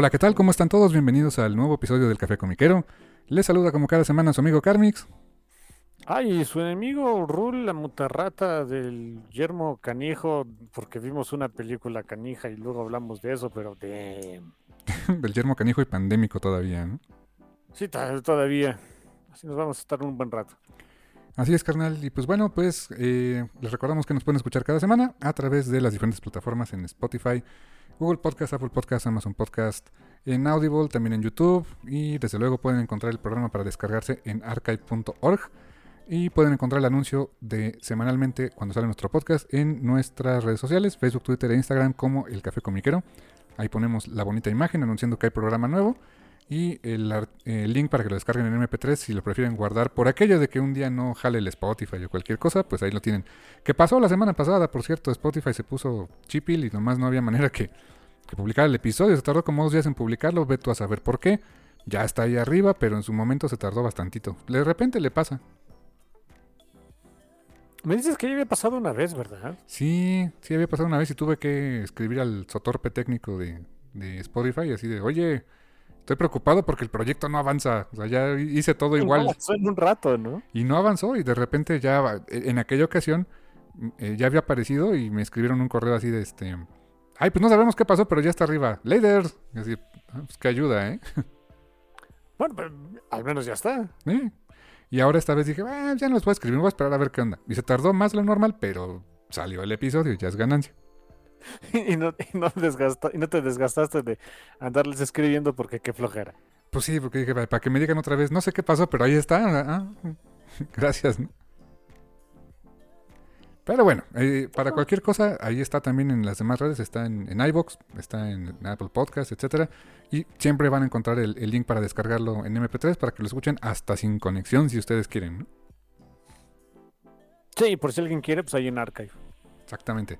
Hola, ¿qué tal? ¿Cómo están todos? Bienvenidos al nuevo episodio del Café Comiquero. Les saluda como cada semana su amigo Carmix. Ay, su enemigo Rul, la mutarrata del yermo canijo, porque vimos una película canija y luego hablamos de eso, pero de... del yermo canijo y pandémico todavía, ¿no? Sí, todavía. Así nos vamos a estar un buen rato. Así es, carnal. Y pues bueno, pues eh, les recordamos que nos pueden escuchar cada semana a través de las diferentes plataformas en Spotify, Google Podcast, Apple Podcast, Amazon Podcast, en Audible, también en YouTube y desde luego pueden encontrar el programa para descargarse en archive.org y pueden encontrar el anuncio de semanalmente cuando sale nuestro podcast en nuestras redes sociales, Facebook, Twitter e Instagram como El Café Comiquero. Ahí ponemos la bonita imagen anunciando que hay programa nuevo y el, el, link para que lo descarguen en MP3 si lo prefieren guardar por aquello de que un día no jale el Spotify o cualquier cosa, pues ahí lo tienen. ¿Qué pasó la semana pasada? Por cierto, Spotify se puso chipil y nomás no había manera que que publicar el episodio. Se tardó como dos días en publicarlo, ve tú a saber por qué. Ya está ahí arriba, pero en su momento se tardó bastantito. De repente le pasa. Me dices que ya había pasado una vez, ¿verdad? Sí, sí había pasado una vez y tuve que escribir al sotorpe técnico de, de Spotify así de, oye, estoy preocupado porque el proyecto no avanza. O sea, ya hice todo igual. No avanzó en un rato, ¿no? Y no avanzó y de repente ya, en aquella ocasión, eh, ya había aparecido y me escribieron un correo así de este Ay, pues no sabemos qué pasó, pero ya está arriba. Later. Así, ah, pues que ayuda, ¿eh? Bueno, pero al menos ya está. Y ahora esta vez dije, ah, ya no les voy a escribir, voy a esperar a ver qué onda. Y se tardó más de lo normal, pero salió el episodio, ya es ganancia. y, no, no te desgastaste de andarles escribiendo porque qué flojera. Pues sí, porque dije, para que me digan otra vez, no sé qué pasó, pero ahí está. Ah, gracias, ¿no? Pero bueno, eh, para cualquier cosa, ahí está también en las demás redes, está en, en iBox, está en Apple Podcast, etcétera, y siempre van a encontrar el, link para descargarlo en MP3 para que lo escuchen hasta sin conexión si ustedes quieren. ¿no? Sí, por si alguien quiere, pues hay en Archive. Exactamente.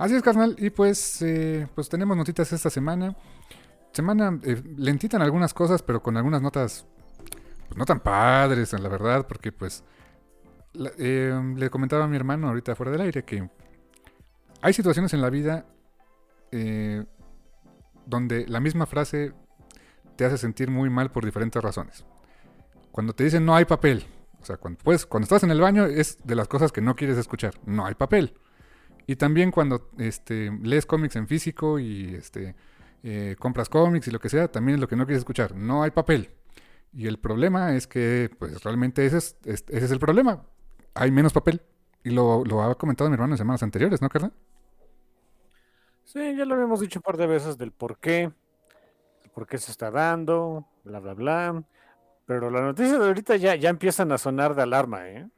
Así es, carnal. Y pues, eh, pues tenemos notitas esta semana. Semana eh, lentita en algunas cosas, pero con algunas notas pues, no tan padres, en la verdad, porque pues Em, le comentaba a mi hermano ahorita fuera del aire que hay situaciones en la vida eh, donde la misma frase te hace sentir muy mal por diferentes razones. Cuando te dicen no hay papel, o sea, pues, cuando estás en el baño es de las cosas que no quieres escuchar, no hay papel. Y también cuando este, lees cómics en físico y este, eh, compras cómics y lo que sea, también es lo que no quieres escuchar, no hay papel. Y el problema es que, pues realmente ese es, ese es el problema hay menos papel. Y lo, lo ha comentado mi hermano en semanas anteriores, ¿no, carnal? Sí, ya lo habíamos dicho un par de veces del por qué, por qué se está dando, bla, bla, bla. Pero las noticias de ahorita ya, ya empiezan a sonar de alarma, ¿eh?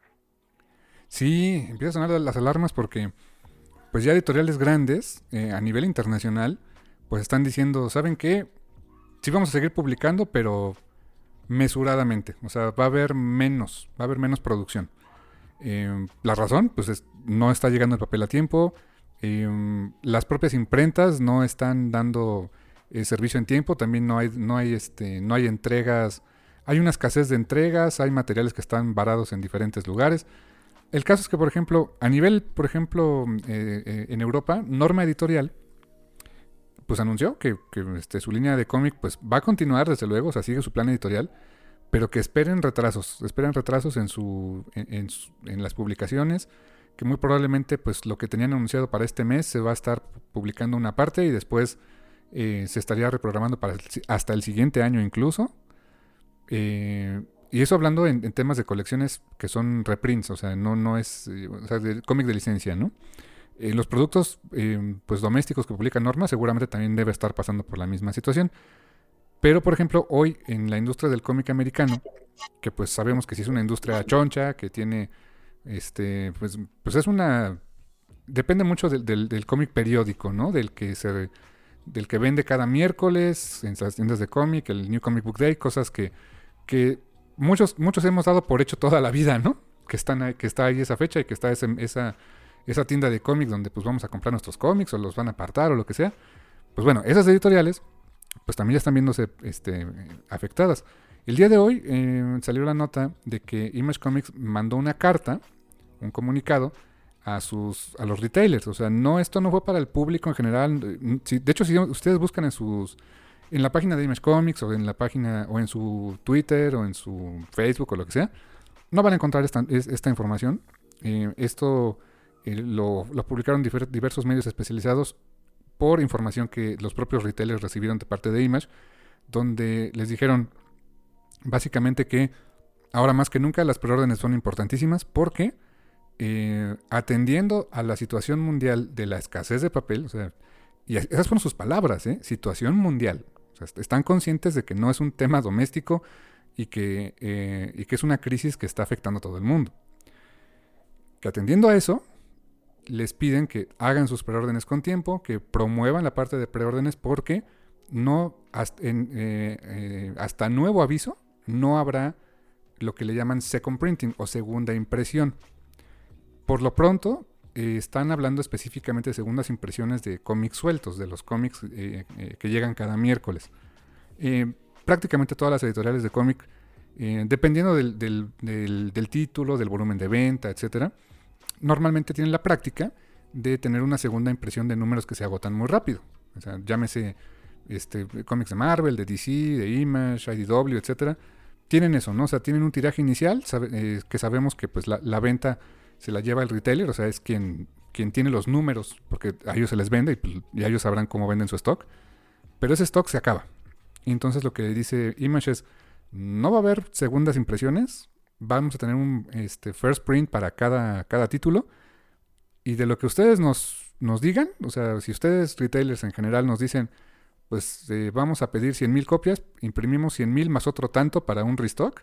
Sí, empiezan a sonar las alarmas porque, pues ya editoriales grandes eh, a nivel internacional, pues están diciendo, ¿saben qué? Sí vamos a seguir publicando, pero mesuradamente. O sea, va a haber menos, va a haber menos producción. Em, la razón, pues no está llegando el papel a tiempo. Em, las propias imprentas no están dando eh, servicio en tiempo. También no hay, no hay, este, no hay entregas. Hay una escasez de entregas. Hay materiales que están varados en diferentes lugares. El caso es que, por ejemplo, a nivel, por ejemplo, eh, eh, en Europa, Norma Editorial, pues anunció que, este, su línea de cómic pues va a continuar, desde luego, o sea, sigue su plan editorial pero que esperen retrasos, esperen retrasos en, su, en, las publicaciones. que muy probablemente pues lo que tenían anunciado para este mes se va a estar publicando una parte y después eh, se estaría reprogramando para hasta el siguiente año incluso. Eh, y eso hablando en, temas de colecciones que son reprints, o sea, no, no es, eh, o sea, de cómic de licencia, ¿no? los productos pues domésticos que publica Norma seguramente también debe estar pasando por la misma situación. Pero, por ejemplo, hoy en la industria del cómic americano, que pues sabemos que sí es una industria choncha, que tiene, este, pues, pues es una, depende mucho del, del cómic periódico, ¿no? Del que se del que vende cada miércoles en las tiendas de cómic, el New Comic Book Day, cosas que, que muchos, muchos hemos dado por hecho toda la vida, ¿no? Que, están que está ahí esa fecha y que está esa, esa tienda de cómics donde pues vamos a comprar nuestros cómics o los van a apartar o lo que sea. Pues bueno, esas editoriales pues también ya están viéndose este, afectadas. El día de hoy eh, salió la nota de que Image Comics mandó una carta, un comunicado, a sus a los retailers. O sea, no esto no fue para el público en general. de hecho, si ustedes buscan en sus en la página de Image Comics o en la página o en su Twitter o en su Facebook o lo que sea, no van a encontrar esta, información. Eh, esto eh, lo, publicaron diversos medios especializados por información que los propios retailers recibieron de parte de Image, donde les dijeron básicamente que ahora más que nunca las preórdenes son importantísimas porque eh, atendiendo a la situación mundial de la escasez de papel, o sea, y esas fueron sus palabras, situación mundial. Están conscientes de que no es un tema doméstico y que, eh, y que es una crisis que está afectando a todo el mundo. Que atendiendo a eso, les piden que hagan sus preórdenes con tiempo, que promuevan la parte de preórdenes porque no hasta nuevo aviso no habrá lo que le llaman second printing o segunda impresión. Por lo pronto, eh, están hablando específicamente de segundas impresiones de cómics sueltos, de los cómics eh, eh, que llegan cada miércoles. prácticamente todas las editoriales de cómic, dependiendo del, título, del volumen de venta, etc., normalmente tienen la práctica de tener una segunda impresión de números que se agotan muy rápido. O sea, llámese este, cómics de Marvel, de DC, de Image, IDW, etc. Tienen eso, ¿no? O sea, tienen un tiraje inicial que sabemos que pues la venta se la lleva el retailer, o sea, es quien, quien tiene los números, porque a ellos se les vende y, pues, ellos sabrán cómo venden su stock. Pero ese stock se acaba. Y entonces lo que dice Image es, no va a haber segundas impresiones, vamos a tener un este, first print para cada, cada título. Y de lo que ustedes nos, nos digan, o sea, si ustedes retailers en general nos dicen, pues eh, vamos a pedir 100.000 copias, imprimimos 100.000 más otro tanto para un restock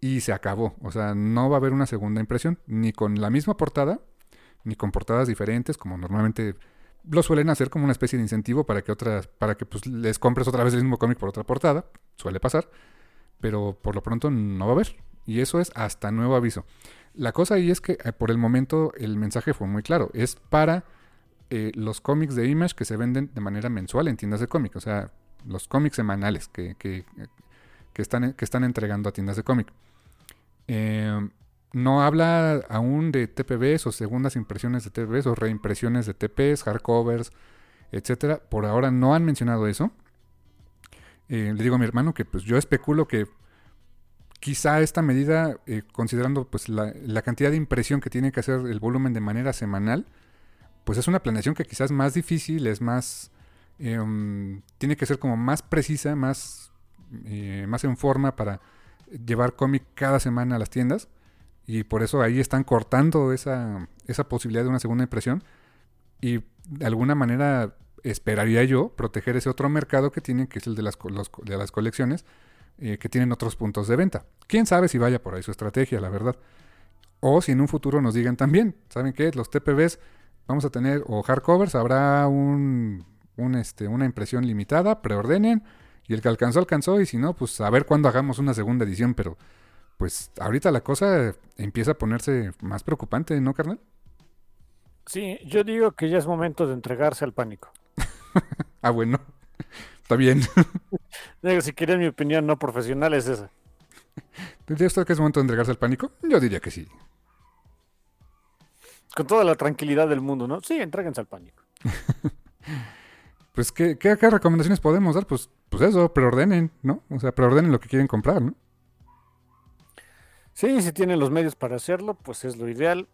y se acabó. O sea, no va a haber una segunda impresión, ni con la misma portada, ni con portadas diferentes, como normalmente lo suelen hacer como una especie de incentivo para que otras, para que pues, les compres otra vez el mismo cómic por otra portada. Suele pasar. Pero por lo pronto no va a haber. Y eso es hasta nuevo aviso. La cosa ahí es que eh, por el momento el mensaje fue muy claro. Es para eh, los cómics de Image que se venden de manera mensual en tiendas de cómic. O sea, los cómics semanales que, que, que, están, que están entregando a tiendas de cómic. Eh, no habla aún de TPBs o segundas impresiones de TPBs o reimpresiones de TPs, hardcovers, etcétera. Por ahora no han mencionado eso. Eh, le digo a mi hermano que pues yo especulo que quizá esta medida, eh, considerando pues la, cantidad de impresión que tiene que hacer el volumen de manera semanal, pues es una planeación que quizás es más difícil, es más, em, tiene que ser como más precisa, más, más en forma para llevar cómic cada semana a las tiendas y por eso ahí están cortando esa, esa posibilidad de una segunda impresión y de alguna manera esperaría yo proteger ese otro mercado que tienen, que es el de las, de las colecciones, eh, que tienen otros puntos de venta. Quién sabe si vaya por ahí su estrategia, la verdad. O si en un futuro nos digan también, ¿saben qué? Los TPBs vamos a tener, o hardcovers, habrá un, un este, una impresión limitada, preordenen, y el que alcanzó, alcanzó. Y si no, pues a ver cuándo hagamos una segunda edición. Pero pues ahorita la cosa empieza a ponerse más preocupante, ¿no, carnal? Sí, yo digo que ya es momento de entregarse al pánico. ah, bueno. Está bien. Digo, si quieren mi opinión no profesional es esa. ¿Diría usted que es momento de entregarse al pánico? Yo diría que sí. Con toda la tranquilidad del mundo, ¿no? Sí, entréguense al pánico. Pues, ¿qué, ¿qué, recomendaciones podemos dar? Pues pues eso, preordenen, ¿no? O sea, preordenen lo que quieren comprar, ¿no? Sí, si tienen los medios para hacerlo, pues es lo ideal.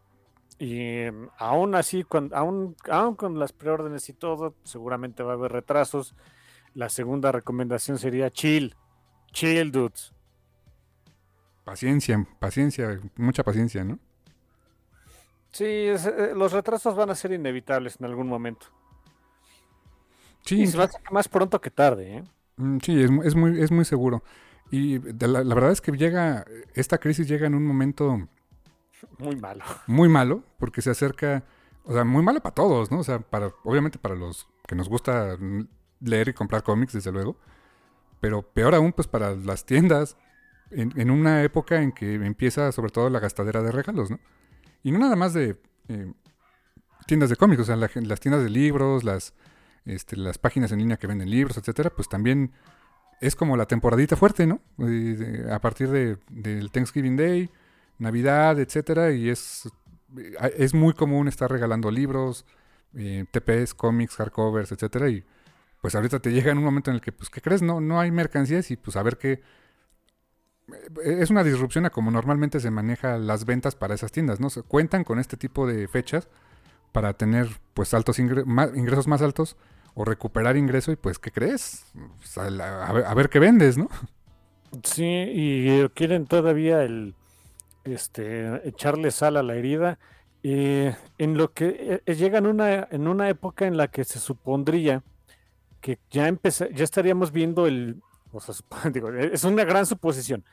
y em, aún así, con, aún, aún con las preórdenes y todo, seguramente va a haber retrasos. La segunda recomendación sería chill. Chill, dudes. Paciencia, paciencia, mucha paciencia, ¿no? Sí, eh, los retrasos van a ser inevitables en algún momento. Sí. Y se va a hacer más pronto que tarde, ¿eh? Mm, Sí, es, es muy, es muy seguro. Y la, la verdad es que llega, esta crisis llega en un momento Muy malo. muy malo, porque se acerca, o sea, muy malo para todos, ¿no? O sea, para, obviamente para los que nos gusta leer y comprar cómics, desde luego, pero peor aún, pues para las tiendas, en, en una época en que empieza sobre todo la gastadera de regalos, ¿no? Y no nada más de eh, tiendas de cómics, o sea, la las tiendas de libros, las, este, las páginas en línea que venden libros, etcétera, pues también es como la temporadita fuerte, ¿no? A partir de, del Thanksgiving Day, Navidad, etcétera, y es, eh, es muy común estar regalando libros, eh, TPs, cómics, hardcovers, etcétera, y pues ahorita te llega en un momento en el que, pues, ¿qué crees? No, no hay mercancías y pues a ver qué... eh, Es una disrupción a como normalmente se maneja las ventas para esas tiendas, ¿no? Se cuentan con este tipo de fechas para tener pues altos ingresos más altos o recuperar ingreso y pues ¿qué crees? A, ver, qué vendes, ¿no? Sí, y eh, quieren todavía el este echarle sal a la herida. eh, en lo que eh, llega en una, en una época en la que se supondría que ya empeza- ya estaríamos viendo el, o sea, eh, es una gran suposición,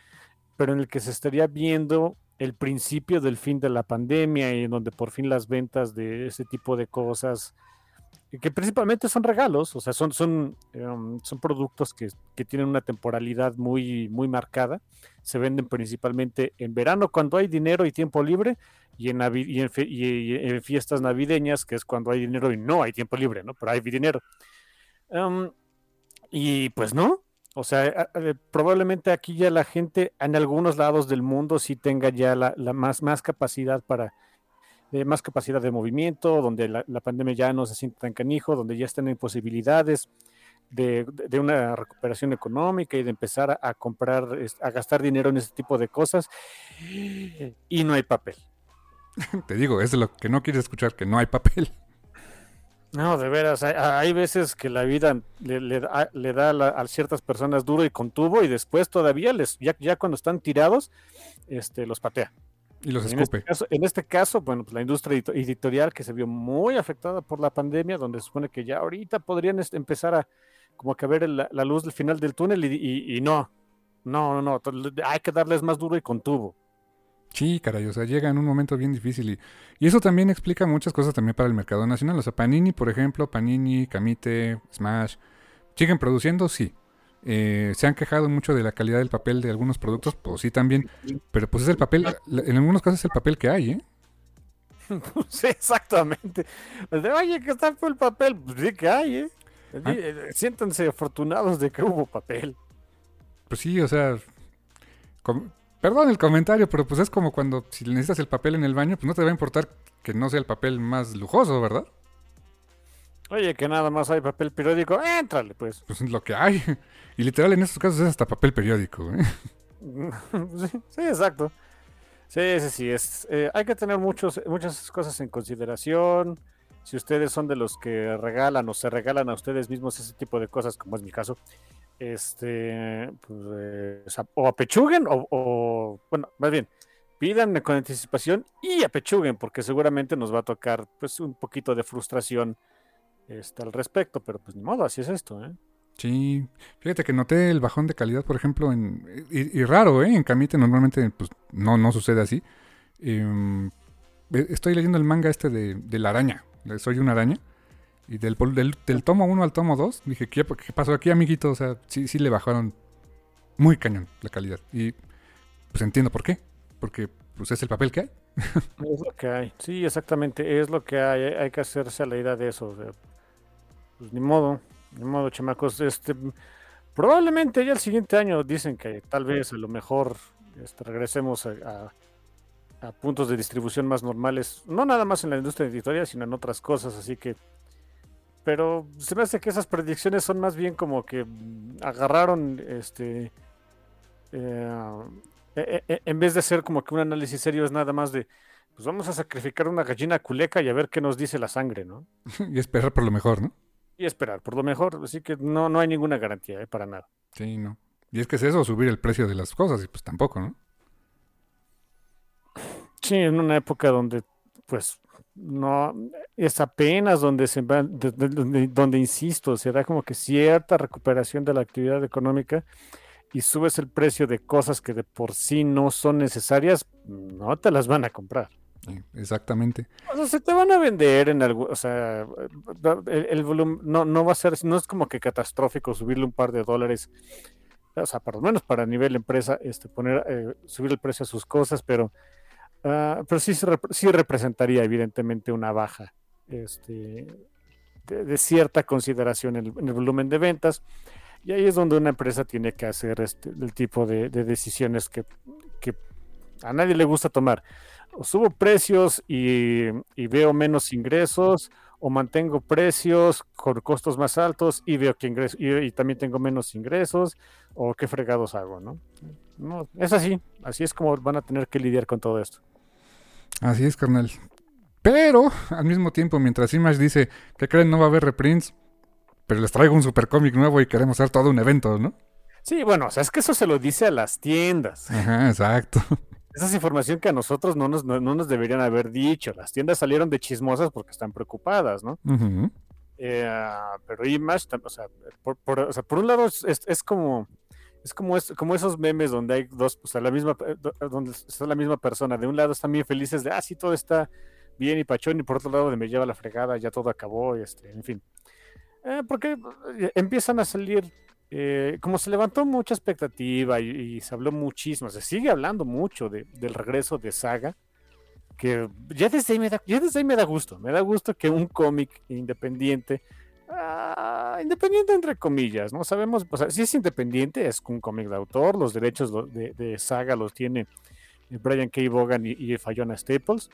pero en el que se estaría viendo el principio del fin de la pandemia y en donde por fin las ventas de ese tipo de cosas, que principalmente son regalos, o sea, son, son, em, son productos que, que tienen una temporalidad muy, muy marcada, se venden principalmente en verano cuando hay dinero y tiempo libre y en, y en, y- en fiestas navideñas, que es cuando hay dinero y no hay tiempo libre, ¿no? Pero hay dinero. Em, y pues no, o sea, probablemente aquí ya la gente en algunos lados del mundo sí tenga ya la, la más, más capacidad para, eh, más capacidad de movimiento, donde la, la pandemia ya no se siente tan canijo, donde ya están en posibilidades de, de- de una recuperación económica y de empezar a, a comprar, a gastar dinero en ese tipo de cosas. Y no hay papel. Te digo, es de lo que no quieres escuchar, que no hay papel. No, de veras, hay, hay veces que la vida le, le da, le da a, la- a ciertas personas duro y contuvo y después todavía les, ya, ya cuando están tirados, este, los patea. Y los En este, caso, en este caso, bueno, pues la industria edito- editorial que se vio muy afectada por la pandemia, donde se supone que ya ahorita podrían este, empezar a como que a ver la, la luz del final del túnel y, y- y no, no, no, hay que darles más duro y contuvo. Sí, caray, o sea, llega en un momento bien difícil y, y eso también explica muchas cosas también para el mercado nacional. O sea, Panini, por ejemplo, Panini, Camite, Smash, siguen produciendo, sí. Eh, se han quejado mucho de la calidad del papel de algunos productos, pues sí también, pero pues es el papel, en algunos casos es el papel que hay, ¿eh? sí, exactamente. Oye, que está el papel, pues sí que hay, ¿eh? Ah. Eh, Siéntanse afortunados de que hubo papel. Pues sí, o sea, com- perdón el comentario, pero pues es como cuando si necesitas el papel en el baño, pues no te va a importar que no sea el papel más lujoso, ¿verdad? Oye, que nada más hay papel periódico, éntrale, pues. Pues es lo que hay. Y literal en estos casos es hasta papel periódico, ¿eh? sí, sí, exacto. Sí, sí, sí. Es, eh, hay que tener muchos, muchas cosas en consideración. Si ustedes son de los que regalan o se regalan a ustedes mismos ese tipo de cosas, como es mi caso, este, pues, eh, o apechuguen o, o, bueno, más bien, pidan con anticipación y apechuguen, porque seguramente nos va a tocar pues un poquito de frustración este, al respecto, pero pues ni modo, así es esto, ¿eh? Sí, fíjate que noté el bajón de calidad, por ejemplo, en y, y raro, ¿eh? En Camite normalmente pues no, no sucede así. Em, estoy leyendo el manga este de, de la araña, Soy una araña, y del, del, del tomo 1 al tomo 2, dije, ¿qué, qué pasó aquí, amiguito? O sea, sí, sí le bajaron muy cañón la calidad. Y pues entiendo por qué, porque pues es el papel que hay. Es lo que hay. Sí, exactamente, es lo que hay. Hay, hay que hacerse a la idea de eso. o sea, pues ni modo, ni modo, chamacos. Este, probablemente ya el siguiente año dicen que tal vez a lo mejor este, regresemos a, puntos de distribución más normales. No nada más en la industria editorial, sino en otras cosas. Así que. Pero se me hace que esas predicciones son más bien como que mm, agarraron este. eh, eh, eh, en vez de ser como que un análisis serio, es nada más de pues vamos a sacrificar una gallina culeca y a ver qué nos dice la sangre, ¿no? y esperar por lo mejor, ¿no? Y esperar por lo mejor. Así que no, no hay ninguna garantía, ¿eh? Para nada. Sí, no. Y es que es eso, subir el precio de las cosas, y pues tampoco, ¿no? Sí, en una época donde, pues, no, es apenas donde se va, de- de- donde, donde, insisto, se da como que cierta recuperación de la actividad económica y subes el precio de cosas que de por sí no son necesarias, no te las van a comprar. Exactamente. O sea, se te van a vender en algo, o sea, el, volumen no, no va a ser, no es como que catastrófico subirle un par de dólares, o sea, por lo menos para nivel empresa, este, poner, eh, subir el precio a sus cosas, pero, uh, pero sí, sí representaría evidentemente una baja este, de, cierta consideración en el, en el, volumen de ventas. Y ahí es donde una empresa tiene que hacer este, el tipo de, de decisiones que a nadie le gusta tomar o subo precios y, y, veo menos ingresos, o mantengo precios con costos más altos y veo que ingreso, y, y, también tengo menos ingresos, o qué fregados hago, ¿no? ¿no? Es así, así es como van a tener que lidiar con todo esto. Así es, carnal. Pero, al mismo tiempo, mientras Image dice que creen no va a haber reprints, pero les traigo un super cómic nuevo y queremos hacer todo un evento, ¿no? Sí, bueno, o sea, es que eso se lo dice a las tiendas. Ajá, exacto. Esa es información que a nosotros no nos, no, no nos, deberían haber dicho. Las tiendas salieron de chismosas porque están preocupadas, ¿no? Uh -huh. eh, pero Image, o sea, por, por, o sea, por un lado es, es, es como es como, es como esos memes donde hay dos, o sea, la misma, donde está la misma persona. De un lado están bien felices de, ah, sí, todo está bien y pachón, y por otro lado de me lleva la fregada, ya todo acabó, y este, en fin. Eh, porque empiezan a salir eh, como se levantó mucha expectativa y, se habló muchísimo, se sigue hablando mucho de, del regreso de Saga, que ya desde, ahí me da, ya desde ahí me da gusto, me da gusto que un cómic independiente, uh, independiente entre comillas, ¿no? Sabemos, o sea, si es independiente, es un cómic de autor, los derechos de, Saga los tiene Brian K. Vaughan y, y Fayona Staples.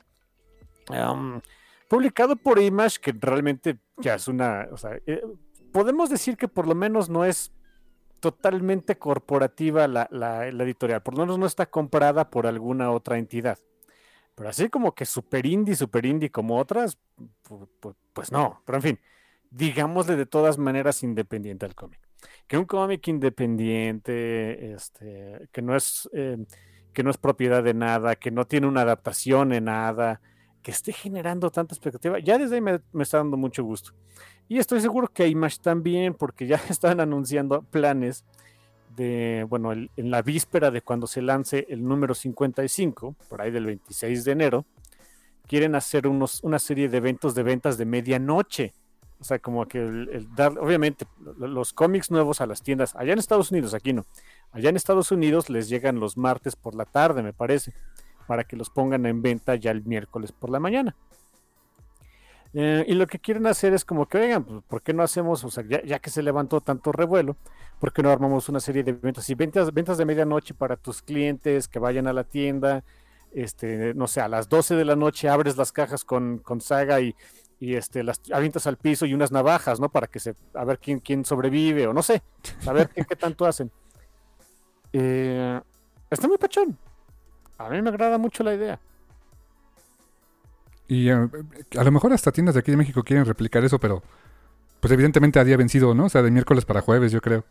Publicado por Image, que realmente ya es una, o sea, eh, podemos decir que por lo menos no es totalmente corporativa la, la, la, editorial, por lo menos no está comprada por alguna otra entidad. Pero así como que super indie, super indie como otras, pues, pues no, pero en fin, digámosle de todas maneras independiente al cómic. Que un cómic independiente, este, que no es eh, que no es propiedad de nada, que no tiene una adaptación en nada, que esté generando tanta expectativa, ya desde ahí me, me está dando mucho gusto. Y estoy seguro que Image también, porque ya están anunciando planes de, bueno, el, en la víspera de cuando se lance el número 55, por ahí del 26 de enero, quieren hacer unos, una serie de eventos de ventas de medianoche. O sea, como que el, el dar, obviamente, los cómics nuevos a las tiendas, allá en Estados Unidos, aquí no. Allá en Estados Unidos les llegan los martes por la tarde, me parece, para que los pongan en venta ya el miércoles por la mañana. Eh, y lo que quieren hacer es como que, oigan, pues, ¿por qué no hacemos, o sea, ya, que se levantó tanto revuelo, ¿por qué no armamos una serie de eventos y ventas, ventas de medianoche para tus clientes que vayan a la tienda? Este, no sé, a las 12 de la noche abres las cajas con, con saga y, y este, las avientas al piso y unas navajas, ¿no? Para que se, a ver quién, quién sobrevive o no sé, a ver qué, qué tanto hacen. Eh, está muy pachón. A mí me agrada mucho la idea. Y uh, a lo mejor hasta tiendas de aquí de México quieren replicar eso, pero pues evidentemente a día vencido, ¿no? O sea, de miércoles para jueves, yo creo.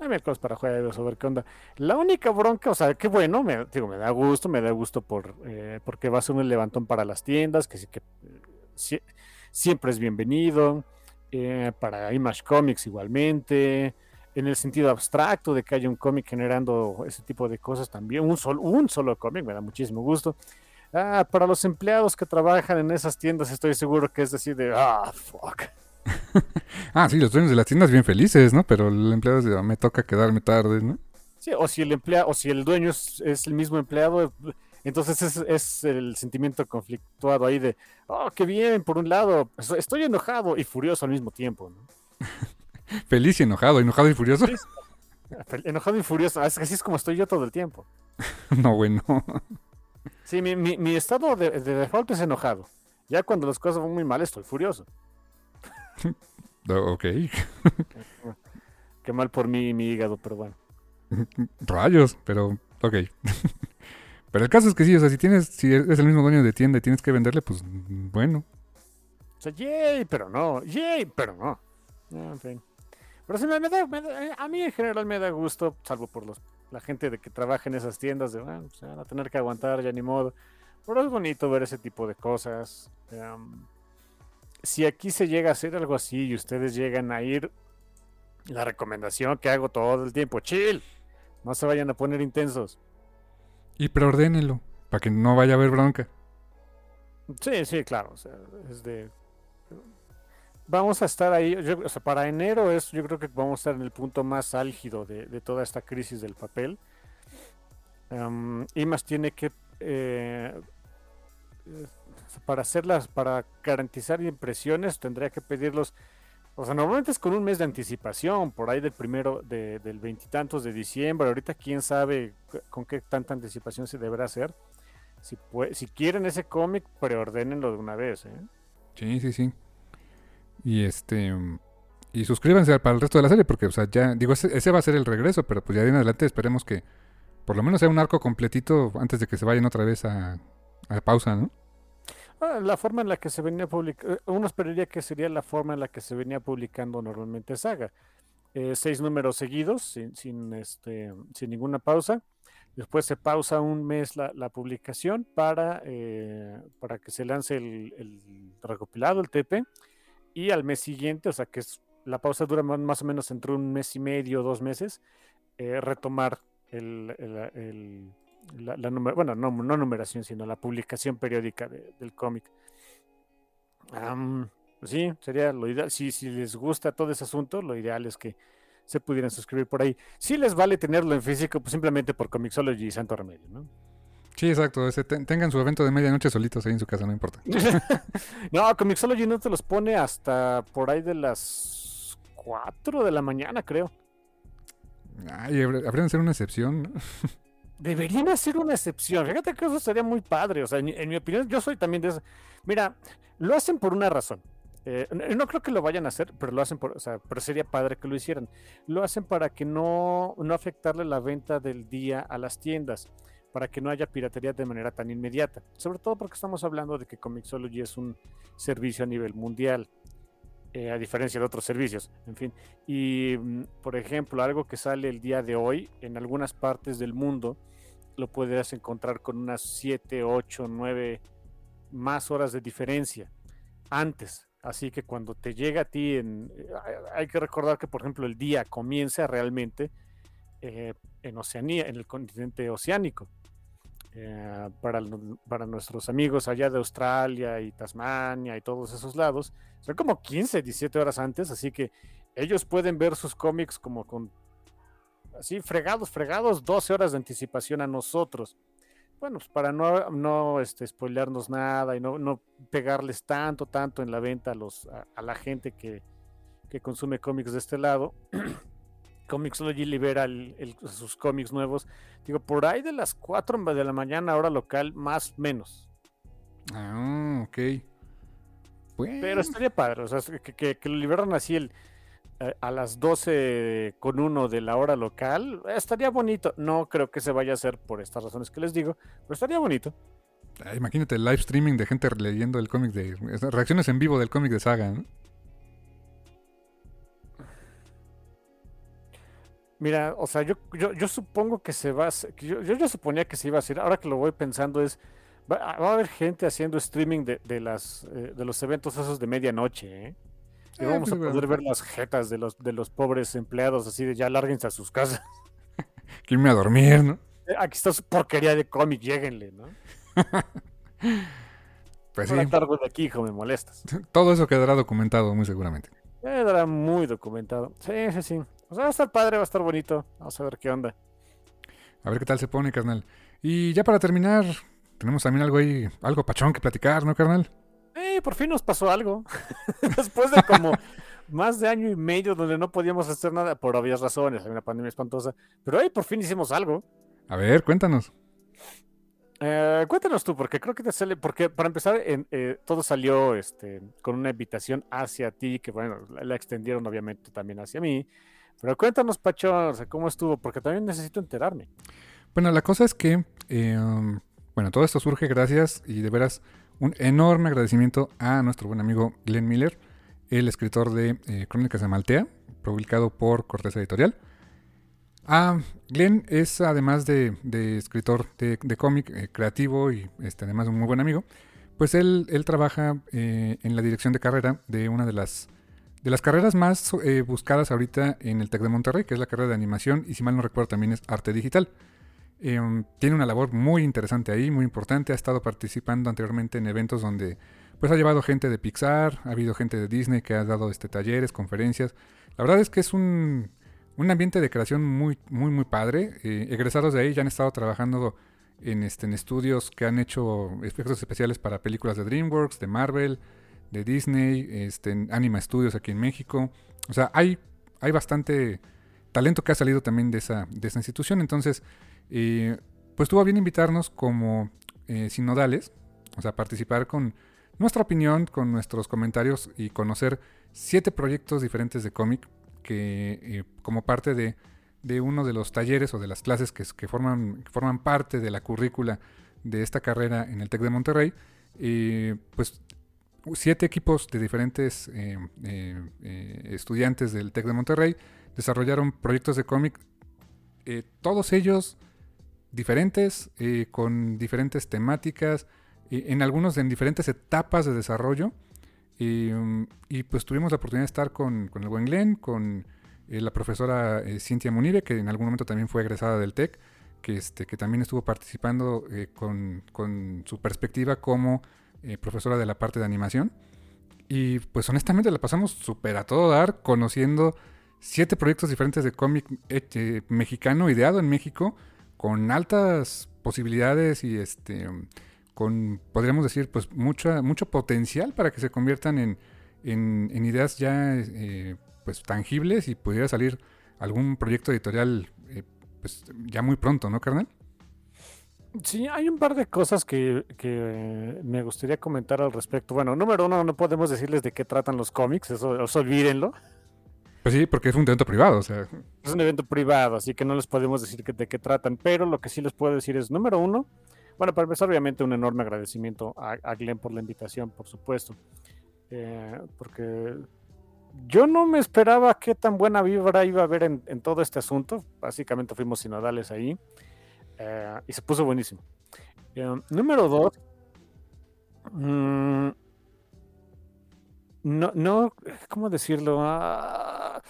De miércoles para jueves, a ver qué onda. La única bronca, o sea, qué bueno, me, digo, me da gusto, me da gusto por eh, porque va a ser un levantón para las tiendas, que sí que si, siempre es bienvenido. Eh, para Image Comics igualmente. En el sentido abstracto de que haya un cómic generando ese tipo de cosas también. Un, sol, un solo cómic, me da muchísimo gusto. Ah, para los empleados que trabajan en esas tiendas estoy seguro que es decir de, ah, fuck. ah, sí, los dueños de las tiendas bien felices, ¿no? Pero el empleado dice, me toca quedarme tarde, ¿no? Sí, o si el empleado, o si el dueño es, es el mismo empleado, entonces es, es, el sentimiento conflictuado ahí de, oh, qué bien, por un lado, estoy enojado y furioso al mismo tiempo, ¿no? Feliz y enojado, enojado y furioso. Feliz, enojado y furioso, así es como estoy yo todo el tiempo. no, bueno. Sí, mi, mi, mi estado de, de, default es enojado. Ya cuando las cosas van muy mal, estoy furioso. ok. Qué mal por mí y mi hígado, pero bueno. Rayos, pero ok. Pero el caso es que sí, o sea, si tienes, si eres el mismo dueño de tienda y tienes que venderle, pues bueno. O sea, yay, pero no, yay, pero no. En fin. Pero sí, me, me da, me da- a mí en general me da gusto, salvo por los, la gente de que trabaja en esas tiendas, de, bueno, se van a tener que aguantar, ya ni modo. Pero es bonito ver ese tipo de cosas. Em, si aquí se llega a hacer algo así y ustedes llegan a ir, la recomendación que hago todo el tiempo, chill, no se vayan a poner intensos. Y preordénelo, para que no vaya a haber bronca. Sí, sí, claro. O sea, es de. Vamos a estar ahí. yo- o sea, para enero es, yo creo que vamos a estar en el punto más álgido de, de toda esta crisis del papel. Am, IMAS tiene que. eh, para hacerlas, para garantizar impresiones, tendría que pedirlos. O sea, normalmente es con un mes de anticipación, por ahí del primero, de- del veintitantos de diciembre. Ahorita, quién sabe con qué tanta anticipación se deberá hacer. Si, pue- si quieren ese cómic, preordénenlo de una vez. ¿eh? Sí, sí, sí. Y este. Y suscríbanse para el resto de la serie, porque, o sea, ya. Digo, ese, ese va a ser el regreso, pero pues ya de en adelante esperemos que por lo menos sea un arco completito antes de que se vayan otra vez a, a pausa, ¿no? Ah, La forma en la que se venía publicando, uno esperaría que sería la forma en la que se venía publicando normalmente Saga. Eh, seis números seguidos, sin, sin, este, sin ninguna pausa. Después se pausa un mes la, la publicación para, eh, para que se lance el recopilado, el TP. Y al mes siguiente, o sea que es, la pausa dura más, o menos entre un mes y medio, dos meses, eh, retomar el, la, la bueno, no, numeración, sino la publicación periódica de- del cómic. Pues sí, sería lo ideal. Si, si les gusta todo ese asunto, lo ideal es que se pudieran suscribir por ahí. Si les vale tenerlo en físico, pues simplemente por Comixology y Santo Remedio, ¿no? Sí, exacto. Ese, ten- tengan su evento de medianoche solitos ahí en su casa, no importa. no, Comixology no te los pone hasta por ahí de las 4 de la mañana, creo. Ay, habr- habrían de ser una excepción. Deberían hacer una excepción. Fíjate que eso sería muy padre. O sea, en, en mi opinión, yo soy también de esa. Mira, lo hacen por una razón. Eh, no no creo que lo vayan a hacer, pero lo hacen por, o sea, pero sería padre que lo hicieran. Lo hacen para que no, no afectarle la venta del día a las tiendas, para que no haya piratería de manera tan inmediata. Sobre todo porque estamos hablando de que Comixology es un servicio a nivel mundial, eh, a diferencia de otros servicios. En fin, y mm, por ejemplo, algo que sale el día de hoy en algunas partes del mundo lo puedes encontrar con unas 7, 8, 9 más horas de diferencia antes. Así que cuando te llega a ti, en, eh, hay- que recordar que, por ejemplo, el día comienza realmente eh, en Oceanía, en el continente oceánico. Eh, para, para nuestros amigos allá de Australia y Tasmania y todos esos lados, son como 15, 17 horas antes, así que ellos pueden ver sus cómics como con así fregados, fregados, 12 horas de anticipación a nosotros. Bueno, pues para no, no este, spoilearnos nada y no, no pegarles tanto, tanto en la venta a, los, a, a la gente que, que consume cómics de este lado. Comixology libera el- el- sus cómics nuevos. Digo, por ahí de las 4 de la mañana, hora local, más menos. Ah, ok. Bueno, Pero estaría padre, o sea, que, que- que lo liberaran así el, eh, a las 12 con uno de la hora local, estaría bonito. No creo que se vaya a hacer por estas razones que les digo, pero estaría bonito. ah, imagínate el live streaming de gente leyendo el cómic de... Reacciones en vivo del cómic de Saga, ¿no? Mira, o sea, yo, yo, yo supongo que se va a yo, yo, suponía que se iba a hacer, ahora que lo voy pensando es, va, va a haber gente haciendo streaming de, de las, eh, de los eventos esos de medianoche, ¿eh? Y Eh, vamos a poder bueno. ver las jetas de los, de los pobres empleados así de ya lárguense a sus casas. Que irme a dormir, ¿no? Eh, Aquí está su porquería de cómic, lléguenle, ¿no? Pues sí, Ahora cargo de aquí, hijo, me molestas. todo eso quedará documentado muy seguramente. Quedará muy documentado. Sí, sí, sí. Sea, va a estar padre, va a estar bonito. Vamos a ver qué onda. A ver qué tal se pone, carnal. Y ya para terminar, tenemos también algo ahí, algo pachón que platicar, ¿no, carnal? Eh, por fin nos pasó algo. Después de como más de año y medio donde no podíamos hacer nada por obvias razones, hay una pandemia espantosa. Pero ahí por fin hicimos algo. A ver, cuéntanos. Eh, cuéntanos tú, porque creo que te sale, porque para empezar, en- eh, todo salió este, con una invitación hacia ti, que bueno, la, la extendieron obviamente también hacia mí. Pero cuéntanos, Pachón, o sea, cómo estuvo, porque también necesito enterarme. Bueno, la cosa es que eh, um, Bueno, todo esto surge gracias y de veras un enorme agradecimiento a nuestro buen amigo Glenn Miller, el escritor de eh, Crónicas de Maltea, publicado por Cortés Editorial. Ah, Glenn es además de, escritor de, cómic eh, creativo y este, además un muy buen amigo, pues él, él trabaja en la dirección de carrera de una de las, de las carreras más buscadas ahorita en el TEC de Monterrey, que es la carrera de animación y si mal no recuerdo también es arte digital. Em, tiene una labor muy interesante ahí, muy importante. Ha estado participando anteriormente en eventos donde pues ha llevado gente de Pixar, ha habido gente de Disney que ha dado este, talleres, conferencias. La verdad es que es un, un ambiente de creación muy, muy, muy padre. Eh, egresados de ahí ya han estado trabajando en, este, en estudios que han hecho efectos especiales para películas de DreamWorks, de Marvel, de Disney, este, Anima Studios aquí en México. O sea, hay, hay bastante talento que ha salido también de esa, de esa institución. Entonces, pues tuvo bien invitarnos como eh, sinodales, o sea, participar con nuestra opinión, con nuestros comentarios y conocer siete proyectos diferentes de cómic que eh, como parte de, uno de los talleres o de las clases que, que, forman, forman parte de la currícula de esta carrera en el TEC de Monterrey, pues siete equipos de diferentes eh, estudiantes del TEC de Monterrey desarrollaron proyectos de cómic, todos ellos diferentes, eh, con diferentes temáticas, en algunos en diferentes etapas de desarrollo. Y pues tuvimos la oportunidad de estar con, el buen Glenn, con eh, la profesora eh, Cintia Munive, que en algún momento también fue egresada del TEC, que, este, que también estuvo participando con, con, su perspectiva como profesora de la parte de animación. Y pues honestamente la pasamos súper a todo dar, conociendo siete proyectos diferentes de cómic mexicano ideado en México con altas posibilidades y este con podríamos decir pues mucha, mucho potencial para que se conviertan en, en, ideas ya eh, pues tangibles y pudiera salir algún proyecto editorial eh, pues ya muy pronto, ¿no, carnal? Sí, hay un par de cosas que, que, me gustaría comentar al respecto. Bueno, número uno, no podemos decirles de qué tratan los cómics, eso, eso olvídenlo. Pues sí, porque es un evento privado, o sea. Es un evento privado, así que no les podemos decir de qué tratan, pero lo que sí les puedo decir es, número uno, bueno, para empezar, obviamente un enorme agradecimiento a, Glenn por la invitación, por supuesto, eh, porque yo no me esperaba qué tan buena vibra iba a haber en, todo este asunto, básicamente fuimos sinodales ahí, eh, y se puso buenísimo. Eh, número dos, mmm, no, no, ¿cómo decirlo? Ah,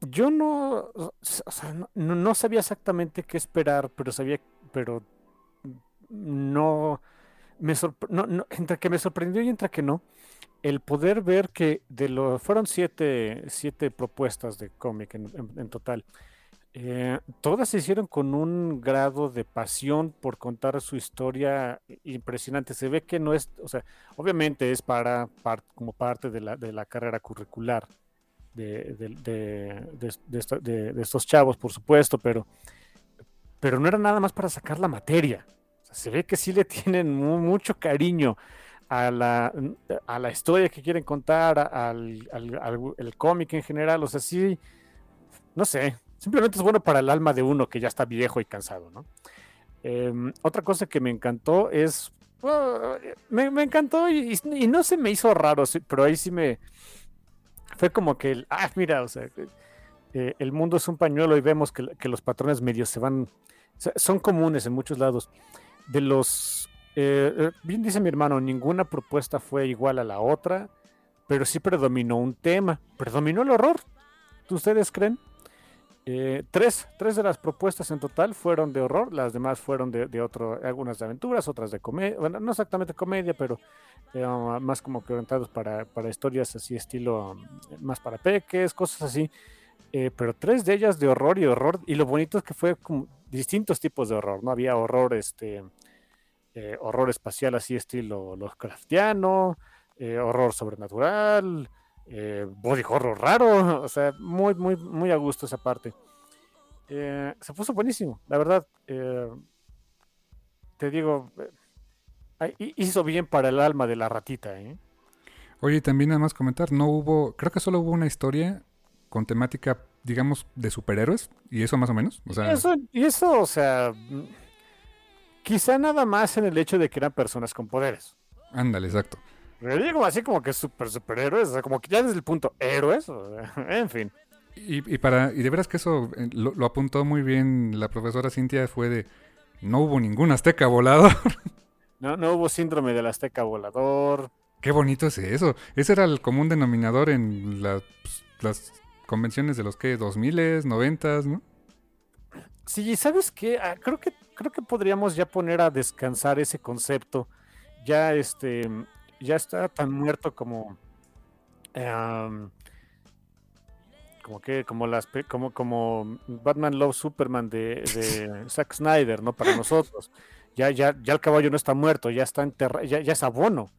yo no, no, sabía exactamente qué esperar, pero sabía, pero no, me entre que me sorprendió y entre que no, el poder ver que de lo, fueron siete, siete propuestas de cómic en total. Eh, todas se hicieron con un grado de pasión por contar su historia impresionante. Se ve que no es, o sea, obviamente es para, como parte de la, de la, carrera curricular de, de, estos chavos, por supuesto, pero, pero no era nada más para sacar la materia. se ve que sí le tienen mucho cariño a la, a la historia que quieren contar, al, al cómic en general. O sea, sí, no sé, simplemente es bueno para el alma de uno que ya está viejo y cansado, ¿no? Em, otra cosa que me encantó es, ah, me, encantó y, no se me hizo raro, pero ahí sí me, fue como que, ah, mira, o sea, eh, el mundo es un pañuelo y vemos que, los patrones medios se van, son comunes en muchos lados. De los, eh, eh, bien dice mi hermano, ninguna propuesta fue igual a la otra, pero sí predominó un tema, predominó el horror. ¿Ustedes creen? Eh, tres, tres de las propuestas en total fueron de horror, las demás fueron de, de otro, algunas de aventuras, otras de comedia, bueno, no exactamente comedia, pero eh, más como que orientados para, para, historias así, estilo más para peques, cosas así. Eh, pero tres de ellas de horror y horror, y lo bonito es que fue como distintos tipos de horror, ¿no? Había horror, este, horror espacial así, estilo Lovecraftiano, horror sobrenatural, eh, body horror raro, o sea, muy, muy, muy a gusto esa parte. Eh, se puso buenísimo, la verdad. Eh, te digo, hizo bien para el alma de la ratita. ¿eh? Oye, también nada más comentar, no hubo, creo que solo hubo una historia con temática, digamos, de superhéroes, y eso más o menos. y, eso, y eso, o sea, quizá nada más en el hecho de que eran personas con poderes. Ándale, exacto. Pero digo así como que super superhéroes, o sea, como que ya desde el punto héroes, o sea, en fin. Y, y para y de veras que eso eh, lo, lo apuntó muy bien la profesora Cintia fue de no hubo ningún azteca volador. No, no hubo síndrome del azteca volador. Qué bonito es eso. Ese era el común denominador en la- pues, las convenciones de los que 2000 90 ¿no? Sí, ¿sabes qué? Ah, creo que creo que podríamos ya poner a descansar ese concepto. Ya este ya está tan muerto como em, como que como las como como Batman Love Superman de, de Zack Snyder, ¿no? Para nosotros. Ya ya ya el caballo no está muerto, ya está enterrado, ya, ya es abono.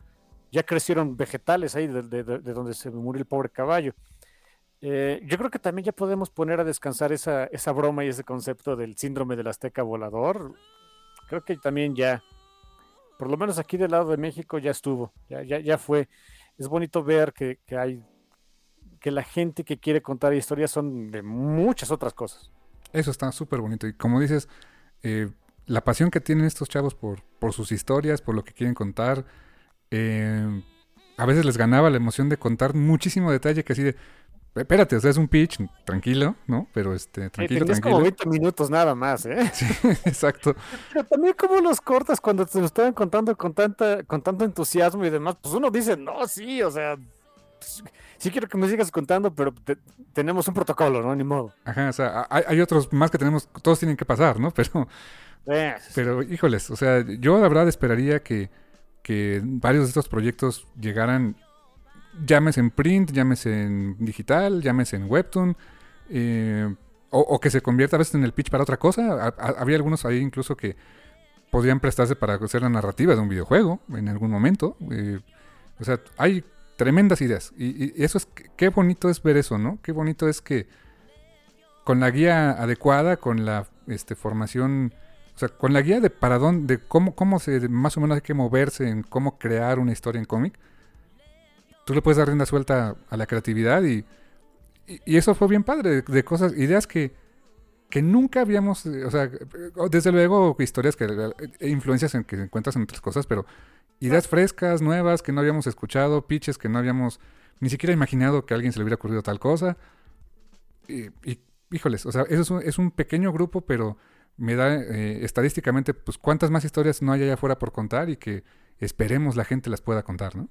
Ya crecieron vegetales ahí de, de- de- de donde se murió el pobre caballo. Eh, yo creo que también ya podemos poner a descansar esa, esa broma y ese concepto del síndrome del azteca volador. Creo que también ya, por lo menos aquí del lado de México ya estuvo, ya, ya, ya fue. Es bonito ver que, que hay, que la gente que quiere contar historias son de muchas otras cosas. Eso está súper bonito. Y como dices, eh, la pasión que tienen estos chavos por, por sus historias, por lo que quieren contar, eh, a veces les ganaba la emoción de contar muchísimo detalle que así de, espérate, o sea, es un pitch, tranquilo, ¿no? Pero este, tranquilo, como tranquilo. 20 minutos nada más, ¿eh? Sí, exacto. Pero también como los cortas cuando te lo estaban contando con tanta, con tanto entusiasmo y demás, pues uno dice, no, sí, o sea, pues, sí quiero que me sigas contando, pero te- tenemos un protocolo, ¿no? Ni modo. Ajá, o sea, hay, hay otros más que tenemos, todos tienen que pasar, ¿no? Pero, Eh, pero híjoles, o sea, yo la verdad esperaría que, que varios de estos proyectos llegaran, llámese en print, llámese en digital, llámese en webtoon, eh, o, que se convierta a veces en el pitch para otra cosa. Ha- ha- había algunos ahí incluso que podrían prestarse para hacer la narrativa de un videojuego en algún momento. eh, o sea, hay tremendas ideas. Y, y eso es, qué bonito es ver eso, ¿no? Qué bonito es que con la guía adecuada, con la este, formación, o sea, con la guía de para dónde, de cómo, cómo se, más o menos hay que moverse en cómo crear una historia en cómic, tú le puedes dar rienda suelta a la creatividad y, y, eso fue bien padre, de, cosas, ideas que, que nunca habíamos, eh, o sea, desde luego historias que, eh, influencias en que encuentras en otras cosas, pero ideas frescas, nuevas, que no habíamos escuchado, pitches que no habíamos ni siquiera imaginado que a alguien se le hubiera ocurrido tal cosa. Y, y, híjoles, o sea, eso es un, es un pequeño grupo, pero me da eh, estadísticamente, pues, cuántas más historias no hay allá afuera por contar y que esperemos la gente las pueda contar, ¿no?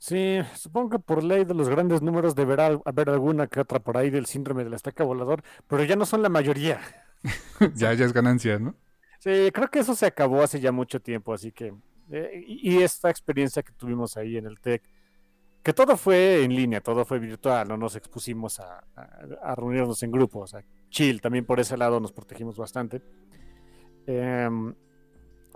Sí, supongo que por ley de los grandes números deberá haber alguna que otra por ahí del síndrome del estaca volador, pero ya no son la mayoría. ya, ya es ganancia, ¿no? Sí, creo que eso se acabó hace ya mucho tiempo, así que... eh, y esta experiencia que tuvimos ahí en el TEC, que todo fue en línea, todo fue virtual, no nos expusimos a, a- a reunirnos en grupos, o sea, chill, también por ese lado nos protegimos bastante. Em,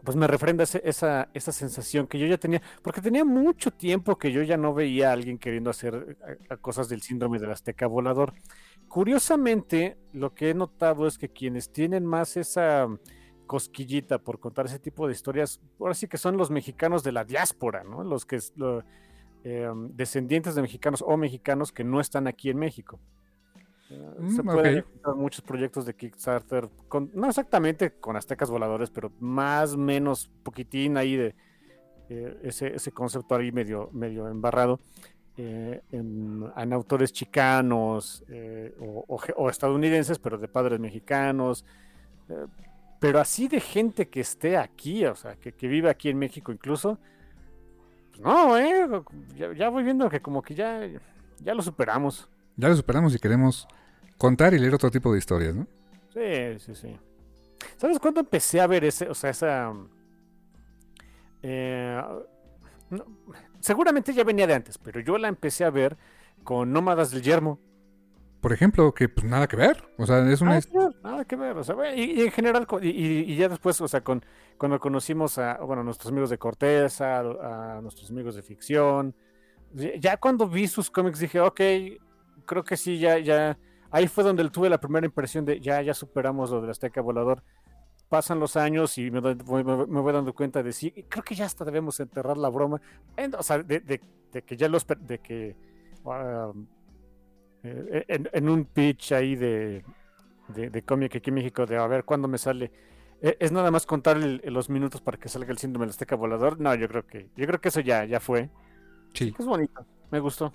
pues me refrenda esa, esa sensación que yo ya tenía, porque tenía mucho tiempo que yo ya no veía a alguien queriendo hacer eh, cosas del síndrome del azteca volador. Curiosamente, lo que he notado es que quienes tienen más esa cosquillita por contar ese tipo de historias, ahora sí que son los mexicanos de la diáspora, ¿no? Los que em, descendientes de mexicanos o mexicanos que no están aquí en México. Se Mm, pueden ok. encontrar muchos proyectos de Kickstarter, con, no exactamente con aztecas voladores, pero más menos poquitín ahí de eh, ese, ese concepto ahí medio, medio embarrado. eh, en, en autores chicanos eh, o, o ge- o estadounidenses, pero de padres mexicanos. pero así de gente que esté aquí, o sea, que, que vive aquí en México incluso, pues no, ¿eh? Ya, ya voy viendo que como que ya, ya lo superamos. Ya lo superamos y queremos contar y leer otro tipo de historias, ¿no? Sí, sí, sí. ¿Sabes cuándo empecé a ver ese, o sea, esa... eh, no, seguramente ya venía de antes, pero yo la empecé a ver con Nómadas del Yermo. Por ejemplo, que pues nada que ver. O sea, es una... Nada que ver, nada que ver, o sea, y, y en general, y, ya después, o sea, con, cuando conocimos a, bueno, a nuestros amigos de Corteza, a, a nuestros amigos de ficción, ya- ya cuando vi sus cómics dije, ok, creo que sí, ya, ya, ahí fue donde tuve la primera impresión de, ya, ya superamos lo del Azteca Volador. Pasan los años y me, doy- voy- me- me voy dando cuenta de sí, creo que ya hasta debemos enterrar la broma, En- o sea, de, de- de que ya los, de que, ah, eh, en, en un pitch ahí de, de, de cómic aquí en México, de a ver cuándo me sale e, es nada más contar los minutos para que salga el síndrome del Azteca volador. No, yo creo que, yo creo que eso ya, ya fue. Sí. Es bonito, me gustó.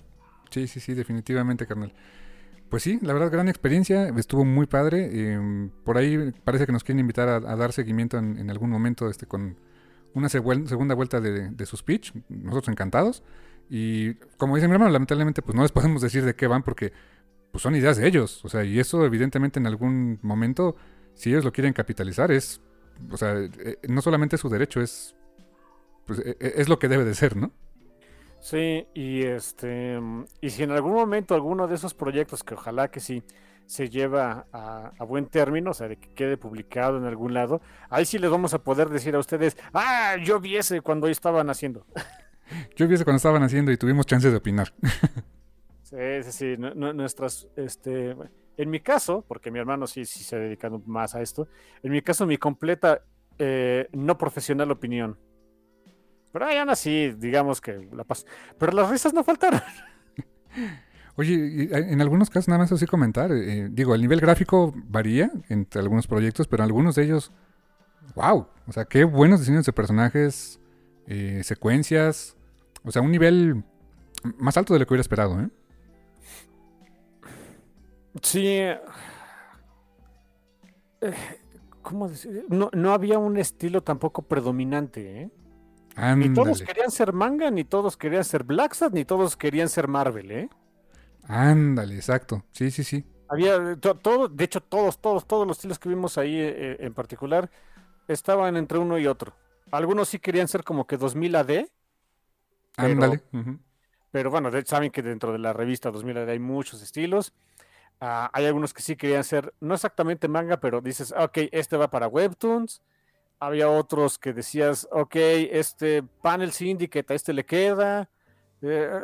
Sí, sí, sí, definitivamente, carnal. Pues sí, la verdad, gran experiencia, estuvo muy padre. Em, por ahí parece que nos quieren invitar a, dar seguimiento en, algún momento este, con una segunda vuelta de, su speech. Nosotros encantados. Y como dice mi hermano, lamentablemente pues no les podemos decir de qué van porque pues son ideas de ellos. O sea, y eso evidentemente en algún momento, si ellos lo quieren capitalizar, es, o sea, eh, no solamente es su derecho, es, pues, e, e, es lo que debe de ser, ¿no? Sí, y este y si en algún momento alguno de esos proyectos, que ojalá que sí, se lleva a, buen término, o sea, de que quede publicado en algún lado, ahí sí les vamos a poder decir a ustedes, ah, yo vi ese cuando estaban haciendo. Yo vi ese cuando estaban haciendo y tuvimos chance de opinar. Sí, sí, sí, nuestras, este, en mi caso, porque mi hermano sí, sí se ha dedicado más a esto, en mi caso mi completa eh, no profesional opinión pero aún así, digamos que la paz. Pero las risas no faltaron. Oye, en algunos casos, nada más así comentar, eh, digo, el nivel gráfico varía entre algunos proyectos, pero algunos de ellos, wow, o sea, qué buenos diseños de personajes, eh, secuencias, o sea, un nivel más alto de lo que hubiera esperado, ¿eh? Sí. Eh, ¿Cómo decir? No, no había un estilo tampoco predominante, ¿eh? Ni todos querían ser manga, ni todos querían ser Black ni todos querían ser Marvel, ¿eh? Ándale, exacto. Sí, sí, sí. Había todo, de hecho, todos, todos, todos los estilos que vimos ahí eh, eh, en particular estaban entre uno y otro. Algunos sí querían ser como que 2000 AD. Ándale. Pero, bueno, saben que dentro de la revista 2000 AD hay muchos estilos. Ah, hay algunos que sí querían ser, no exactamente manga, pero dices, ok, este va para Webtoons había otros que decías, ok, este Panel Syndicate a este le queda. Eh,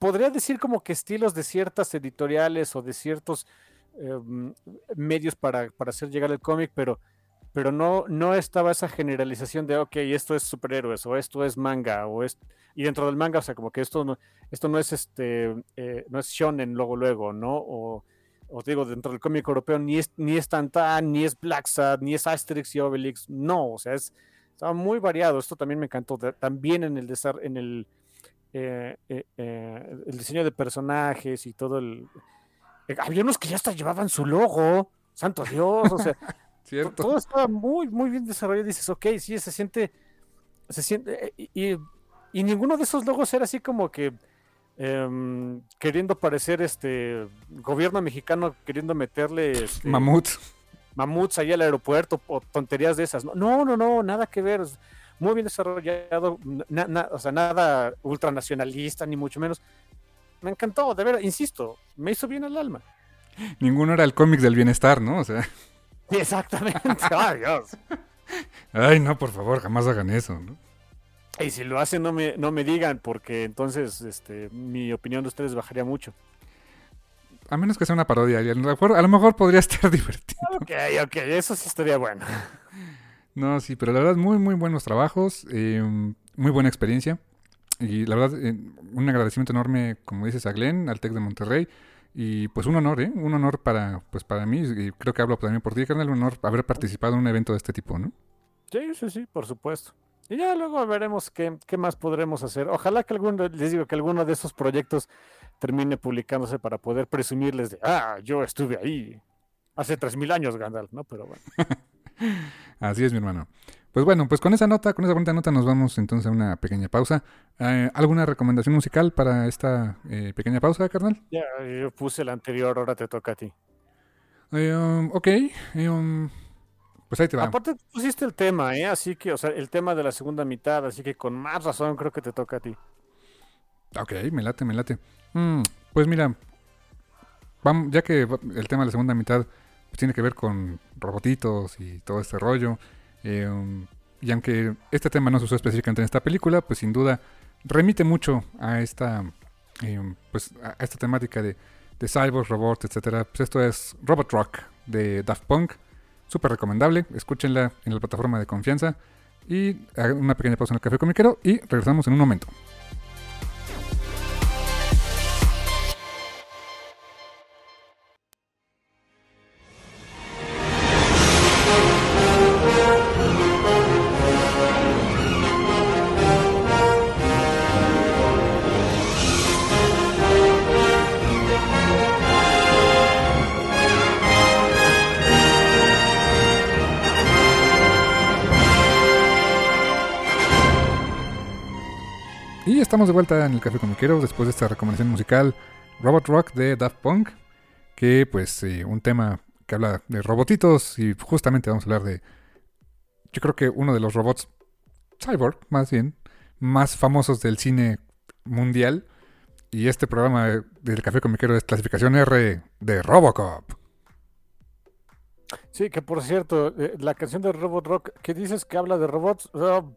podría decir como que estilos de ciertas editoriales o de ciertos em, medios para, hacer llegar el cómic, pero, pero no, no estaba esa generalización de, ok, esto es superhéroes o esto es manga o es... Y dentro del manga, o sea, como que esto no, esto no es este, eh, no es shonen luego, luego, ¿no? O, os digo, dentro del cómic europeo, ni es, ni es Tantan, ni es Black Sad, ni es Asterix y Obelix, no, o sea, es, estaba muy variado, esto también me encantó, también en el, en el, eh, eh, eh, el diseño de personajes y todo el... había unos que ya hasta llevaban su logo, santo Dios, o sea, todo estaba muy, muy bien desarrollado, dices, ok, sí, se siente, se siente, y, y ninguno de esos logos era así como que Em, queriendo parecer este gobierno mexicano queriendo meterle este, mamuts. mamuts ahí al aeropuerto o tonterías de esas no no no nada que ver muy bien desarrollado o sea nada ultranacionalista ni mucho menos. Me encantó de ver insisto me hizo bien al alma. Ninguno era el cómic del bienestar no o sea. Exactamente ay Dios. Ay no por favor jamás hagan eso ¿no? Y si lo hacen, no me, no me digan, porque entonces este, mi opinión de ustedes bajaría mucho. A menos que sea una parodia, a lo mejor, a lo mejor podría estar divertido. Ok, ok, eso sí estaría bueno. No, sí, pero la verdad, muy, muy buenos trabajos, eh, muy buena experiencia. Y la verdad, eh, un agradecimiento enorme, como dices, a Glenn, al TEC de Monterrey. Y pues un honor, ¿eh? Un honor para, pues para mí, y creo que hablo también por ti, carnal, un honor haber participado en un evento de este tipo, ¿no? Sí, sí, sí, por supuesto. Y ya luego veremos qué, qué más podremos hacer. Ojalá que alguno, les digo, que alguno de esos proyectos termine publicándose para poder presumirles de, ah, yo estuve ahí hace 3.000 años, Gandalf, ¿no? Pero bueno. Así es, mi hermano. Pues bueno, pues con esa nota, con esa bonita nota nos vamos entonces a una pequeña pausa. Eh, ¿Alguna recomendación musical para esta eh, pequeña pausa, carnal? Ya, yo puse la anterior, ahora te toca a ti. Eh, um, ok. Um, pues ahí te va. Aparte pusiste el tema, ¿eh? Así que, o sea, el tema de la segunda mitad, así que con más razón creo que te toca a ti. Ok, me late, me late. Mm, pues mira, vamos, ya que el tema de la segunda mitad pues, tiene que ver con robotitos y todo este rollo, eh, y aunque este tema no se usó específicamente en esta película, pues sin duda remite mucho a esta, eh, pues a esta temática de, de cyborgs, robots, etcétera. Pues esto es Robot Rock de Daft Punk. Súper recomendable. Escúchenla en la plataforma de confianza. Y una pequeña pausa en el café comiquero y regresamos en un momento. Estamos de vuelta en el Café Comiquero después de esta recomendación musical Robot Rock de Daft Punk, que pues eh, un tema que habla de robotitos y justamente vamos a hablar de, yo creo que uno de los robots cyborg, más bien, más famosos del cine mundial. Y este programa del Café Comiquero es clasificación R de Robocop. Sí, que por cierto, eh, la canción de Robot Rock, ¿qué dices que habla de robots? Uh,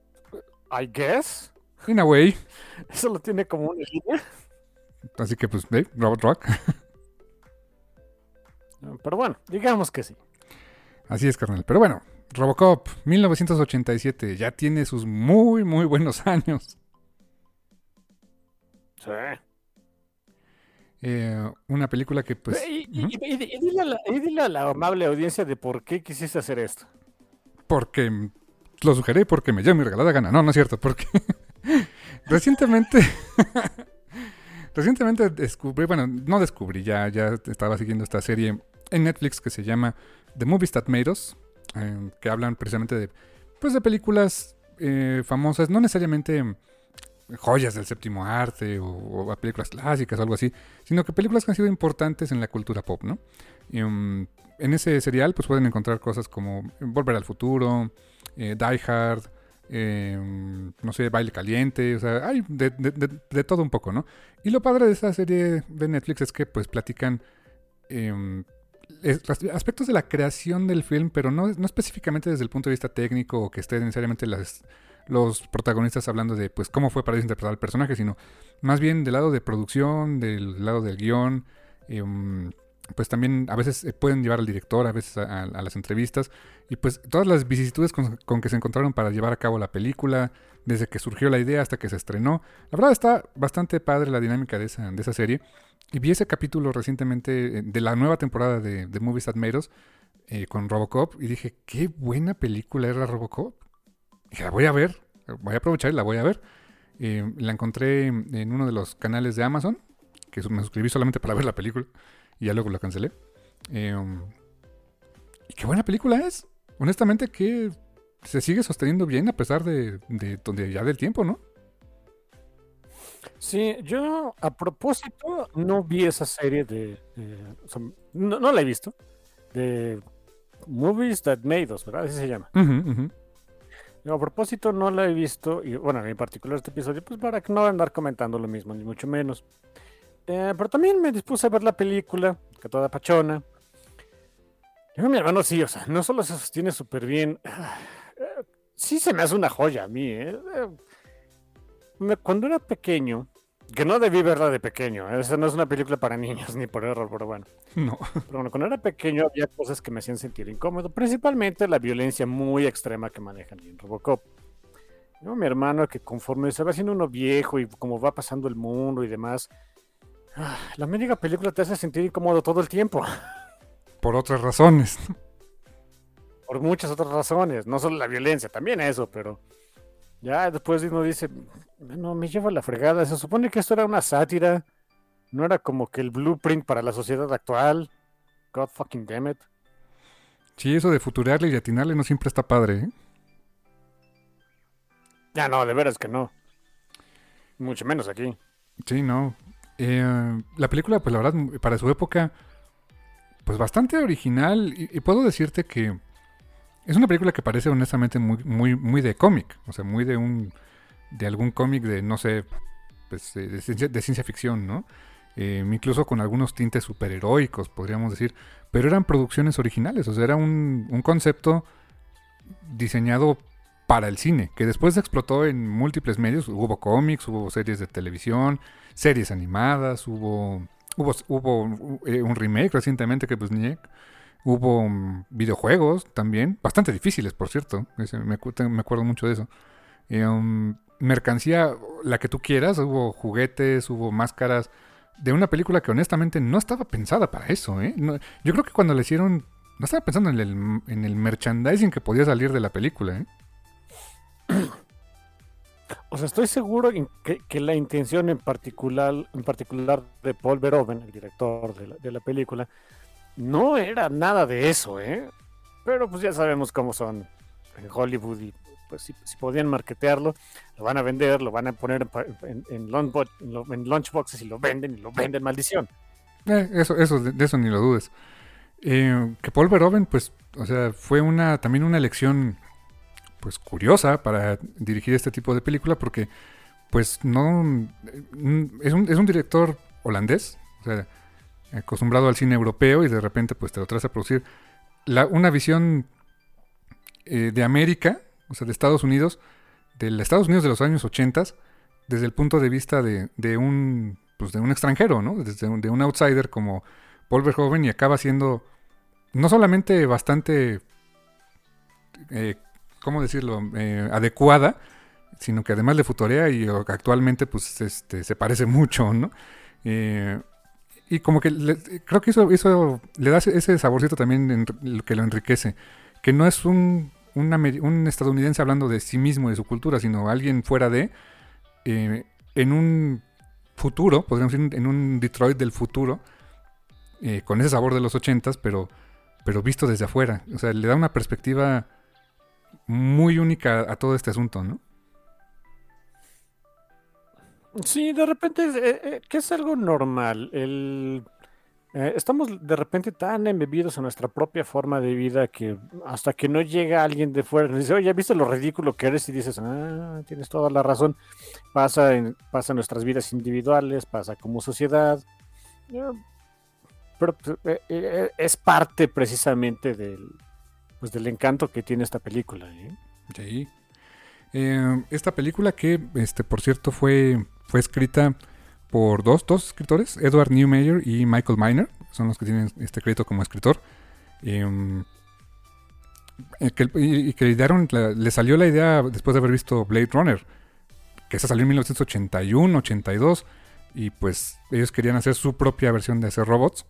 I guess. In a way. Eso lo tiene como una línea. Así que pues, ¿eh? Robot Rock. Pero bueno, digamos que sí. Así es, carnal. Pero bueno, Robocop, 1987, ya tiene sus muy, muy buenos años. Sí. Eh, una película que pues... Y, dile, a la, amable audiencia de por qué quisiste hacer esto. Porque lo sugerí, porque me dio mi regalada gana. No, no es cierto, porque recientemente... recientemente descubrí, bueno, no descubrí, ya, ya estaba siguiendo esta serie en Netflix que se llama The Movies That Made Us, eh, que hablan precisamente de, pues, de películas eh, famosas, no necesariamente joyas del séptimo arte o, películas clásicas o algo así, sino que películas que han sido importantes en la cultura pop, ¿no? Um, en ese serial pues pueden encontrar cosas como Volver al Futuro, eh, Die Hard, em, no sé, Baile Caliente, o sea, hay de, todo un poco, ¿no? Y lo padre de esa serie de Netflix es que pues platican em, aspectos de la creación del film, pero no, no específicamente desde el punto de vista técnico o que esté necesariamente las los protagonistas hablando de pues cómo fue para interpretar al personaje, sino más bien del lado de producción, del lado del guion, em, pues también a veces eh, pueden llevar al director, a veces a, las entrevistas, y pues todas las vicisitudes con, que se encontraron para llevar a cabo la película, desde que surgió la idea hasta que se estrenó. La verdad está bastante padre la dinámica de esa, de esa serie. Y vi ese capítulo recientemente eh, de la nueva temporada de, de Movies That eh, con Robocop y dije, qué buena película era Robocop. Dije, la voy a ver, voy a aprovechar y la voy a ver. Eh, la encontré en uno de los canales de Amazon, que me suscribí solamente para ver la película y ya luego la cancelé. Eh, y qué buena película es. Honestamente, que se sigue sosteniendo bien a pesar de, de, ya del tiempo, ¿no? Sí, yo a propósito no vi esa serie de... no, la he visto. De Movies That Made Us, ¿verdad? Así se llama a propósito, no la he visto, y bueno, en particular este episodio, pues para no andar comentando lo mismo, ni mucho menos. Eh, pero también me dispuse a ver la película, que toda pachona. Y mi hermano sí, o sea, no solo se sostiene súper bien, eh, sí se me hace una joya a mí. Eh. Cuando era pequeño, que no debí verla de pequeño. Esa no es una película para niños ni por error, pero bueno. No. Pero bueno, cuando era pequeño había cosas que me hacían sentir incómodo. Principalmente la violencia muy extrema que manejan en Robocop. Yo, mi hermano, que conforme se va haciendo uno viejo y como va pasando el mundo y demás, la médica película te hace sentir incómodo todo el tiempo. Por otras razones. Por muchas otras razones. No solo la violencia, también eso, pero ya después uno dice, no, me lleva la fregada. Se supone que esto era una sátira. No era como que el blueprint para la sociedad actual. God fucking damn it. Sí, eso de futurarle y atinarle no siempre está padre, ¿eh? Ya no, de veras que no. Mucho menos aquí. Sí, no. Eh, la película, pues la verdad, para su época, pues bastante original. y puedo decirte que es una película que parece honestamente muy, muy, muy de cómic, o sea, muy de un de algún cómic de, no sé, pues, de, ciencia, ficción, ¿no? Eh, incluso con algunos tintes superheroicos, podríamos decir, pero eran producciones originales, o sea, era un, un concepto diseñado para el cine, que después explotó en múltiples medios, hubo cómics, hubo series de televisión, series animadas, hubo hubo, hubo eh, un remake recientemente que pues ni Hubo mm, videojuegos también, bastante difíciles, por cierto. Me, acuerdo mucho de eso. Um, mercancía, la que tú quieras, hubo juguetes, hubo máscaras de una película que honestamente no estaba pensada para eso. ¿eh? yo creo que cuando le hicieron, no estaba pensando en el, en el merchandising que podía salir de la película. ¿eh? O sea, estoy seguro que, la intención en particular, en particular de Paul Verhoeven, el director de la, película, no era nada de eso, ¿eh? Pero pues ya sabemos cómo son en Hollywood y pues si, podían marketearlo, lo van a vender, lo van a poner en, en, lunchboxes y lo venden y lo venden, maldición. Eh, eso, eso, de, eso ni lo dudes. Eh, que Paul Verhoeven, pues, o sea, fue una, también una elección, pues, curiosa para dirigir este tipo de película, porque, pues, no, mm, es un, es un director holandés, o sea, acostumbrado al cine europeo y de repente, pues, te lo traes a producir la, una visión eh, de América, o sea, de Estados Unidos, del Estados Unidos de los años 80, desde el punto de vista de, de un, pues, de un extranjero, ¿no? Desde un, de un outsider como Paul Verhoeven y acaba siendo no solamente bastante, eh, ¿cómo decirlo?, eh, adecuada, sino que además le futorea y actualmente pues este, se parece mucho, ¿no? Eh, y como que creo que eso, eso le da ese saborcito también que lo enriquece, que no es un, un estadounidense hablando de sí mismo de su cultura, sino alguien fuera de, en un futuro, podríamos decir, en un Detroit del futuro, eh, con ese sabor de los ochentas, pero, pero visto desde afuera. O sea, le da una perspectiva muy única a todo este asunto, ¿no? Sí, de repente, eh, eh, que es algo normal. El, estamos de repente tan embebidos en nuestra propia forma de vida que hasta que no llega alguien de fuera nos dice, oye, ¿has visto lo ridículo que eres? Y dices, ah, tienes toda la razón. Pasa en, pasa en nuestras vidas individuales, pasa como sociedad pero eh, eh, es parte precisamente del, pues, del encanto que tiene esta película. ¿eh? Sí. esta película que, este, por cierto, fue, fue escrita por dos, dos escritores, Edward Newmeyer y Michael Miner, son los que tienen este crédito como escritor. Em, que, y, que le, le salió la idea después de haber visto Blade Runner, que esa salió en 1981, 82, y pues ellos querían hacer su propia versión de hacer robots.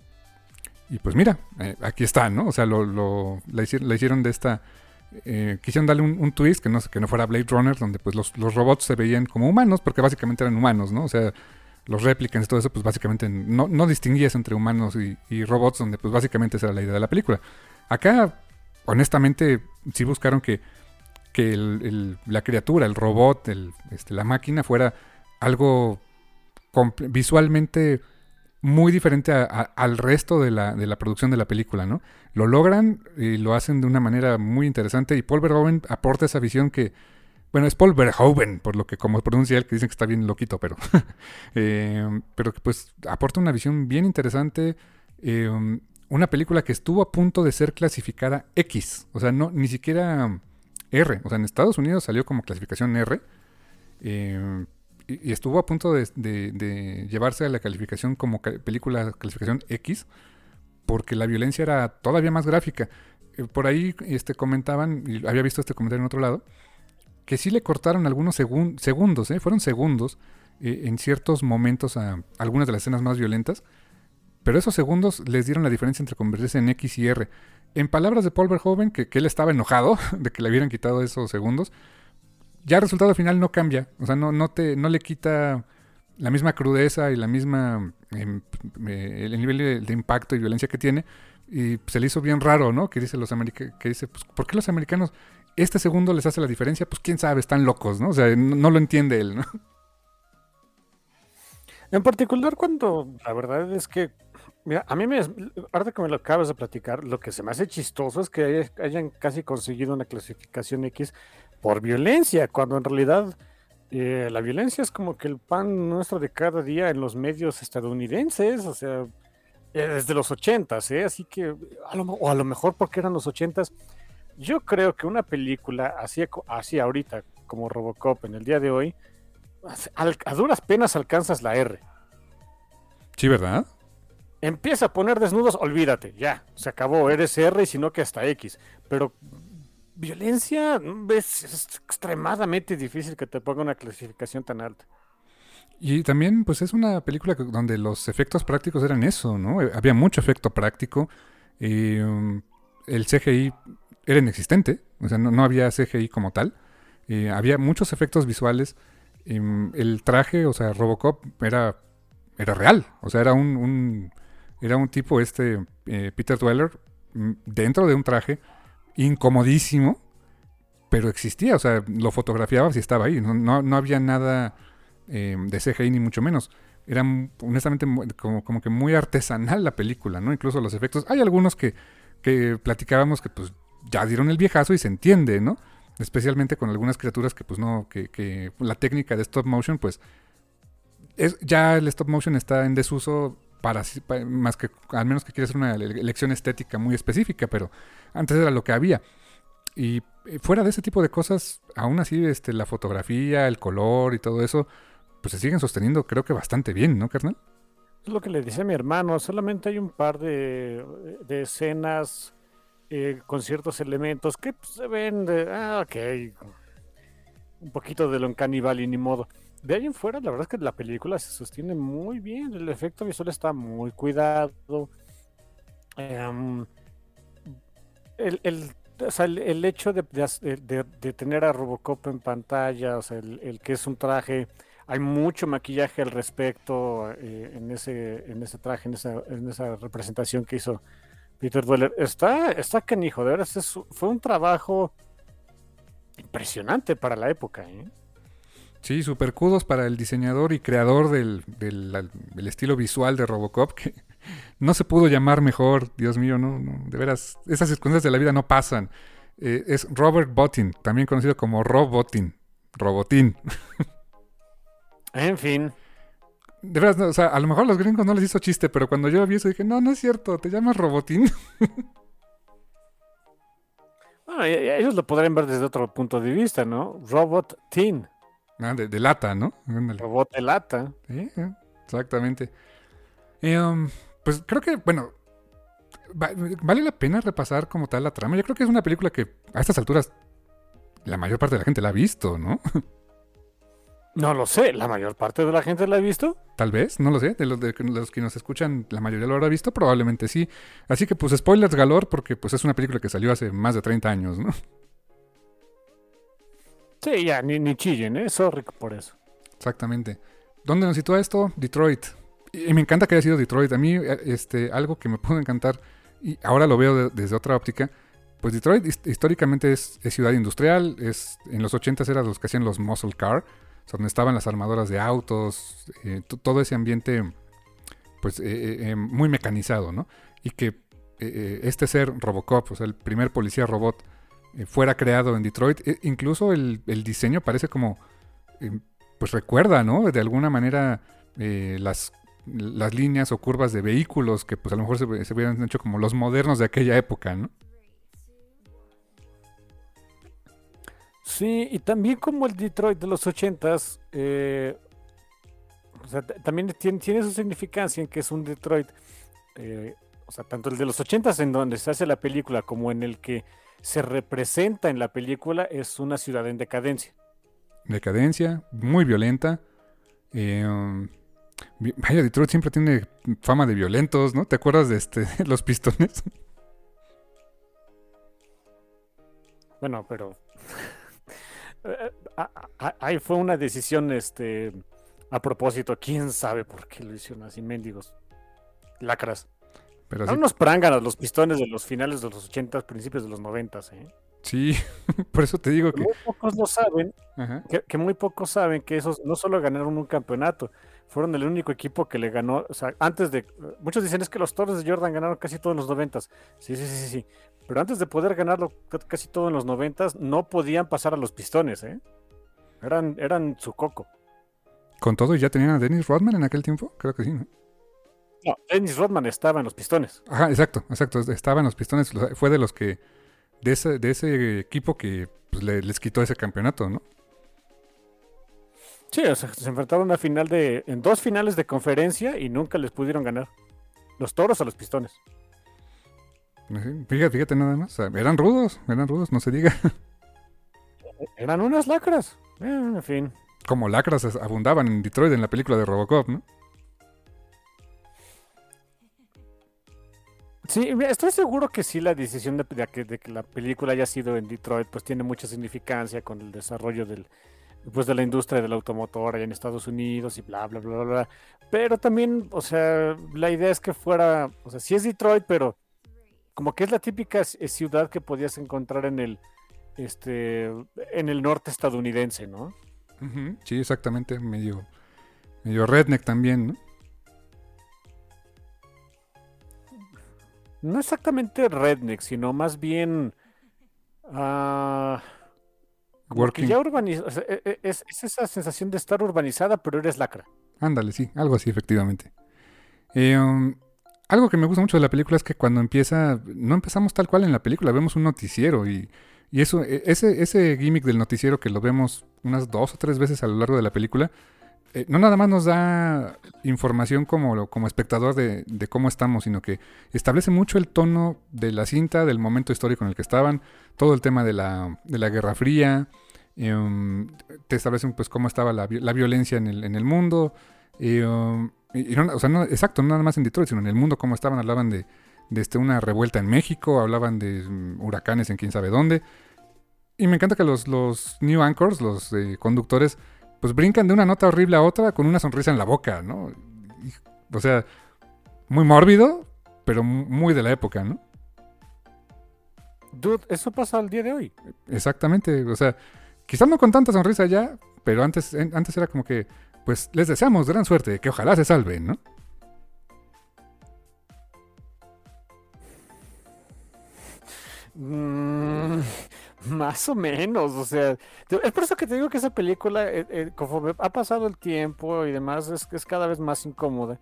Y pues mira, eh, aquí está, ¿no? O sea, lo, lo la, hicieron, de esta... Eh, quisieron darle un, twist que no, que no fuera Blade Runner, donde pues los, robots se veían como humanos, porque básicamente eran humanos, ¿no? O sea, los replicants y todo eso, pues básicamente no, no distinguías entre humanos y, robots, donde pues básicamente esa era la idea de la película. Acá, honestamente, sí buscaron que, que la criatura, el robot, el, este, la máquina fuera algo visualmente muy diferente al resto de la, de la, producción de la película, ¿no? Lo logran y lo hacen de una manera muy interesante y Paul Verhoeven aporta esa visión que, bueno, es Paul Verhoeven, por lo que como pronuncia él, que dicen que está bien loquito, pero, eh, pero que pues aporta una visión bien interesante, eh, una película que estuvo a punto de ser clasificada X, o sea, no, ni siquiera R, o sea, en Estados Unidos salió como clasificación R, eh, y estuvo a punto de, llevarse a la calificación como película clasificación X, porque la violencia era todavía más gráfica. Eh, por ahí este, comentaban, y había visto este comentario en otro lado, que sí le cortaron algunos segundos, ¿eh? fueron segundos eh, en ciertos momentos a algunas de las escenas más violentas, pero esos segundos les dieron la diferencia entre convertirse en X y R. En palabras de Paul Verhoeven, que, que él estaba enojado de que le hubieran quitado esos segundos, ya el resultado final no cambia. O sea, no, no, te, no le quita la misma crudeza y la misma em, el nivel de, impacto y violencia que tiene. Y se le hizo bien raro, ¿no? Que dice los americanos, que dice, pues, ¿por qué los americanos este segundo les hace la diferencia? Pues quién sabe, están locos, ¿no? O sea, no, lo entiende él, ¿no? En particular cuando la verdad es que, mira, a mí me, ahora que me lo acabas de platicar, lo que se me hace chistoso es que hayan casi conseguido una clasificación X por violencia, cuando en realidad eh, la violencia es como que el pan nuestro de cada día en los medios estadounidenses, o sea, eh, desde los ochentas, ¿eh? así que, a lo, o a lo mejor porque eran los ochentas, yo creo que una película así, así ahorita, como Robocop en el día de hoy, a duras penas alcanzas la R. Sí, ¿verdad? Empieza a poner desnudos, olvídate, ya, se acabó, eres R y sino que hasta X. Pero violencia mm, es, extremadamente difícil que te ponga una clasificación tan alta. Y también, pues es una película donde los efectos prácticos eran eso, ¿no? Eh, había mucho efecto práctico. y um, el CGI era inexistente, o sea, no, había CGI como tal. Había muchos efectos visuales. Um, el traje, o sea, Robocop era, era real, o sea, era un, era un tipo, este, eh, Peter Dweller, mm, dentro de un traje incomodísimo, pero existía, o sea, lo fotografiaba si estaba ahí, no, no, no había nada eh, de CGI ni mucho menos. Era honestamente como, como, que muy artesanal la película, ¿no? Incluso los efectos. Hay algunos que, que platicábamos que pues ya dieron el viejazo y se entiende, ¿no? Especialmente con algunas criaturas que pues no, que, que la técnica de stop motion pues es, ya el stop motion está en desuso para, más que al menos que quieras una elección estética muy específica, pero antes era lo que había. Y fuera de ese tipo de cosas, aún así este, la fotografía, el color y todo eso, pues se siguen sosteniendo creo que bastante bien, ¿no, carnal? Es lo que le a mi hermano, solamente hay un par de, de escenas eh, con ciertos elementos que pues, se ven de, ah, ok, un poquito de lo en y ni modo. De ahí en fuera, la verdad es que la película se sostiene muy bien, el efecto visual está muy cuidado. Em, el, el, el, hecho de, de, tener a Robocop en pantalla, o sea, el, que es un traje, hay mucho maquillaje al respecto eh, en, ese, en ese traje, en esa, en esa representación que hizo Peter Dweller. Está, está canijo, de verdad, fue un trabajo impresionante para la época. ¿eh? Sí, super kudos para el diseñador y creador del, estilo visual de Robocop, que no se pudo llamar mejor, Dios mío, no, de veras, esas circunstancias de la vida no pasan. Eh, es Robert Bottin, también conocido como Robotin, Robotín. En fin. De veras, o sea, a lo mejor a los gringos no les hizo chiste, pero cuando yo vi eso dije, no, no es cierto, te llamas Robotín. bueno, ellos lo podrían ver desde otro punto de vista, ¿no? Robot Teen. Ah, de, lata, ¿no? Robot de lata. Sí, exactamente. Um, pues creo que, bueno, vale la pena repasar como tal la trama. Yo creo que es una película que a estas alturas la mayor parte de la gente la ha visto, ¿no? No lo sé, la mayor parte de la gente la ha visto. Tal vez, no lo sé. De los, de los, que nos escuchan, la mayoría lo habrá visto, probablemente sí. Así que pues spoilers galor porque pues es una película que salió hace más de 30 años, ¿no? Sí, ya, ni, ni chillen, ¿eh? Sorry por eso. Exactamente. ¿Dónde nos sitúa esto? Detroit. Y, me encanta que haya sido Detroit. A mí, eh, este, algo que me pudo encantar, y ahora lo veo desde otra óptica, pues Detroit históricamente es, ciudad industrial, es en los 80 era los que hacían los muscle car, donde estaban las armadoras de autos, eh, todo ese ambiente pues eh, muy mecanizado, ¿no? Y que este ser Robocop, o sea, el primer policía robot, eh, fuera creado en Detroit. E, incluso el, diseño parece como, eh, pues recuerda, ¿no? De alguna manera eh, las, las líneas o curvas de vehículos que pues a lo mejor se, se, hubieran hecho como los modernos de aquella época, ¿no? Sí, y también como el Detroit de los ochentas, o sea, también tiene, tiene, su significancia en que es un Detroit, o sea, tanto el de los ochentas en donde se hace la película como en el que se representa en la película es una ciudad en decadencia. Decadencia, muy violenta. Eh, um, vaya, Detroit siempre tiene fama de violentos, ¿no? ¿Te acuerdas de este, los pistones? Bueno, pero ahí fue una decisión, este, a propósito. ¿Quién sabe por qué lo hicieron así, mendigos? Lacras. Pero Son unos pránganos los pistones de los finales de los 80, principios de los 90, ¿eh? Sí, por eso te digo que... Muy pocos lo saben, que, muy pocos saben que esos no solo ganaron un campeonato, fueron el único equipo que le ganó, o sea, antes de... Muchos dicen es que los Toros de Jordan ganaron casi todos los 90. Sí, sí, sí, sí, sí. Pero antes de poder ganarlo casi todo en los 90, no podían pasar a los pistones, ¿eh? Eran, eran su coco. ¿Con todo y ya tenían a Dennis Rodman en aquel tiempo? Creo que sí, ¿no? No, Dennis Rodman estaba en los pistones. Ajá, exacto, exacto. Estaba en los pistones. Fue de los que. De ese, de ese equipo que pues, les quitó ese campeonato, ¿no? Sí, o sea, se enfrentaron a final de. en dos finales de conferencia y nunca les pudieron ganar. Los toros a los pistones. Fíjate, fíjate nada más. eran rudos, eran rudos, no se diga. Eran unas lacras. Eh, en fin. Como lacras abundaban en Detroit en la película de Robocop, ¿no? Sí, estoy seguro que sí la decisión de, que, la película haya sido en Detroit pues tiene mucha significancia con el desarrollo del pues de la industria del automotor allá en Estados Unidos y bla bla bla bla pero también o sea la idea es que fuera o sea sí es Detroit pero como que es la típica ciudad que podías encontrar en el este, en el norte estadounidense, ¿no? Sí, exactamente, medio, medio redneck también, ¿no? No exactamente redneck, sino más bien... Uh, Working. Ya urbaniz... E, e, es, esa sensación de estar urbanizada, pero eres lacra. Ándale, sí, algo así, efectivamente. Eh, um, algo que me gusta mucho de la película es que cuando empieza, no empezamos tal cual en la película, vemos un noticiero y, y eso, e, ese, ese gimmick del noticiero que lo vemos unas dos o tres veces a lo largo de la película, eh, no nada más nos da información como, como espectador de, cómo estamos, sino que establece mucho el tono de la cinta, del momento histórico en el que estaban, todo el tema de la, de la Guerra Fría, um, te establecen pues cómo estaba la, la violencia en el, en el mundo, no, o sea, exacto, no nada más en Detroit, sino en el mundo cómo estaban, hablaban de, de este, una revuelta en México, hablaban de um, huracanes en quién sabe dónde. Y me encanta que los, los new anchors, los eh, conductores, pues brincan de una nota horrible a otra con una sonrisa en la boca, ¿no? o sea, muy mórbido, pero muy de la época, ¿no? Dude, eso pasa al día de hoy. Exactamente, o sea, quizás no con tanta sonrisa ya, pero antes, antes era como que, pues les deseamos gran suerte, que ojalá se salven, ¿no? Mm, más o menos, o sea, es por eso que te digo que esa película, eh, eh, conforme ha pasado el tiempo y demás, es, es cada vez más incómoda.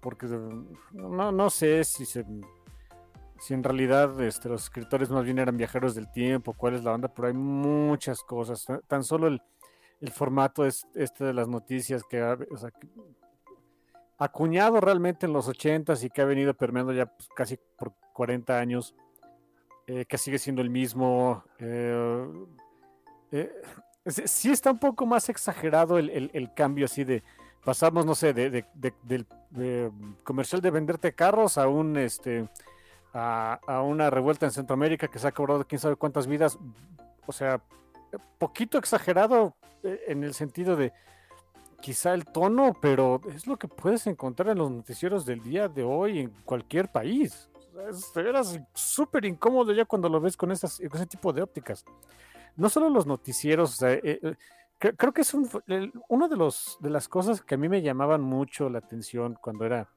Porque no, no sé si se, si en realidad este, los escritores más bien eran viajeros del tiempo, cuál es la onda, pero hay muchas cosas. Tan solo el, el formato es este de las noticias que, acuñado realmente en los 80 y que ha venido permeando ya pues, casi por 40 años eh, que sigue siendo el mismo. Eh, eh, sí está un poco más exagerado el, cambio así de pasamos, no sé, de, del comercial de venderte carros a un este a, a, una revuelta en Centroamérica que se ha cobrado quién sabe cuántas vidas. O sea, poquito exagerado en el sentido de quizá el tono, pero es lo que puedes encontrar en los noticieros del día de hoy en cualquier país es súper incómodo ya cuando lo ves con, ese tipo de ópticas. No solo los noticieros, eh, eh, creo que es un, uno de los de las cosas que a mí me llamaban mucho la atención cuando era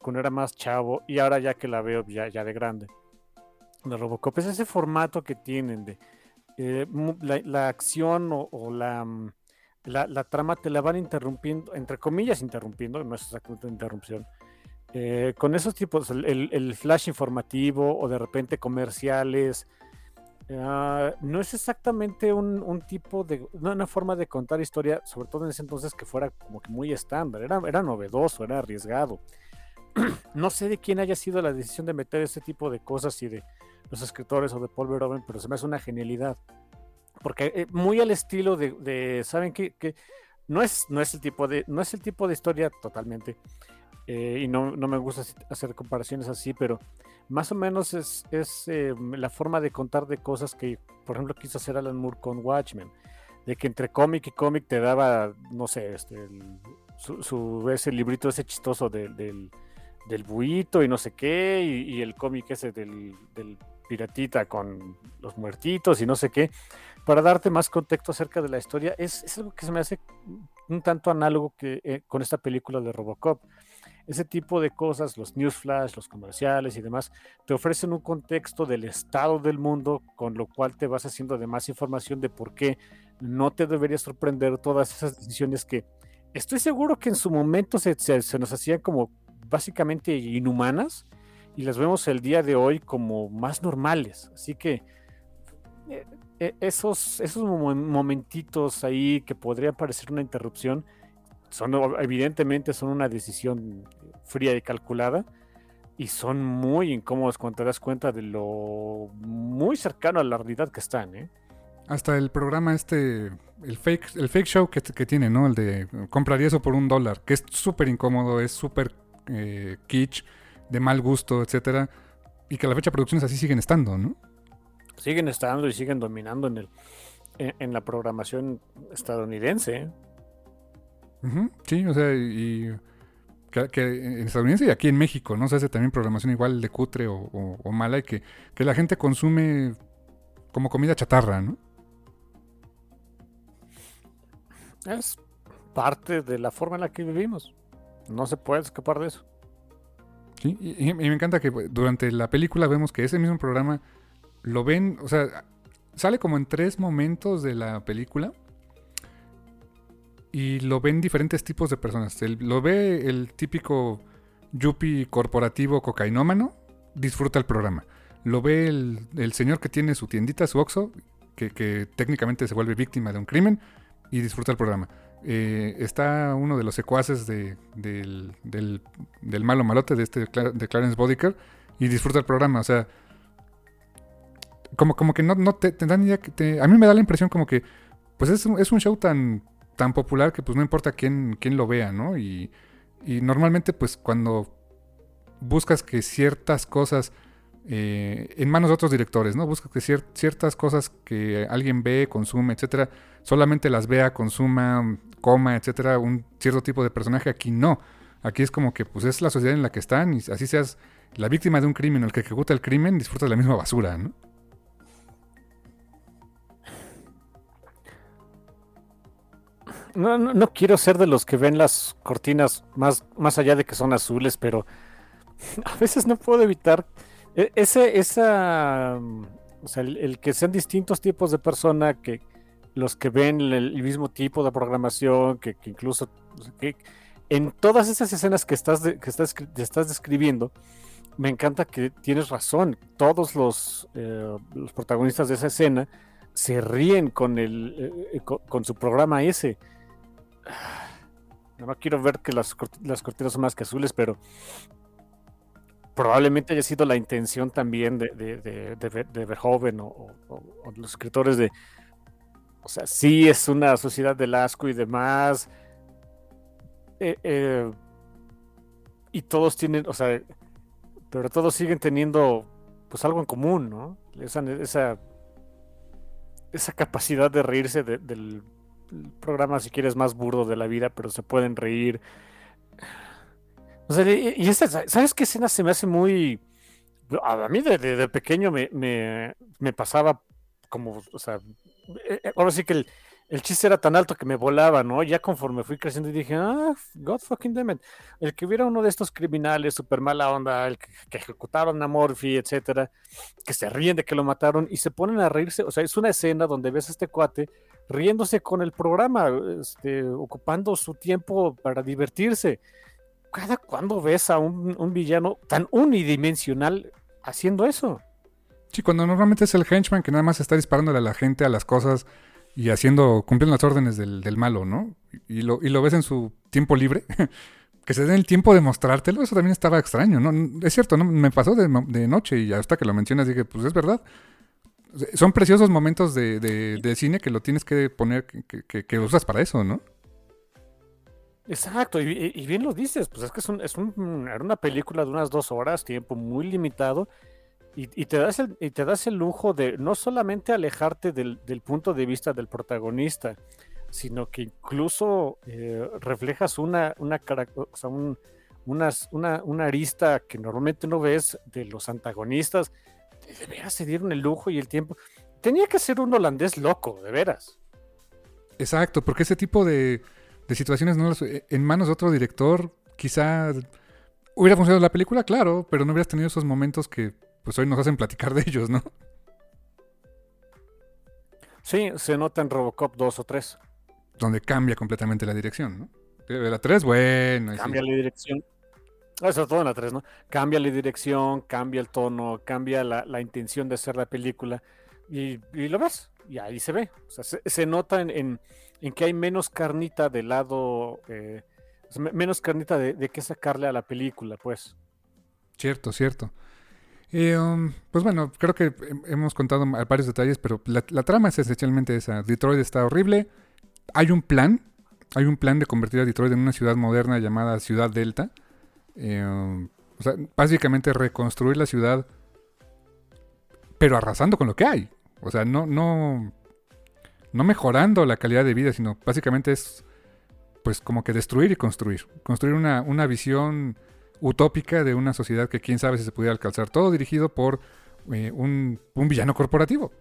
cuando era más chavo y ahora ya que la veo ya, de grande. De Robocop es ese formato que tienen de eh, la, acción o, la, mm, la, la, trama te la van interrumpiendo, entre comillas interrumpiendo, no es exactamente interrupción, eh, con esos tipos, el, flash informativo o de repente comerciales, ah, no es exactamente un, tipo de, una forma de contar historia, sobre todo en ese entonces que fuera como que muy estándar, era, era novedoso, era arriesgado. no sé de quién haya sido la decisión de meter ese tipo de cosas y de los escritores o de Paul Verhoeven, pero se me hace una genialidad. Porque eh, muy al estilo de, ¿saben qué? Que no es, no es el tipo de, no es el tipo de historia totalmente, eh, y no, me gusta hacer comparaciones así, pero más o menos es, eh, la forma de contar de cosas que, por ejemplo, quiso hacer Alan Moore con Watchmen, de que entre cómic y cómic te daba, no sé, este, su, ese librito ese chistoso del, del buito y no sé qué, y, el cómic ese del, piratita con los muertitos y no sé qué, para darte más contexto acerca de la historia, es, algo que se me hace un tanto análogo que, eh, con esta película de Robocop ese tipo de cosas, los newsflash, los comerciales y demás, te ofrecen un contexto del estado del mundo, con lo cual te vas haciendo de más información de por qué no te debería sorprender todas esas decisiones que estoy seguro que en su momento se, nos hacían como básicamente inhumanas y las vemos el día de hoy como más normales. Así que eh, eh, esos, esos momentitos ahí que podría parecer una interrupción, son evidentemente son una decisión fría y calculada y son muy incómodos cuando te das cuenta de lo muy cercano a la realidad que están, ¿eh? Hasta el programa este, el fake, el fake show que, que tiene, ¿no? El de compraría eso por un dólar, que es súper incómodo, es súper eh, kitsch, de mal gusto, etcétera, y que a la fecha producciones así siguen estando, ¿no? Siguen estando y siguen dominando en el en, la programación estadounidense. Sí, o sea, y que, en Estados Unidos y aquí en México, ¿no? Se hace también programación igual de cutre o, mala y que, que, la gente consume como comida chatarra, ¿no? Es parte de la forma en la que vivimos. No se puede escapar de eso. Sí, y, y me encanta que durante la película vemos que ese mismo programa lo ven, o sea, sale como en tres momentos de la película y lo ven diferentes tipos de personas. El- lo ve el típico yuppie corporativo cocainómano, disfruta el programa. Lo ve el, el señor que tiene su tiendita, su Oxxo, que, que técnicamente se vuelve víctima de un crimen y disfruta el programa. Eh, está uno de los secuaces de- del, del- del malo malote de este de Clarence Bodiker y disfruta el programa. O sea, como, como que no, no te, te dan idea que a mí me da la impresión como que pues es, es un show tan, tan popular que pues no importa quién, quién lo vea, ¿no? Y, y normalmente pues cuando buscas que ciertas cosas eh, en manos de otros directores, ¿no? Buscas que cier- ciertas cosas que alguien ve, consume, etcétera, solamente las vea, consuma, coma, etcétera, un cierto tipo de personaje. Aquí no. Aquí es como que pues es la sociedad en la que están y así seas la víctima de un crimen o el que ejecuta el crimen, disfrutas la misma basura, ¿no? No, no, quiero ser de los que ven las cortinas más, más allá de que son azules, pero a veces no puedo evitar e- ese, esa, o sea, el, que sean distintos tipos de persona, que los que ven el, mismo tipo de programación, que, que incluso que en todas esas escenas que estás, que estás, que estás describiendo, me encanta que tienes razón. Todos los, eh, los protagonistas de esa escena se ríen con, el, eh, con, con su programa ese. No quiero ver que las, las cortinas son más que azules, pero probablemente haya sido la intención también de, de, de, de Ver- de Verhoeven o, los escritores de. O sea, sí es una sociedad del asco y demás. eh, eh, y todos tienen, o sea, pero todos siguen teniendo pues algo en común, ¿no? Esa, esa, esa capacidad de reírse de- del programa, si quieres, más burdo de la vida, pero se pueden reír. Y, esta, ¿sabes qué escena se me hace muy... A mí de, de- de pequeño me, me, me pasaba como, o sea, eh, eh, ahora sí que el, el chiste era tan alto que me volaba, ¿no? Ya conforme fui creciendo y dije, ah, God fucking damn it. El que hubiera uno de estos criminales súper mala onda, el que, que ejecutaron a Morphy, etcétera, que se ríen de que lo mataron y se ponen a reírse. O sea, es una escena donde ves a este cuate riéndose con el programa, este, ocupando su tiempo para divertirse. ¿Cada cuándo ves a un villano tan unidimensional haciendo eso? Sí, cuando normalmente es el henchman que nada más está disparándole a la gente, a las cosas y haciendo, cumpliendo las órdenes del, del malo, ¿no? Y lo, y lo ves en su tiempo libre. que se den el tiempo de mostrártelo, eso también estaba extraño, ¿no? Es cierto, ¿no? Me pasó de, de noche y hasta que lo mencionas dije, pues es verdad. Son preciosos momentos de, de- de cine que lo tienes que poner, que, que- usas para eso, ¿no? Exacto, y bien lo dices, pues es que es, un- es un- era una película de unas dos horas, tiempo muy limitado, y, te, das el, y te das el lujo de no solamente alejarte del, punto de vista del protagonista, sino que incluso eh, reflejas una, una, una, una arista que normalmente no ves de los antagonistas. De veras se dieron el lujo y el tiempo. Tenía que ser un holandés loco, de veras. Exacto, porque ese tipo de, de situaciones no las- eh, en manos de otro director, quizá hubiera funcionado la película, claro, pero no hubieras tenido esos momentos que pues hoy nos hacen platicar de ellos, ¿no? Sí, se nota en Robocop 2 o 3. Donde cambia completamente la dirección, ¿no? La 3, bueno. sí. Cambia la dirección. Ah, Sobre todo en la 3, ¿no? Cambia la dirección, cambia el tono, cambia la, la intención de hacer la película y, y lo ves, y ahí se ve. O sea, se, se nota en, en- en que hay menos carnita del lado, eh, sea, menos carnita de, de qué sacarle a la película, pues. Cierto, cierto. Eh, pues bueno, creo que hem- hemos contado varios detalles, pero la, la trama es esencialmente esa. Detroit está horrible. Hay un plan. Hay un plan de convertir a Detroit en una ciudad moderna llamada Ciudad Delta. Eh, um, o sea, básicamente reconstruir la ciudad, pero arrasando con lo que hay. O sea, no, no, no mejorando la calidad de vida, sino básicamente es pues como que destruir y construir. Construir una, una visión utópica de una sociedad que quién sabe si se pudiera alcanzar. Todo dirigido por eh, un, un villano corporativo.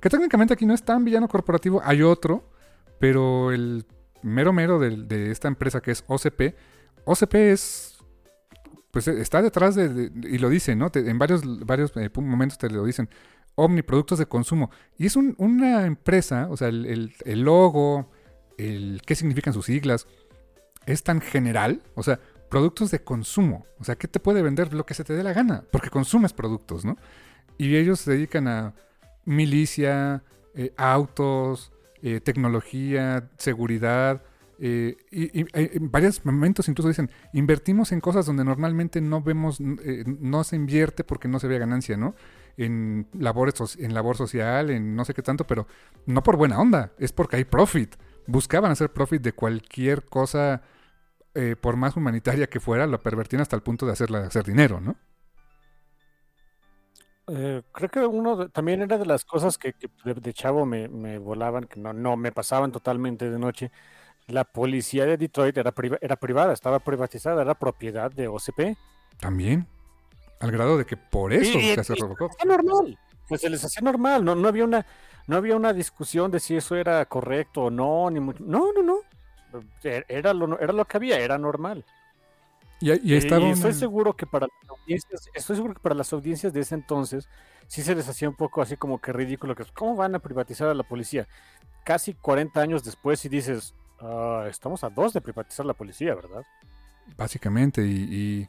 Que técnicamente aquí no es tan villano corporativo, hay otro, pero el mero mero de, esta empresa que es OCP, OCP es, pues está detrás de, y lo dice, ¿no? en varios, varios eh, momentos te lo dicen, Omni, productos de consumo. Y es una empresa, o sea, el, el logo, el qué significan sus siglas, es tan general, o sea, productos de consumo, o sea, ¿qué te puede vender lo que se te dé la gana? Porque consumes productos, ¿no? Y ellos se dedican a milicia, eh, autos, eh, tecnología, seguridad. Eh, y, en varios momentos incluso dicen, invertimos en cosas donde normalmente no vemos, no se invierte porque no se ve ganancia, ¿no? En, labores, en labor social, en no sé qué tanto, pero no por buena onda, es porque hay profit. Buscaban hacer profit de cualquier cosa, por más humanitaria que fuera, lo pervertían hasta el punto de hacerla, hacer dinero, ¿no? Eh, creo que uno también era de las cosas que, de, chavo me, volaban, que no, no me pasaban totalmente de noche. La policía de Detroit era, era privada, estaba privatizada, era propiedad de OCP. También. Al grado de que por eso se hace Robocop. Normal. Pues se les hacía normal. No, no había una, no había una discusión de si eso era correcto o no, ni mucho. No, no, no. Era lo, era lo que había, era normal. Y, estoy seguro que para las audiencias, estoy seguro que para las audiencias de ese entonces sí se les hacía un poco así como que ridículo que cómo van a privatizar a la policía. Casi 40 años después y dices, ah, estamos a dos de privatizar la policía, ¿verdad? Básicamente y,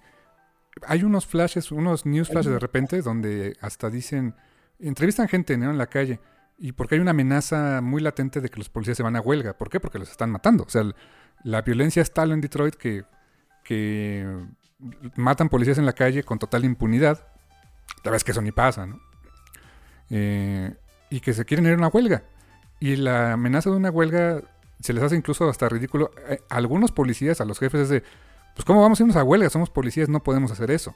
hay unos flashes, unos news flashes de repente donde hasta dicen, entrevistan gente en la calle y porque hay una amenaza muy latente de que los policías se van a huelga. ¿Por qué? Porque los están matando. O sea, la violencia es tal en Detroit que que matan policías en la calle con total impunidad. La vez que eso ni pasa, ¿no? Eh, y que se quieren ir a una huelga. Y la amenaza de una huelga se les hace incluso hasta ridículo. Eh, a algunos policías, a los jefes, es de, pues ¿cómo vamos a irnos a huelga? Somos policías, no podemos hacer eso.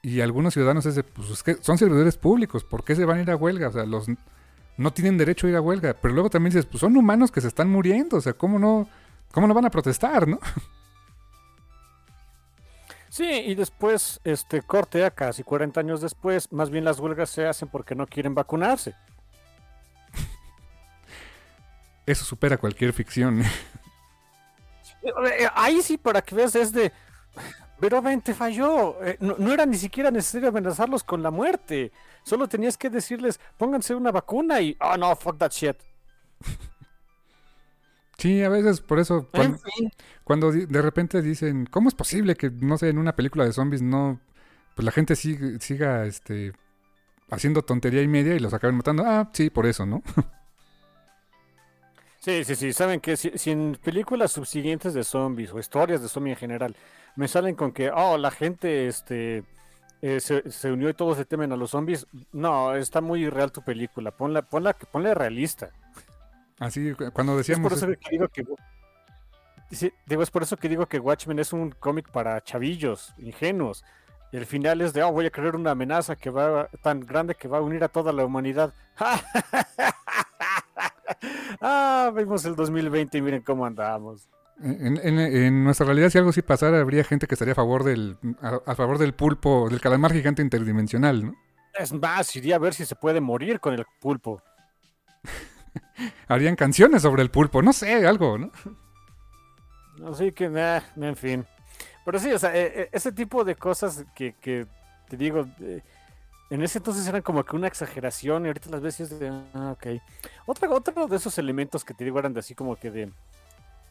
Y algunos ciudadanos es de, pues es que son servidores públicos, ¿por qué se van a ir a huelga? O sea, los no tienen derecho a ir a huelga. Pero luego también dices, pues son humanos que se están muriendo, o sea, ¿cómo no, cómo no van a protestar, no? Sí, y después, este corte a casi 40 años después, más bien las huelgas se hacen porque no quieren vacunarse. Eso supera cualquier ficción. Eh, ahí sí, para que veas, es de. Pero ven, te falló. Eh, no, no, era ni siquiera necesario amenazarlos con la muerte. Solo tenías que decirles, pónganse una vacuna y. Oh no, fuck that shit. Sí, a veces por eso, cuando, de repente dicen, ¿cómo es posible que, no sé, en una película de zombies no, pues la gente siga, siga este, haciendo tontería y media y los acaben matando? Ah, sí, por eso, ¿no? Sí, sí, sí. Saben que si, en películas subsiguientes de zombies o historias de zombies en general me salen con que, oh, la gente este, eh, se, unió y todos se temen a los zombies, no, está muy irreal tu película. Ponla, ponla, ponla realista. Así, cuando decíamos... Es por eso que digo que... digo, es por eso que digo que Watchmen es un cómic para chavillos, ingenuos. Y el final es de, oh, voy a crear una amenaza que va tan grande que va a unir a toda la humanidad. ah, vimos el 2020 y miren cómo andamos. En, nuestra realidad, si algo sí pasara, habría gente que estaría a favor del, a, favor del pulpo, del calamar gigante interdimensional, ¿no? Es más, iría a ver si se puede morir con el pulpo. harían canciones sobre el pulpo, no sé, algo, ¿no? Así que, en fin. Pero sí, o sea, e, e, ese tipo de cosas que, que te digo, en ese entonces eran como que una exageración y ahorita las veces de, ah, ok. Otra, otro de esos elementos que te digo eran de así como que de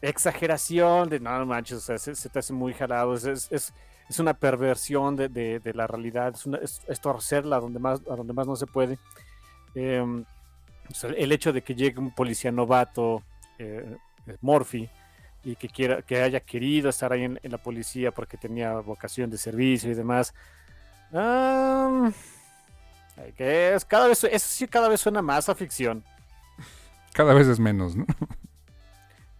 exageración, de no, manches, o sea, se, te hace muy jalado, es, es, es una perversión de, de, la realidad, es, una, es, torcerla a donde más, a donde más no se puede. Eh, el hecho de que llegue un policía novato, eh, Morphy, y que quiera, que haya querido estar ahí en, la policía porque tenía vocación de servicio y demás. que es cada vez, eso sí cada vez suena más a ficción. Cada vez es menos, ¿no?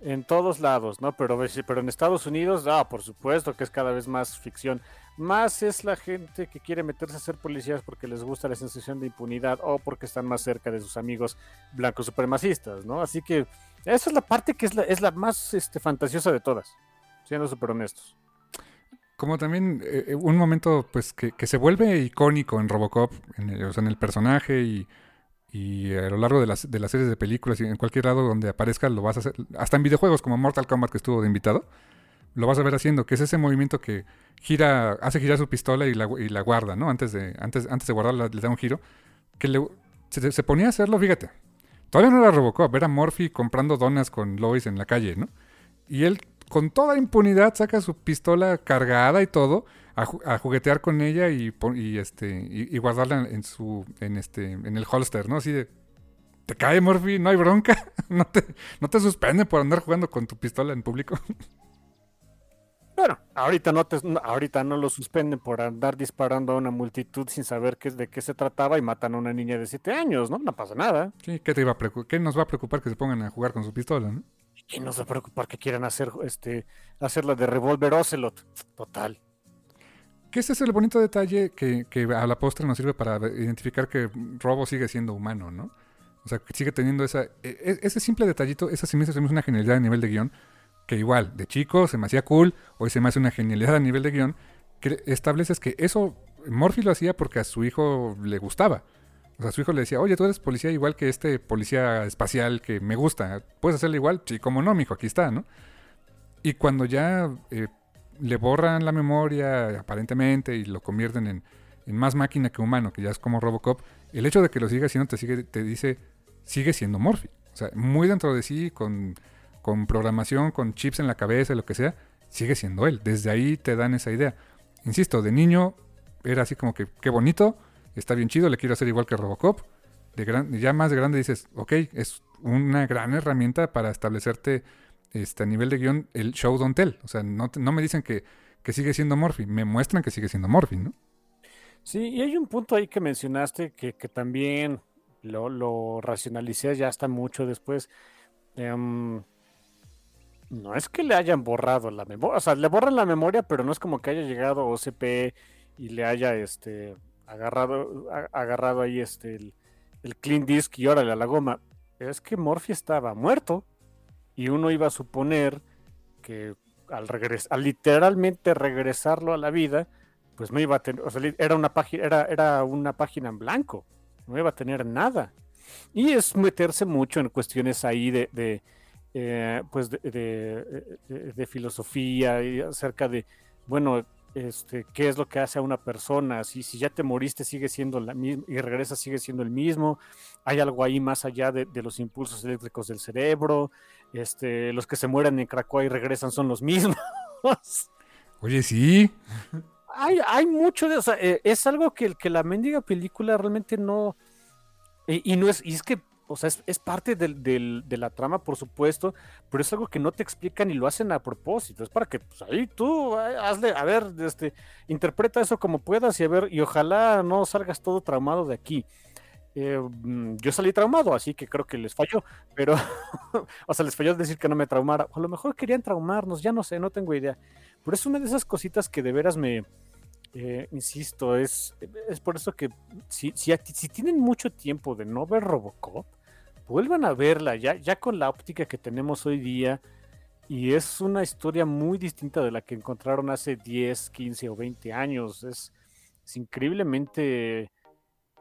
En todos lados, ¿no? Pero, pero en Estados Unidos, ah, por supuesto que es cada vez más ficción. Más es la gente que quiere meterse a ser policías porque les gusta la sensación de impunidad o porque están más cerca de sus amigos blancos supremacistas, ¿no? Así que esa es la parte que es la, es la más este, fantasiosa de todas, siendo súper honestos. Como también eh, eh, un momento pues que, se vuelve icónico en Robocop, en el, o sea, en el personaje y, y a lo largo de las, de las series de películas y en cualquier lado donde aparezca lo vas a hacer, hasta en videojuegos como Mortal Kombat que estuvo de invitado, lo vas a ver haciendo, que es ese movimiento que gira, hace girar su pistola y la, y la guarda, ¿no? Antes de, antes, antes de guardarla le da un giro, que le, se, se, ponía a hacerlo, fíjate. Todavía no era Robocop, era Morphy comprando donas con Lois en la calle, ¿no? Y él con toda impunidad saca su pistola cargada y todo a, juguetear con ella y, este y, guardarla en su en este en el holster, ¿no? Así de te cae Murphy, no hay bronca, no te no te suspende por andar jugando con tu pistola en público. Bueno, ahorita no te, ahorita no lo suspenden por andar disparando a una multitud sin saber qué, de qué se trataba y matan a una niña de 7 años, ¿no? No pasa nada. Sí, ¿qué te iba a ¿Qué nos va a preocupar que se pongan a jugar con su pistola, no? ¿Quién nos va a preocupar que quieran hacer este hacerla de revólver Ocelot? Total. Que ese es el bonito detalle que, a la postre nos sirve para identificar que Robo sigue siendo humano, ¿no? O sea, que sigue teniendo esa, e, e, ese simple detallito, esa sí hace una genialidad a nivel de guion, que igual, de chico se me hacía cool, hoy se me hace una genialidad a nivel de guion, que estableces que eso, Morphy lo hacía porque a su hijo le gustaba. O sea, su hijo le decía, oye, tú eres policía igual que este policía espacial que me gusta, ¿puedes hacerlo igual? Sí, como no, mijo, aquí está, ¿no? Y cuando ya eh, le borran la memoria aparentemente y lo convierten en, más máquina que humano, que ya es como Robocop, el hecho de que lo siga siendo te, sigue, te dice, sigue siendo Morphy. O sea, muy dentro de sí, con, con programación, con chips en la cabeza, lo que sea, sigue siendo él. Desde ahí te dan esa idea. Insisto, de niño era así como que, qué bonito, está bien chido, le quiero hacer igual que Robocop. De gran, ya más de grande dices, ok, es una gran herramienta para establecerte este, a nivel de guion el show don't tell. O sea, no, no me dicen que, que, sigue siendo Morphy, me muestran que sigue siendo Morphy, ¿no? Sí, y hay un punto ahí que mencionaste que, que también lo, lo, racionalicé ya hasta mucho después. Um, no es que le hayan borrado la memoria, o sea, le borran la memoria, pero no es como que haya llegado OCP y le haya este agarrado, agarrado ahí este el, el clean disk y órale a la goma. Es que Morphy estaba muerto y uno iba a suponer que al, regresar, literalmente regresarlo a la vida, pues no iba a tener, o sea, era una página, era, era una página en blanco, no iba a tener nada. Y es meterse mucho en cuestiones ahí de, eh, pues de, de, filosofía y acerca de, bueno, este, qué es lo que hace a una persona, si, si ya te moriste sigue siendo la misma y regresas sigue siendo el mismo, hay algo ahí más allá de, los impulsos eléctricos del cerebro, este, los que se mueren en Krakow y regresan son los mismos. Oye, sí. Hay, hay mucho de, o sea, eh, es algo que, que la mendiga película realmente no, y no es, y es que o sea, es, parte de la trama, por supuesto, pero es algo que no te explican y lo hacen a propósito. Es para que pues, ahí tú hazle, a ver, este, interpreta eso como puedas y a ver, y ojalá no salgas todo traumado de aquí. Eh, mm, yo salí traumado, así que creo que les falló, pero, o sea, les falló decir que no me traumara. A lo mejor querían traumarnos, ya no sé, no tengo idea. Pero es una de esas cositas que de veras me, eh, insisto, es, es por eso que si, si, si, tienen mucho tiempo de no ver Robocop, vuelvan a verla ya, ya con la óptica que tenemos hoy día. Y es una historia muy distinta de la que encontraron hace 10, 15 o 20 años. Es, increíblemente...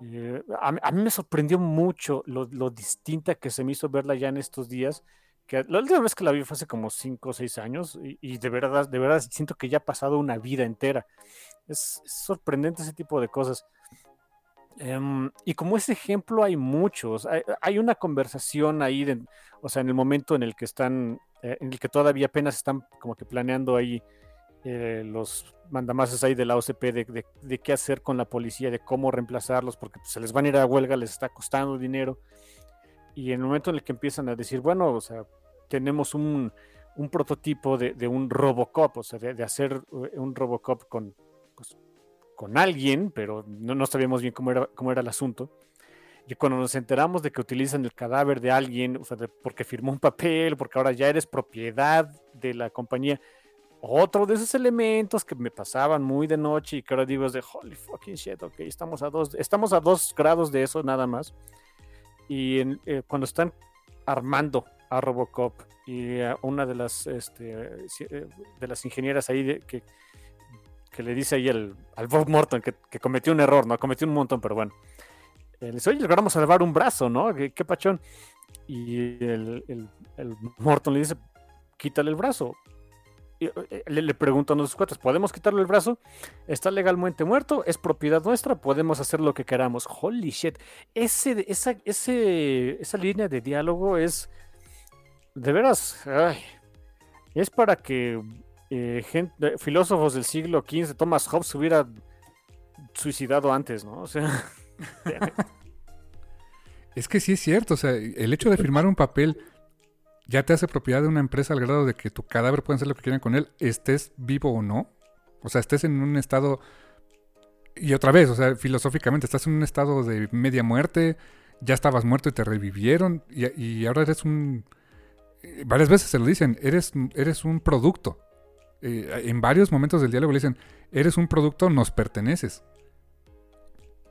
Eh, a, mí me sorprendió mucho lo, lo, distinta que se me hizo verla ya en estos días. Que la última vez que la vi fue hace como 5 o 6 años y, y, de verdad, de verdad siento que ya ha pasado una vida entera. Es, sorprendente ese tipo de cosas. Em, y como ese ejemplo hay muchos, hay, una conversación ahí, de, o sea, en el momento en el que están, eh, en el que todavía apenas están como que planeando ahí eh, los mandamases ahí de la OCP de, de, qué hacer con la policía, de cómo reemplazarlos, porque pues, se les van a ir a huelga, les está costando dinero. Y en el momento en el que empiezan a decir, bueno, o sea, tenemos un, un prototipo de, de, un Robocop, o sea, de, hacer eh, un Robocop con, pues, con alguien, pero no, no sabíamos bien cómo era, cómo era el asunto. Y cuando nos enteramos de que utilizan el cadáver de alguien, o sea, porque firmó un papel, porque ahora ya eres propiedad de la compañía, otro de esos elementos que me pasaban muy de noche y que ahora digo es de holy fucking shit, ok, estamos a dos, estamos a dos grados de eso nada más. Y eh, cuando están armando a Robocop y a una de las, este, eh, de las ingenieras ahí de, que, que le dice ahí al, al Bob Morton que, cometió un error, ¿no? Cometió un montón, pero bueno. le dice, oye, logramos salvar un brazo, ¿no? ¿Qué, qué pachón? Y el, el, el Morton le dice, quítale el brazo. Eh, le, le preguntan a los cuates, ¿podemos quitarle el brazo? Está legalmente muerto, es propiedad nuestra, podemos hacer lo que queramos. Holy shit. Ese, esa, línea de diálogo es, de veras, es para que eh, gente- filósofos del siglo XV, Thomas Hobbes, se hubiera suicidado antes, ¿no? O sea, Es que sí es cierto, o sea, el hecho de firmar un papel ya te hace propiedad de una empresa al grado de que tu cadáver pueden hacer lo que quieran con él, estés vivo o no. O sea, estés en un estado... Y otra vez, o sea, filosóficamente, estás en un estado de media muerte, ya estabas muerto y te revivieron, y, y ahora eres un... eh, Varias veces se lo dicen, eres, eres un producto. Eh, en varios momentos del diálogo le dicen, eres un producto, nos perteneces.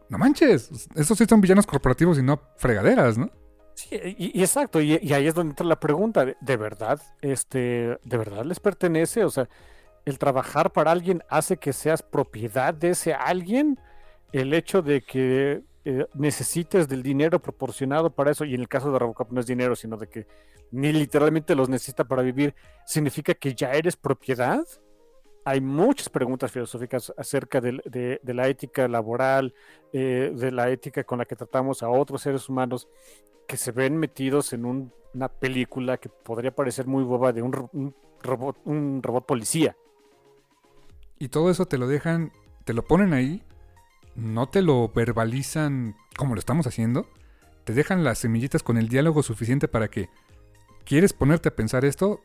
No manches, esos sí son villanos corporativos y no fregaderas, ¿no? Sí, y, exacto, y, ahí es donde entra la pregunta, ¿de, verdad, este, de verdad les pertenece? O sea, el trabajar para alguien hace que seas propiedad de ese alguien, el hecho de que eh, necesites del dinero proporcionado para eso, y en el caso de Robocop no es dinero, sino de que ni literalmente los necesita para vivir, significa que ya eres propiedad. Hay muchas preguntas filosóficas acerca de la ética laboral, eh, de la ética con la que tratamos a otros seres humanos que se ven metidos en un- una película que podría parecer muy boba de un, ro- un robot, un robot policía. Y todo eso te lo dejan, te lo ponen ahí, no te lo verbalizan como lo estamos haciendo, te dejan las semillitas con el diálogo suficiente para que quieres ponerte a pensar esto,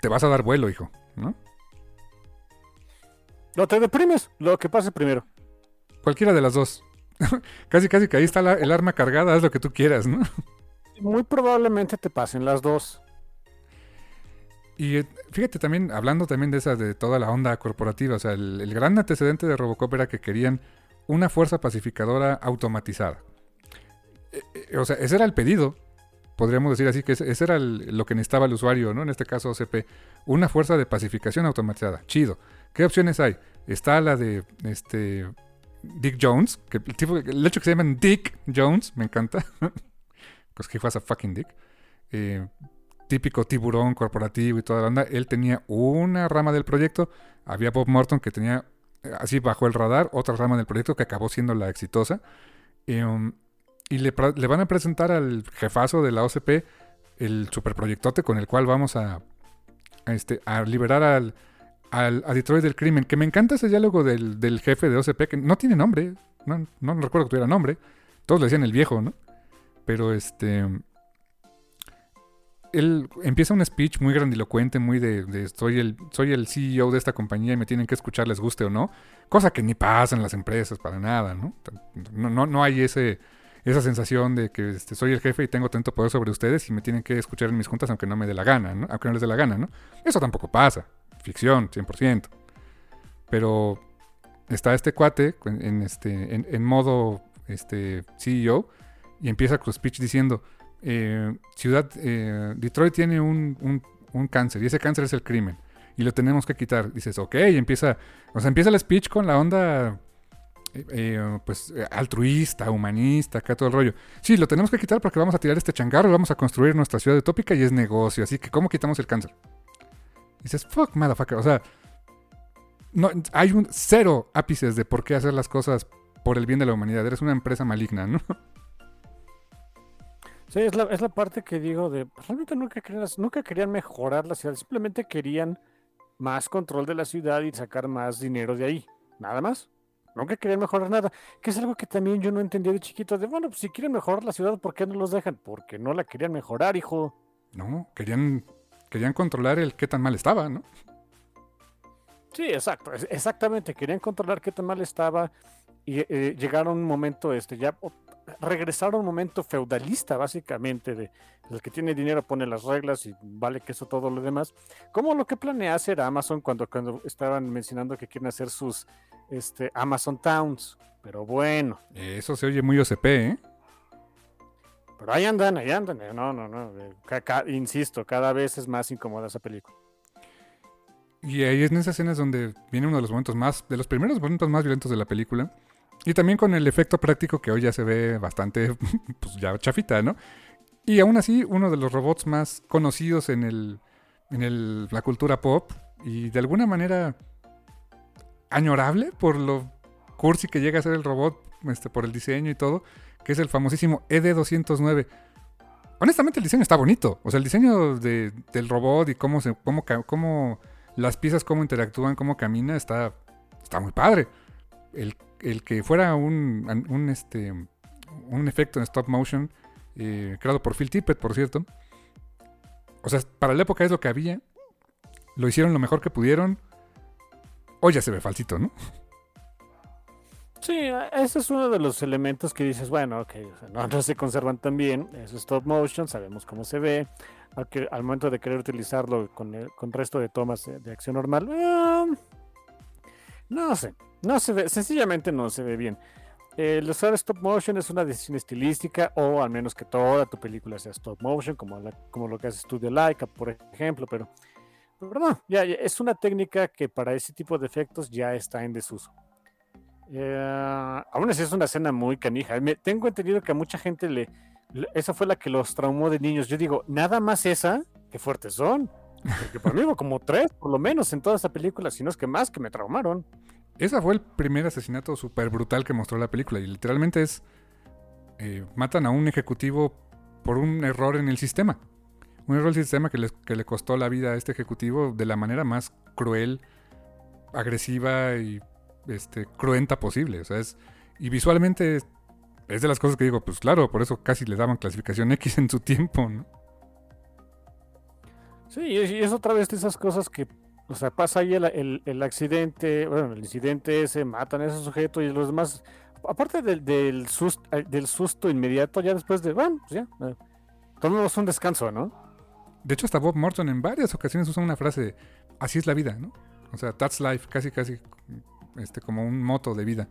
te vas a dar vuelo, hijo, ¿no? No te deprimes, lo que pase primero. Cualquiera de las dos. casi, casi que ahí está la- el arma cargada, haz lo que tú quieras, ¿no? Muy probablemente te pasen las dos. Y eh, fíjate también, hablando también de esa, de toda la onda corporativa, o sea, el, gran antecedente de Robocop era que querían una fuerza pacificadora automatizada. Eh, eh, o sea, ese era el pedido, podríamos decir así, que ese, era el- lo que necesitaba el usuario, ¿no? En este caso OCP, una fuerza de pacificación automatizada. Chido. ¿Qué opciones hay? Está la de este Dick Jones, que el, tipo, el que se llaman Dick Jones, me encanta. Pues que was a fucking dick. Eh, típico tiburón corporativo y toda la onda. Él tenía una rama del proyecto. Había Bob Morton que tenía eh, así bajo el radar otra rama del proyecto que acabó siendo la exitosa. Um, y le, van a presentar al jefazo de la OCP el superproyectote con el cual vamos a, este, liberar al, a Detroit del crimen. Que me encanta ese diálogo del, jefe de OCP que no tiene nombre. No, no recuerdo que tuviera nombre. Todos le decían el viejo, ¿no? Pero este él empieza un speech muy grandilocuente, muy de, soy, el, soy el CEO de esta compañía y me tienen que escuchar, les guste o no. Cosa que ni pasa en las empresas para nada, ¿no? No, no, hay ese, esa sensación de que este, soy el jefe y tengo tanto poder sobre ustedes y me tienen que escuchar en mis juntas aunque no me dé la gana, ¿no? Aunque no les dé la gana, ¿no? Eso tampoco pasa. Ficción, 100%. Pero está este cuate en, este, en modo este, CEO y empieza su speech diciendo eh, ciudad eh, Detroit tiene un, un- cáncer y ese cáncer es el crimen y lo tenemos que quitar dices ok y empieza o sea empieza el speech con la onda eh, eh, pues altruista humanista acá todo el rollo. Sí lo tenemos que quitar porque vamos a tirar este changarro vamos a construir nuestra ciudad utópica y es negocio así que cómo quitamos el cáncer dices fuck motherfucker o sea no, hay un cero ápices de por qué hacer las cosas por el bien de la humanidad eres una empresa maligna no Sí, es la, es la parte que digo de, pues, realmente nunca querían, nunca querían mejorar la ciudad, simplemente querían más control de la ciudad y sacar más dinero de ahí, nada más. Nunca querían mejorar nada, que es algo que también yo no entendía de chiquito, de, bueno, pues si quieren mejorar la ciudad, ¿por qué no los dejan? Porque no la querían mejorar, hijo. No, querían, querían controlar el qué tan mal estaba, ¿no? Sí, exacto, exactamente, querían controlar qué tan mal estaba y eh, llegaron un momento, este, ya regresaron un momento feudalista, básicamente, de el que tiene dinero pone las reglas y vale que eso todo lo demás, como lo que planea hacer Amazon cuando, cuando estaban mencionando que quieren hacer sus este, Amazon Towns, pero bueno, Eso se oye muy OCP, ¿eh? pero ahí andan, ahí andan, eh, no, no, no, eh, insisto, cada vez es más incómoda esa película. Y ahí es en esas escenas donde viene uno de los momentos más, de los primeros momentos más violentos de la película. Y también con el efecto práctico que hoy ya se ve bastante, pues ya chafita, ¿no? Y aún así, uno de los robots más conocidos en, el, en el, la cultura pop y de alguna manera añorable por lo cursi que llega a ser el robot, este, por el diseño y todo, que es el famosísimo ED209. Honestamente el diseño está bonito, o sea, el diseño de, del robot y cómo, se, cómo, cómo las piezas, cómo interactúan, cómo camina, está, está muy padre. El, el que fuera un, un, este, un efecto en stop motion, eh, creado por Phil Tippett, por cierto. O sea, para la época es lo que había. Lo hicieron lo mejor que pudieron. Hoy ya se ve falsito, ¿no? Sí, ese es uno de los elementos que dices, bueno, ok, no, se conservan tan bien, es stop motion, sabemos cómo se ve, aunque al momento de querer utilizarlo con el con resto de tomas de, acción normal, eh, no sé, no se ve, sencillamente no se ve bien. El usar stop motion es una decisión estilística, o al menos que toda tu película sea stop motion, como, como lo que hace Studio Laika, por ejemplo, pero, pero no, ya, es una técnica que para ese tipo de efectos ya está en desuso. Eh, aún así es una escena muy canija. Me, tengo entendido que a mucha gente le, Esa fue la que los traumó de niños. Yo digo, nada más esa, qué fuertes son. Porque por mí hubo como tres, por lo menos, en toda esa película, si no es que más que me traumaron. Esa fue el primer asesinato súper brutal que mostró la película. Y literalmente es. Eh, matan a un ejecutivo por un error en el sistema. Un error en el sistema que le, que le costó la vida a este ejecutivo de la manera más cruel, agresiva y este, cruenta posible. O sea, es, y visualmente es, de las cosas que digo, pues claro, por eso casi le daban clasificación X en su tiempo, ¿no? Sí, y es otra vez de esas cosas que, o sea, pasa ahí el, accidente, bueno, el incidente ese, matan a ese sujeto y los demás, aparte del, del, susto, eh, del susto inmediato, ya después de, bueno, pues ya, eh, tomemos un descanso, ¿no? De hecho, hasta Bob Morton en varias ocasiones usa una frase, así es la vida, ¿no? O sea, that's life, casi, casi este, como un moto de vida.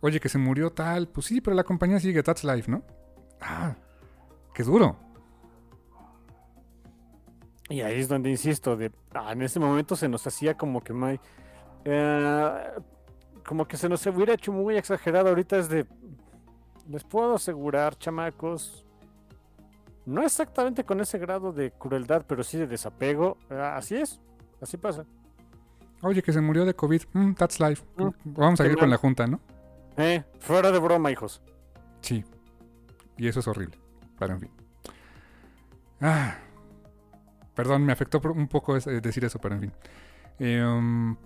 Oye, que se murió tal, pues sí, pero la compañía sigue, that's life, ¿no? Ah, qué duro. Y ahí es donde insisto, de, ah, en ese momento se nos hacía como que muy, eh, como que se nos hubiera hecho muy exagerado. Ahorita es de, les puedo asegurar, chamacos, no exactamente con ese grado de crueldad, pero sí de desapego. Ah, así es, así pasa. Oye, que se murió de COVID. Mm, that's life. Mm. Vamos a ir con la junta, ¿no? Eh, fuera de broma, hijos. Sí. Y eso es horrible. Pero en fin. Ah. Perdón, me afectó un poco decir eso, pero en fin. Em,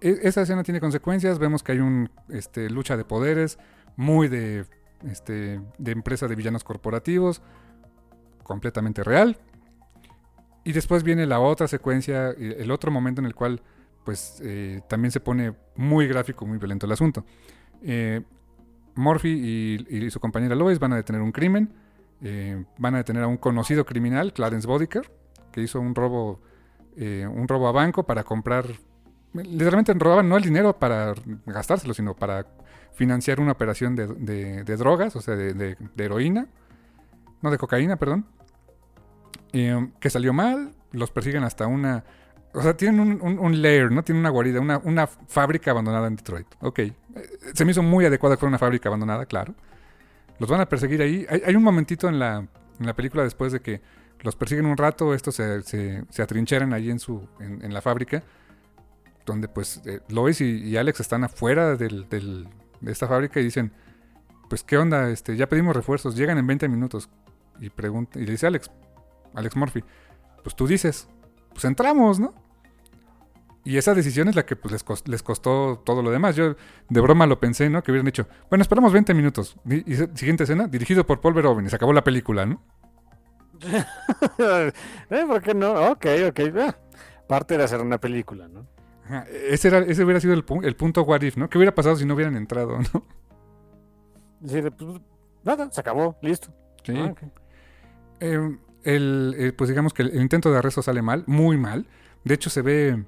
e, esa escena tiene consecuencias. Vemos que hay un este, lucha de poderes muy de, este, de empresa de villanos corporativos. Completamente real. Y después viene la otra secuencia, el otro momento en el cual pues eh, también se pone muy gráfico, muy violento el asunto. Eh, Murphy y, su compañera Lois van a detener un crimen, eh, van a detener a un conocido criminal, Clarence Bodiker, que hizo un robo, un robo a banco para comprar, literalmente robaban no el dinero para gastárselo, sino para financiar una operación de, drogas, o sea, de, heroína, no de cocaína, perdón. Um, que salió mal, los persiguen hasta una... O sea, tienen un, layer, ¿no? Tienen una guarida, una, fábrica abandonada en Detroit. Ok. Eh, se me hizo muy adecuado que fuera una fábrica abandonada, claro. Los van a perseguir ahí. Hay, un momentito en la, en la, película después de que los persiguen un rato, estos se, se, atrincheran ahí en, su, en, la fábrica, donde pues eh, Lois y, Alex están afuera del, de esta fábrica y dicen, pues qué onda, este, ya pedimos refuerzos, llegan en 20 minutos. Y, pregunta, y le dice Alex, Alex Murphy, pues tú dices, pues entramos, ¿no? Y esa decisión es la que pues, les, costó, todo lo demás. Yo de broma lo pensé, ¿no? Que hubieran dicho, bueno, esperamos 20 minutos. Y, siguiente escena, dirigido por Paul Verhoeven. Y se acabó la película, ¿no? ¿Eh? ¿Por qué no? Ok, ok. Ah, parte de hacer una película, ¿no? ese, era, ese hubiera sido el, punto what if, ¿no? ¿Qué hubiera pasado si no hubieran entrado, no? Sí, pues, nada, se acabó, listo. Sí. Ah, eh, el, eh, pues digamos que el, intento de arresto sale mal, muy mal. De hecho, se ve,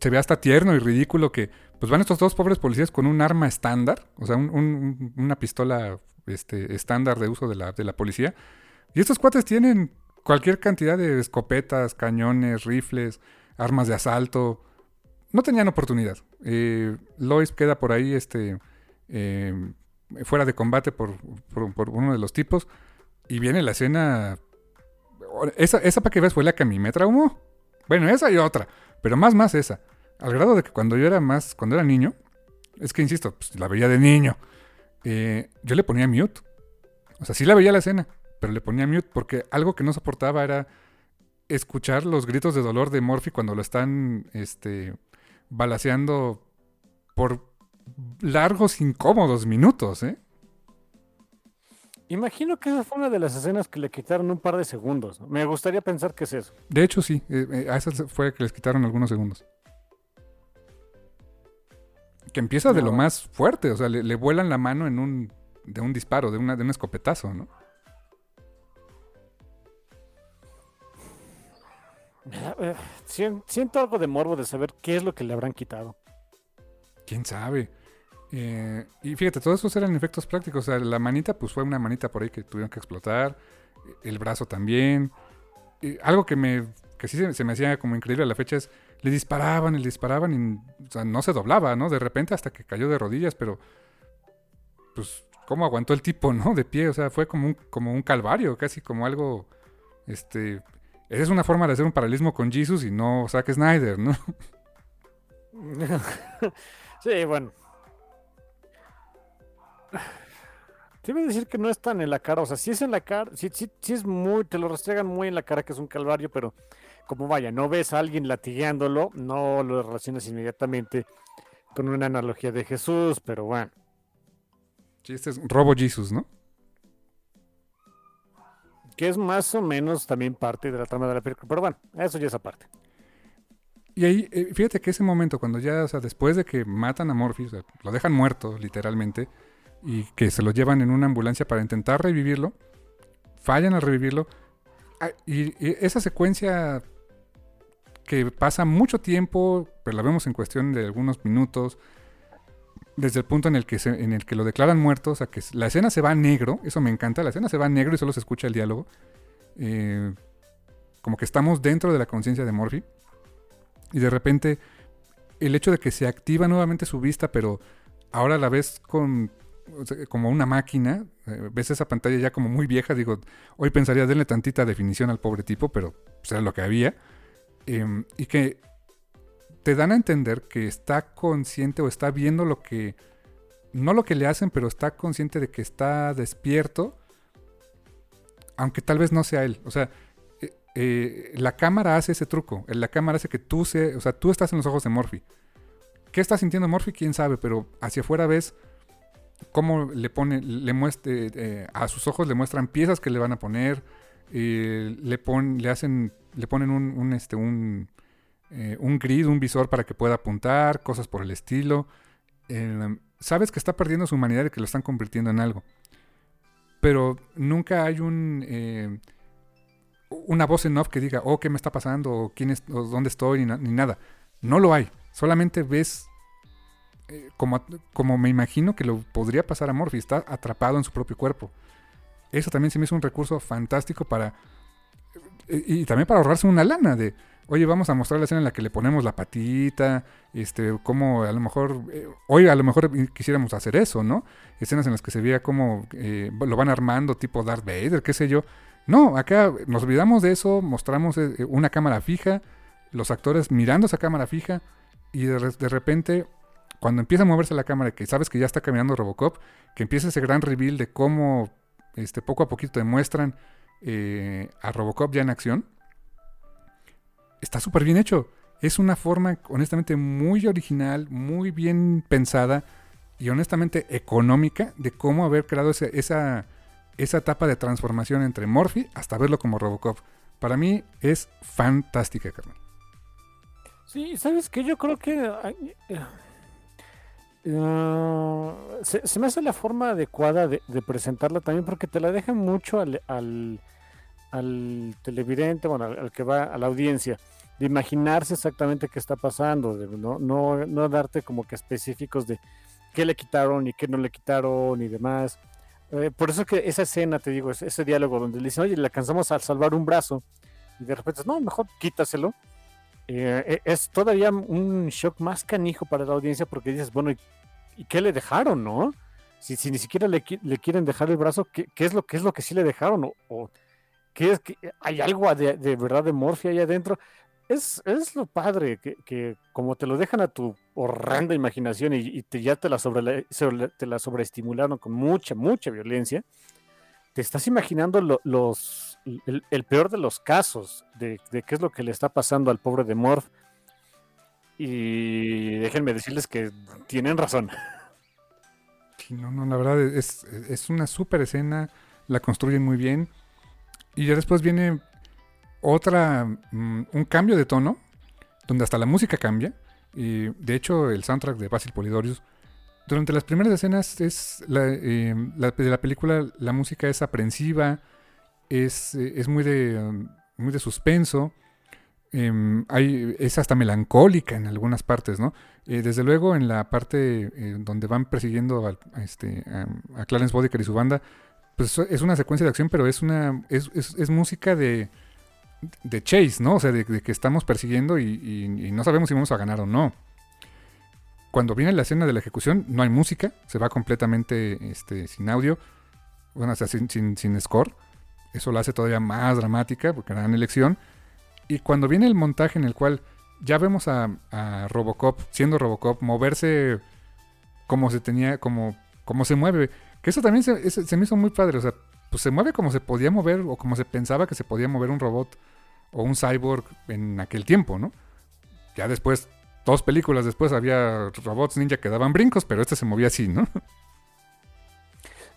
se ve hasta tierno y ridículo que pues van estos dos pobres policías con un arma estándar, o sea, una pistola este, estándar de uso de la, de la policía. Y estos cuates tienen cualquier cantidad de escopetas, cañones, rifles, armas de asalto. No tenían oportunidad. Eh, Lois queda por ahí, este, eh, fuera de combate por, por, uno de los tipos. Y viene la escena. Esa, esa para que ves fue la que a mí me traumó. Bueno, esa y otra. Pero más, más esa. Al grado de que cuando yo era más, cuando era niño, es que insisto, pues, la veía de niño. eh, yo le ponía mute. O sea, sí la veía la escena, pero le ponía mute porque algo que no soportaba era escuchar los gritos de dolor de Morphy cuando lo están este, balaseando por largos, incómodos minutos, ¿eh? Imagino que esa fue una de las escenas que le quitaron un par de segundos. Me gustaría pensar que es eso. De hecho, sí. eh, eh, a esa fue que les quitaron algunos segundos. Que empieza de lo más fuerte. O sea, le, le vuelan la mano en un, de un disparo, de, una, de un escopetazo, ¿no? Eh, sien- Siento algo de morbo de saber qué es lo que le habrán quitado. ¿Quién sabe? Eh, y fíjate, todos esos eran efectos prácticos. O sea, la manita, pues fue una manita por ahí que tuvieron que explotar. El brazo también. Algo que me que sí se, me hacía como increíble a la fecha es, le disparaban, le disparaban y no se doblaba, ¿no? De repente hasta que cayó de rodillas, pero pues cómo aguantó el tipo, ¿no? De pie, o sea, fue como un, como un calvario, casi como algo, este... Esa es una forma de hacer un paralelismo con Jesus y no Zack Snyder, ¿no? sí, bueno. Te iba a decir que no es tan en la cara, o sea, sí es en la cara, sí, sí, sí es muy, te lo restregan muy en la cara que es un calvario, pero como vaya, no ves a alguien latigueándolo, no lo relacionas inmediatamente con una analogía de Jesús, pero bueno. Sí, este es Robo Jesus, ¿no? Que es más o menos también parte de la trama de la película, pero bueno, eso ya es aparte. Y ahí, eh, fíjate que ese momento, cuando ya, o sea, después de que matan a Morphy, o sea, lo dejan muerto, literalmente, y que se lo llevan en una ambulancia para intentar revivirlo, fallan al revivirlo, ah, y, esa secuencia que pasa mucho tiempo, pero la vemos en cuestión de algunos minutos, desde el punto en el que, se- en el que lo declaran muerto, o sea, que la escena se va a negro, eso me encanta, la escena se va a negro y solo se escucha el diálogo, eh, como que estamos dentro de la conciencia de Morphy. Y de repente, el hecho de que se activa nuevamente su vista, pero ahora la ves con como una máquina, eh, ves esa pantalla ya como muy vieja, digo, hoy pensaría denle tantita definición al pobre tipo, pero pues, era lo que había. Em, y que te dan a entender que está consciente o está viendo lo que, no lo que le hacen, pero está consciente de que está despierto, aunque tal vez no sea él. O sea, eh, eh, la cámara hace ese truco. La cámara hace que tú se, o sea, tú estás en los ojos de Morphy. ¿Qué está sintiendo Morphy? Quién sabe, pero hacia afuera ves cómo le pone, le muestre, eh, a sus ojos le muestran piezas que le van a poner, eh, le le hacen, le ponen un, un, este, un, eh, un grid, un visor para que pueda apuntar, cosas por el estilo. Eh, sabes que está perdiendo su humanidad y que lo están convirtiendo en algo. Pero nunca hay un eh, una voz en off que diga, oh, ¿qué me está pasando? ¿quién es, dónde estoy? Ni nada. No lo hay. Solamente ves eh, como, como me imagino que lo podría pasar a Morphy. Está atrapado en su propio cuerpo. Eso también se me hizo un recurso fantástico para... Y, también para ahorrarse una lana de... Oye, vamos a mostrar la escena en la que le ponemos la patita, este, cómo a lo mejor, eh, hoy a lo mejor quisiéramos hacer eso, ¿no? Escenas en las que se veía cómo eh, lo van armando tipo Darth Vader, qué sé yo. No, acá nos olvidamos de eso, mostramos eh, una cámara fija, los actores mirando esa cámara fija y de, de repente cuando empieza a moverse la cámara, que sabes que ya está caminando Robocop, que empieza ese gran reveal de cómo este, poco a poquito demuestran eh, a Robocop ya en acción, está súper bien hecho. Es una forma, honestamente, muy original, muy bien pensada y honestamente económica de cómo haber creado ese- esa, esa etapa de transformación entre Morphy hasta verlo como Robocop. Para mí es fantástica, carnal. Sí, ¿sabes qué? Yo creo que... eh, se, me hace la forma adecuada de, de presentarla también porque te la deja mucho al, al, al televidente, bueno, al, que va a la audiencia, de imaginarse exactamente qué está pasando, de no, no, no darte como que específicos de qué le quitaron y qué no le quitaron y demás. Eh, por eso que esa escena, te digo, ese, ese diálogo donde le dicen, oye, le alcanzamos a salvar un brazo y de repente, no, mejor quítaselo eh, e, es todavía un shock más canijo para la audiencia porque dices, bueno, ¿y, qué le dejaron, no? Si, si ni siquiera le, le, quieren dejar el brazo, ¿qué, ¿qué, es lo, ¿qué es lo que sí le dejaron? ¿O, qué es que hay algo de, verdad de Morphy ahí adentro? Es, es, lo padre, que, que, como te lo dejan a tu horrenda imaginación y, te, ya te la, sobre, te la sobreestimularon con mucha, mucha violencia, te estás imaginando lo, los, el, peor de los casos de, qué es lo que le está pasando al pobre de Morph. Y déjenme decirles que tienen razón. No, no, la verdad es, es una súper escena, la construyen muy bien. Y ya después viene otra, mm, un cambio de tono, donde hasta la música cambia. Y de hecho, el soundtrack de Basil Polidorius durante las primeras escenas es la, eh, de la película la música es aprensiva, es, eh, es muy, de, muy de suspenso, eh, hay, es hasta melancólica en algunas partes, ¿no? Eh, desde luego en la parte eh, donde van persiguiendo a, este, Clarence Boddicker y su banda, pues es una secuencia de acción, pero es una es, es, es música de, de chase, ¿no? O sea, de, que estamos persiguiendo y, no sabemos si vamos a ganar o no cuando viene la escena de la ejecución, no hay música, se va completamente este, sin audio, bueno, o sea, sin, sin, score. Eso lo hace todavía más dramática, porque gran elección. Y cuando viene el montaje en el cual ya vemos a, a Robocop, siendo Robocop, moverse como se tenía, como, como se mueve, que eso también se, se me hizo muy padre, o sea, pues se mueve como se podía mover o como se pensaba que se podía mover un robot o un cyborg en aquel tiempo, ¿no? Ya después dos películas después había robots ninja que daban brincos, pero este se movía así, ¿no?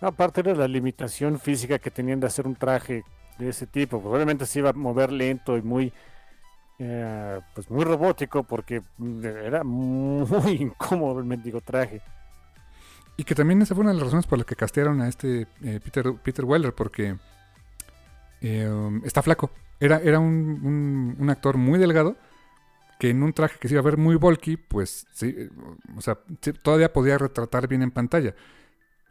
Aparte de la limitación física que tenían de hacer un traje de ese tipo, pues obviamente se iba a mover lento y muy, eh, pues muy robótico porque era muy incómodo el mendigo traje. Y que también esa fue una de las razones por las que castearon a este eh, Peter, Peter Weller, porque eh, está flaco. Era, era un, un, un actor muy delgado que en un traje que se iba a ver muy bulky, pues sí, o sea, todavía podía retratar bien en pantalla.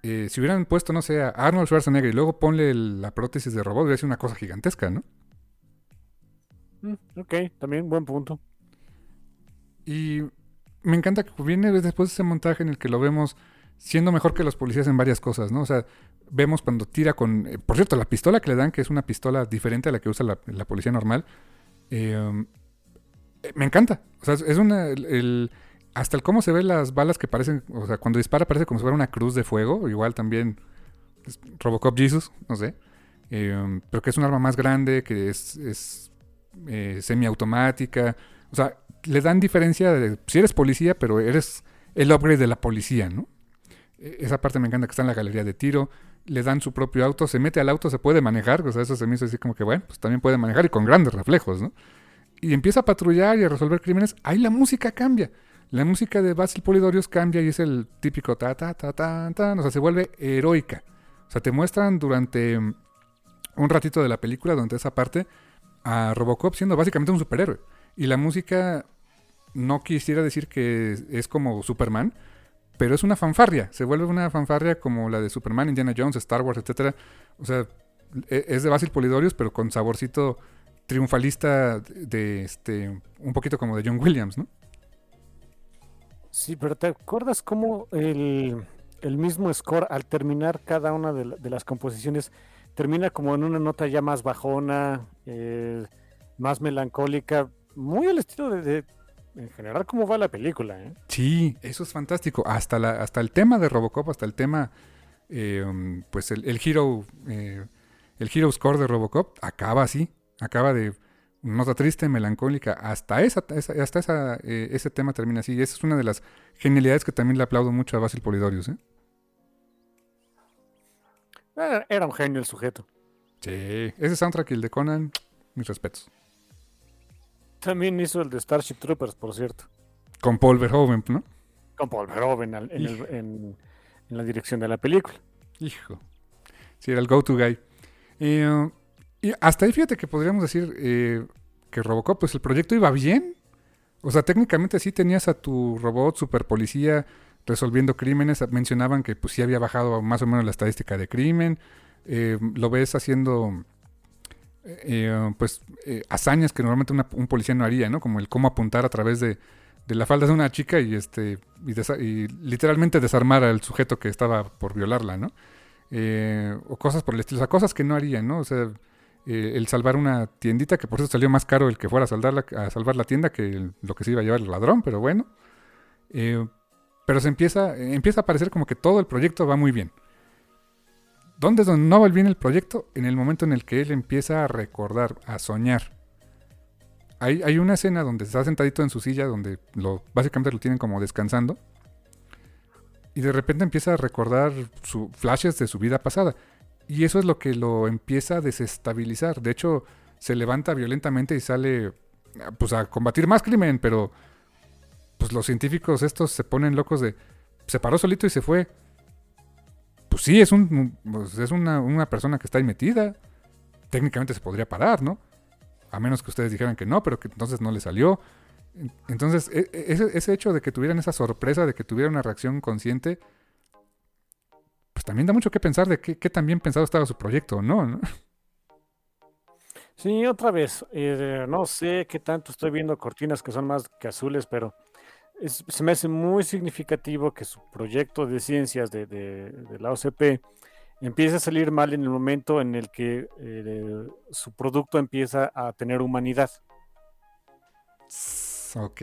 Eh, si hubieran puesto, no sé, a Arnold Schwarzenegger y luego ponle el, la prótesis de robot, hubiera sido una cosa gigantesca, ¿no? Mm, ok, también buen punto. Y me encanta que viene después de ese montaje en el que lo vemos siendo mejor que los policías en varias cosas, ¿no? O sea, vemos cuando tira con... Eh, por cierto, la pistola que le dan, que es una pistola diferente a la que usa la, la policía normal, eh, me encanta. O sea, es una. El, hasta el cómo se ven las balas que parecen. O sea, cuando dispara parece como si fuera una cruz de fuego. Igual también. Robocop Jesus, no sé. Eh, pero que es un arma más grande, que es, es eh, semiautomática. O sea, le dan diferencia de. Si eres policía, pero eres el upgrade de la policía, ¿no? E, esa parte me encanta que está en la galería de tiro. Le dan su propio auto, se mete al auto, se puede manejar. O sea, eso se me hizo así como que, bueno, pues también puede manejar y con grandes reflejos, ¿no? y empieza a patrullar y a resolver crímenes, ahí la música cambia. La música de Basil Polidorius cambia y es el típico ta ta ta ta ta, o sea, se vuelve heroica. O sea, te muestran durante un ratito de la película, durante esa parte, a Robocop siendo básicamente un superhéroe. Y la música no quisiera decir que es como Superman, pero es una fanfarria. Se vuelve una fanfarria como la de Superman, Indiana Jones, Star Wars, etc. O sea, e-, es de Basil Polidorius, pero con saborcito triunfalista de este un poquito como de John Williams, ¿no? Sí, pero ¿te acuerdas cómo el, el mismo score al terminar cada una de, las composiciones termina como en una nota ya más bajona, eh, más melancólica, muy al estilo de, de, en general cómo va la película, ¿eh? Sí, eso es fantástico. Hasta la, hasta el tema de Robocop, hasta el tema, eh, pues el, el hero, eh, el hero score de Robocop acaba así acaba de nota triste, melancólica, hasta esa, esa hasta esa, eh, ese tema termina así. Y esa es una de las genialidades que también le aplaudo mucho a Basil Polidorius. ¿eh? Era un genio el sujeto. Sí, ese soundtrack y el de Conan, mis respetos. También hizo el de Starship Troopers, por cierto. Con Paul Verhoeven, ¿no? Con Paul Verhoeven en, el, en, en la dirección de la película. Hijo. Sí, era el go-to guy. Eh, y hasta ahí fíjate que podríamos decir eh, que Robocop, pues el proyecto iba bien. O sea, técnicamente sí tenías a tu robot super policía resolviendo crímenes. Mencionaban que pues sí había bajado más o menos la estadística de crimen. Eh, lo ves haciendo eh, pues hazañas que normalmente un policía no haría, ¿no? Como el cómo apuntar a través de, de la falda de una chica y este y, literalmente desarmar al sujeto que estaba por violarla, ¿no? O cosas por el estilo, o sea, cosas que no harían, ¿no? O sea, el salvar una tiendita, que por eso salió más caro el que fuera a, salvar la, a salvar la tienda que lo que se iba a llevar el ladrón, pero bueno. pero se empieza, empieza a parecer como que todo el proyecto va muy bien. ¿Dónde es donde no va bien el proyecto? En el momento en el que él empieza a recordar, a soñar. Hay, hay una escena donde está sentadito en su silla, donde lo, básicamente lo tienen como descansando. Y de repente empieza a recordar flashes de su vida pasada. Y eso es lo que lo empieza a desestabilizar. De hecho, se levanta violentamente y sale pues a combatir más crimen, pero pues los científicos estos se ponen locos de se paró solito y se fue pues sí, es, un, pues es una, persona que está ahí metida. Técnicamente se podría parar, ¿no? A menos que ustedes dijeran que no, pero que entonces no le salió. Entonces, e, e, ese, hecho de que tuvieran esa sorpresa, de que tuviera una reacción consciente, pues también da mucho que pensar de qué, tan bien pensado estaba su proyecto, ¿no? ¿no? Sí, otra vez, eh, no sé qué tanto estoy viendo cortinas que son más que azules, pero se me hace muy significativo que su proyecto de ciencias de, la OCP empiece a salir mal en el momento en el que eh, su producto empieza a tener humanidad. Ok.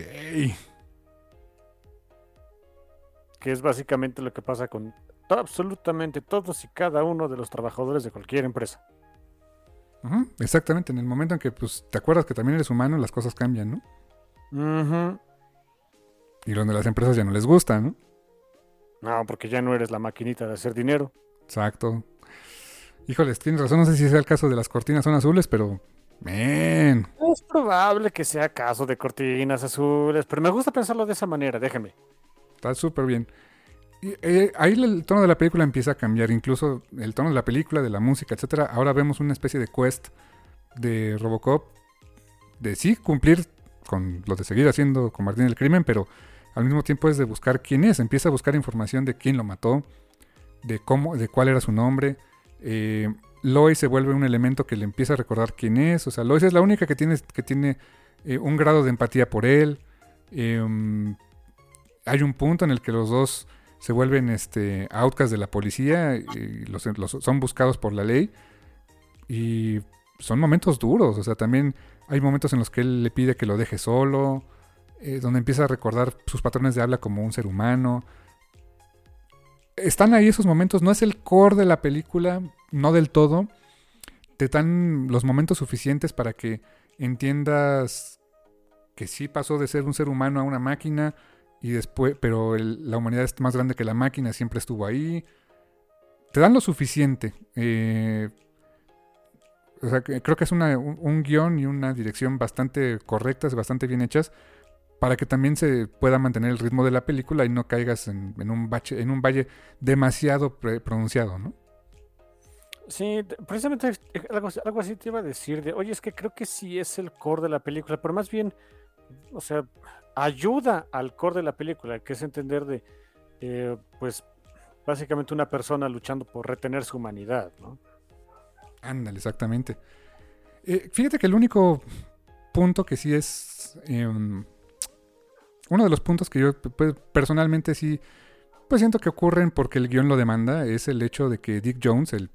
Que es básicamente lo que pasa con absolutamente todos y cada uno de los trabajadores de cualquier empresa. exactamente, en el momento en que pues, te acuerdas que también eres humano, las cosas cambian, ¿no? Ajá. Y donde las empresas ya no les gusta, ¿no? No, porque ya no eres la maquinita de hacer dinero. Exacto. Híjoles, tienes razón, no sé si sea el caso de las cortinas son azules, pero... Men. Es probable que sea caso de cortinas azules, pero me gusta pensarlo de esa manera, déjeme. Está súper bien. Eh, ahí el tono de la película empieza a cambiar, incluso el tono de la película, de la música, etcétera. Ahora vemos una especie de quest de Robocop de sí cumplir con lo de seguir haciendo con Martín el crimen, pero al mismo tiempo es de buscar quién es, empieza a buscar información de quién lo mató, de cómo, de cuál era su nombre. Eh, Lois se vuelve un elemento que le empieza a recordar quién es. O sea, Lois es la única que tiene, que tiene eh, un grado de empatía por él. Em, hay un punto en el que los dos se vuelven este, outcasts de la policía y los, son buscados por la ley. Y son momentos duros. O sea, también hay momentos en los que él le pide que lo deje solo. Eh, donde empieza a recordar sus patrones de habla como un ser humano. Están ahí esos momentos, no es el core de la película, no del todo. Te dan los momentos suficientes para que entiendas que sí pasó de ser un ser humano a una máquina y después, pero la humanidad es más grande que la máquina, siempre estuvo ahí. Te dan lo suficiente. Eh, o sea, creo que es un, un, guion y una dirección bastante correctas, bastante bien hechas, para que también se pueda mantener el ritmo de la película y no caigas en, un, valle demasiado pronunciado, ¿no? Sí, precisamente algo, algo, así te iba a decir de, oye, es que creo que sí es el core de la película, pero más bien, o sea, ayuda al core de la película, que es entender de, eh, pues, básicamente una persona luchando por retener su humanidad, ¿no? Ándale, exactamente. Eh, fíjate que el único punto que sí es em, uno de los puntos que yo pues, personalmente sí pues siento que ocurren porque el guion lo demanda es el hecho de que Dick Jones, el,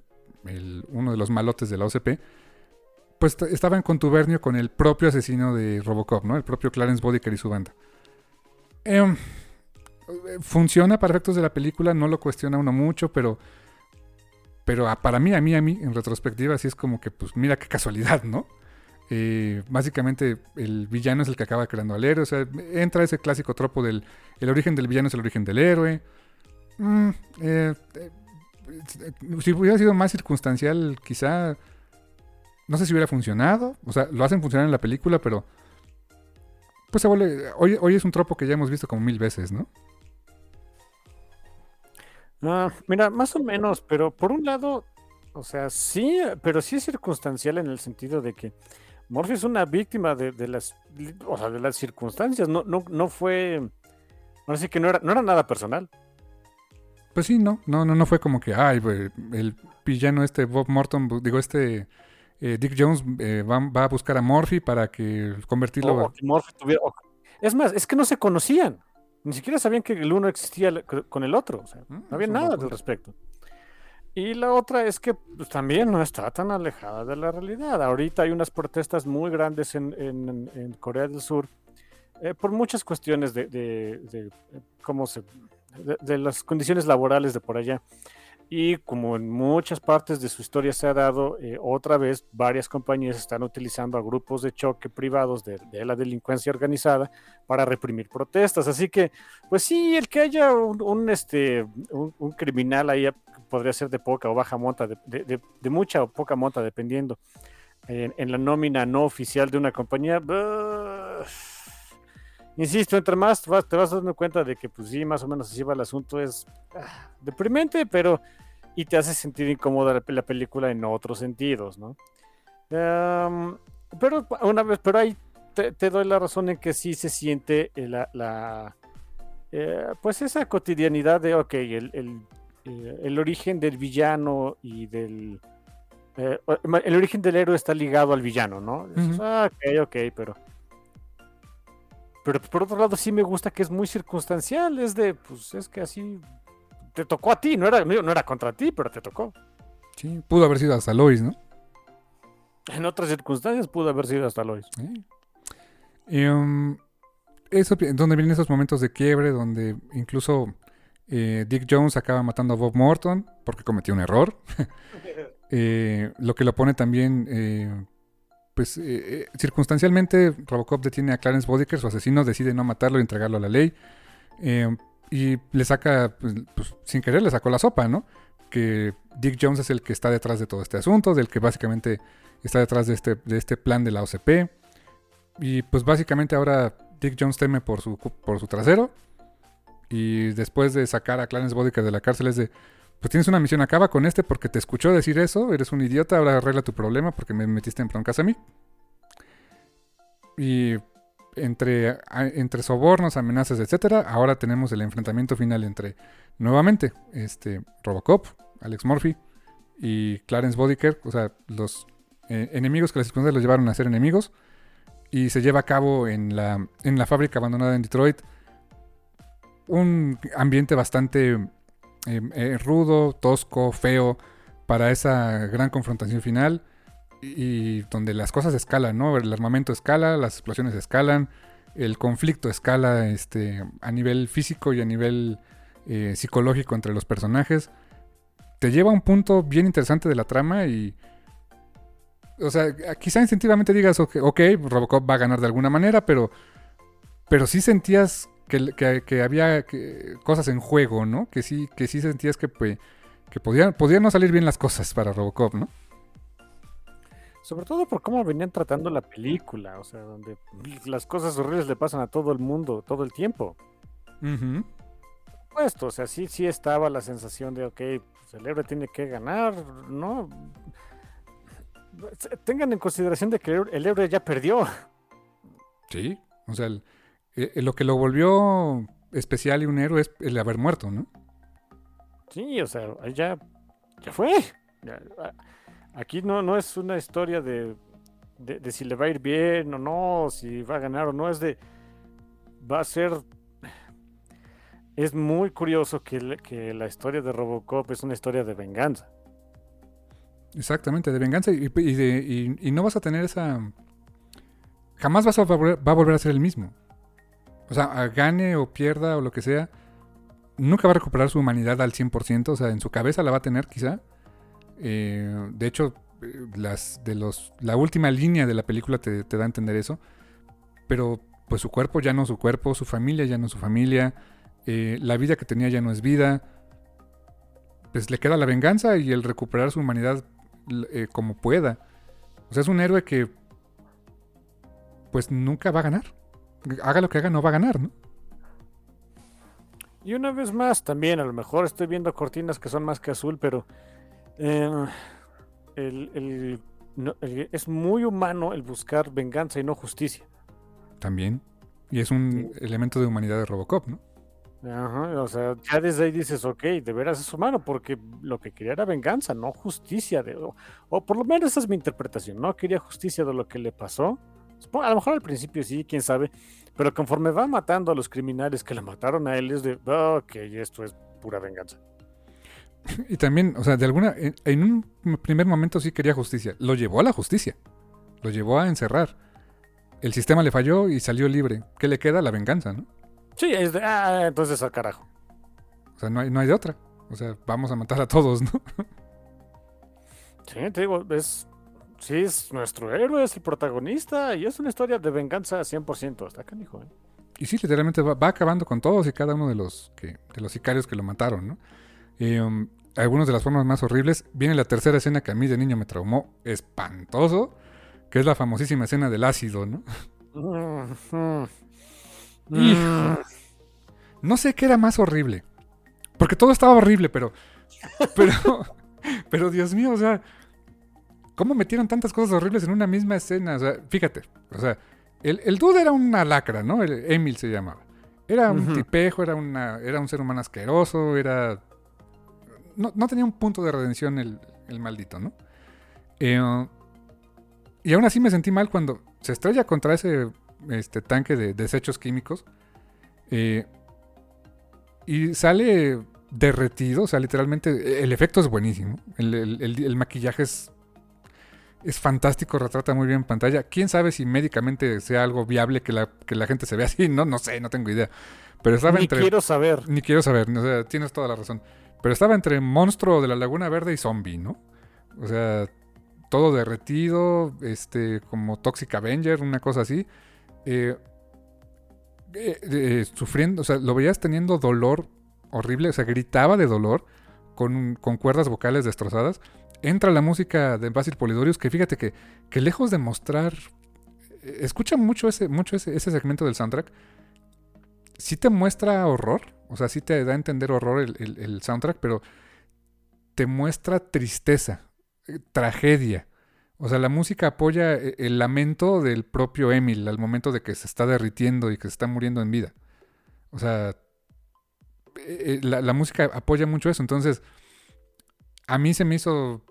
uno de los malotes de la OCP, pues estaba en contubernio con el propio asesino de Robocop, ¿no? El propio Clarence Bodicker y su banda. Em, funciona para efectos de la película, no lo cuestiona uno mucho, pero pero para mí, a mí, a mí, en retrospectiva, sí es como que, pues mira qué casualidad, ¿no? Eh, básicamente el villano es el que acaba creando al héroe. O sea, entra ese clásico tropo del el origen del villano es el origen del héroe. Mm, eh, eh, si hubiera sido más circunstancial, quizá. No sé si hubiera funcionado. O sea, lo hacen funcionar en la película, pero. Pues se vuelve. Hoy, hoy es un tropo que ya hemos visto como mil veces, ¿no? No, mira, más o menos, pero por un lado, o sea, sí, pero sí es circunstancial en el sentido de que Morphy es una víctima de, las, o sea, de las circunstancias, no, no, no fue, ahora sí que no era, no era nada personal. Pues sí, no, no, no, no fue como que, ay, el villano este Bob Morton, digo, este eh, Dick Jones eh, va, va a buscar a Morphy para que convertirlo. O- o que Morphy tuviera- o- Es más, es que no se conocían. Ni siquiera sabían que el uno existía con el otro. o sea, Mm, no había nada al respecto. Y la otra es que pues, también no está tan alejada de la realidad. Ahorita hay unas protestas muy grandes en, en- en Corea del Sur eh, por muchas cuestiones de, de- de, cómo se, de, de las condiciones laborales de por allá. Y como en muchas partes de su historia se ha dado, eh, otra vez varias compañías están utilizando a grupos de choque privados de, la delincuencia organizada para reprimir protestas. Así que, pues sí, el que haya un, este, un, criminal ahí podría ser de poca o baja monta, de, de- mucha o poca monta, dependiendo, en, la nómina no oficial de una compañía. Insisto, entre más te vas, te vas dando cuenta de que, pues sí, más o menos así va el asunto, es ah, deprimente, pero y te hace sentir incómoda la, la película en otros sentidos, ¿no? Pero una vez, pero ahí te, te doy la razón en que sí se siente eh, la, la, eh, pues esa cotidianidad de, ok, el, el, eh, el origen del villano y del... eh, el origen del héroe está ligado al villano, ¿no? Dices, Ujú. ah, ok, ok, pero... Pero por otro lado sí me gusta que es muy circunstancial, es de, pues es que así te tocó a ti, no era, no era contra ti, pero te tocó. Sí, pudo haber sido hasta Lois, ¿no? En otras circunstancias pudo haber sido hasta Lois. Y, um, eso, donde vienen esos momentos de quiebre, donde incluso eh, Dick Jones acaba matando a Bob Morton porque cometió un error. Eh, lo que lo pone también, eh, pues eh, eh, circunstancialmente, Robocop detiene a Clarence Bodiker, su asesino decide no matarlo y entregarlo a la ley. Eh, y le saca, pues, pues, sin querer, le sacó la sopa, ¿no? Que Dick Jones es el que está detrás de todo este asunto, del que básicamente está detrás de este, de este plan de la OCP. Y pues básicamente ahora Dick Jones teme por su, por su trasero. Y después de sacar a Clarence Bodiker de la cárcel es de, pues tienes una misión, acaba con este porque te escuchó decir eso, eres un idiota, ahora arregla tu problema porque me metiste en broncas a mí. Y entre, entre sobornos, amenazas, etcétera, ahora tenemos el enfrentamiento final entre, nuevamente, este Robocop, Alex Murphy y Clarence Bodiker, o sea, los eh, enemigos que las circunstancias los llevaron a ser enemigos, y se lleva a cabo en la, en la fábrica abandonada en Detroit un ambiente bastante eh, eh, rudo, tosco, feo para esa gran confrontación final y, donde las cosas escalan, ¿no? El armamento escala, las explosiones escalan, el conflicto escala este, a nivel físico y a nivel eh, psicológico entre los personajes. Te lleva a un punto bien interesante de la trama y... O sea, quizá instintivamente digas, ok, Robocop va a ganar de alguna manera, pero, pero sí sentías que, que- que había que- cosas en juego, ¿no? Que sí, que sí sentías que, pues, que podían, podían no salir bien las cosas para Robocop, ¿no? Sobre todo por cómo venían tratando la película, o sea, donde las cosas horribles le pasan a todo el mundo todo el tiempo. Ujú. Puesto, o sea, sí, sí estaba la sensación de, ok, pues el héroe tiene que ganar, ¿no? Tengan en consideración de que el héroe ya perdió. Sí, o sea, el- eh, lo que lo volvió especial y un héroe es el haber muerto, ¿no? Sí, o sea, ya, ya fue. Ya, aquí no, no es una historia de, de, de si le va a ir bien o no, si va a ganar o no, es de, va a ser... Es muy curioso que, que la historia de Robocop es una historia de venganza. Exactamente, de venganza y, y de- y- y no vas a tener esa... Jamás vas a va a volver a ser el mismo. O sea, gane o pierda o lo que sea, nunca va a recuperar su humanidad al 100%, o sea, en su cabeza la va a tener quizá. Eh, de hecho, eh, las, de los, la última línea de la película te, da a entender eso. Pero pues su cuerpo ya no es su cuerpo, su familia ya no es su familia, eh, la vida que tenía ya no es vida. Pues le queda la venganza y el recuperar su humanidad como pueda. O sea, es un héroe que pues nunca va a ganar. Haga lo que haga, no va a ganar, ¿no? Y una vez más, también, a lo mejor estoy viendo cortinas que son más que azul, pero eh, el- el- no- el- es muy humano el buscar venganza y no justicia. También. Y es un elemento de humanidad de Robocop, ¿no? Ajá, o sea, ya desde ahí dices, ok, de veras es humano, porque lo que quería era venganza, no justicia. De, o, o por lo menos esa es mi interpretación, no quería justicia de lo que le pasó. A lo mejor al principio sí, quién sabe, pero conforme va matando a los criminales que le mataron a él, es de, ok, esto es pura venganza. Y también, o sea, de alguna. En, en un primer momento sí quería justicia. Lo llevó a la justicia. Lo llevó a encerrar. El sistema le falló y salió libre. ¿Qué le queda? La venganza, ¿no? Sí, es de, ah, entonces al carajo. O sea, no hay, no hay de otra. O sea, vamos a matar a todos, ¿no? Sí, te digo, es, sí, es nuestro héroe, es el protagonista y es una historia de venganza 100%. Está canijo, ¿eh? Y sí, literalmente va, va acabando con todos y cada uno de los que, de los sicarios que lo mataron, ¿no? Y, um, algunas de las formas más horribles. Viene la tercera escena que a mí de niño me traumó espantoso, que es la famosísima escena del ácido, ¿no? Hijo. No sé qué era más horrible. Porque todo estaba horrible, pero. Pero. Pero Dios mío, o sea. ¿Cómo metieron tantas cosas horribles en una misma escena? O sea, fíjate. O sea, el, el dude era una lacra, ¿no? El, Emil se llamaba. Era un tipejo, era, una, era un ser humano asqueroso, era. No, no tenía un punto de redención el, el maldito, ¿no? Eh, y aún así me sentí mal cuando se estrella contra ese este, tanque de desechos químicos. eh, y sale derretido, o sea, literalmente el efecto es buenísimo. El, el- el- el maquillaje es, es fantástico, retrata muy bien en pantalla. Quién sabe si médicamente sea algo viable que la, que la gente se vea así, no, no sé, no tengo idea. Pero estaba Ni entre. quiero saber. Ni quiero saber, o sea, tienes toda la razón. Pero estaba entre monstruo de la Laguna Verde y zombie, ¿no? O sea, todo derretido, este, como Toxic Avenger, una cosa así. Eh, eh, eh, sufriendo, o sea, lo veías teniendo dolor horrible, o sea, gritaba de dolor con, con cuerdas vocales destrozadas. Entra la música de Basil Polidorius, que fíjate que, que lejos de mostrar. eh, Escucha mucho ese, mucho ese, ese segmento del soundtrack. Sí te muestra horror, o sea, sí te da a entender horror el, el- soundtrack, pero te muestra tristeza, eh, tragedia. O sea, la música apoya eh, el lamento del propio Emil al momento de que se está derritiendo y que se está muriendo en vida. O sea, la, la música apoya mucho eso. Entonces, a mí se me hizo.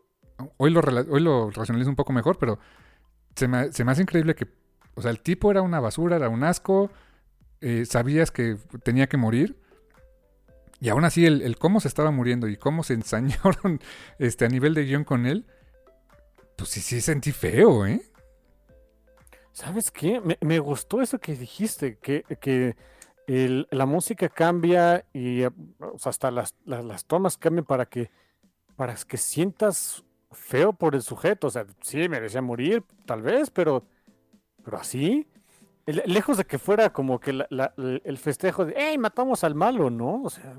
Hoy lo, hoy lo racionalizo un poco mejor, pero se me, se me hace increíble que. O sea, el tipo era una basura, era un asco. eh, sabías que tenía que morir. Y aún así, el, el cómo se estaba muriendo y cómo se ensañaron este, a nivel de guion con él. Pues sí, sí sentí feo, ¿eh? ¿Sabes qué? Me, me gustó eso que dijiste, que, que la música cambia y o sea, hasta las, las, las tomas cambian para que, para que sientas feo por el sujeto. O sea, sí, merecía morir, tal vez, pero, pero así. Le- Lejos de que fuera como que el festejo de, ¡hey, matamos al malo! ¿No? O sea,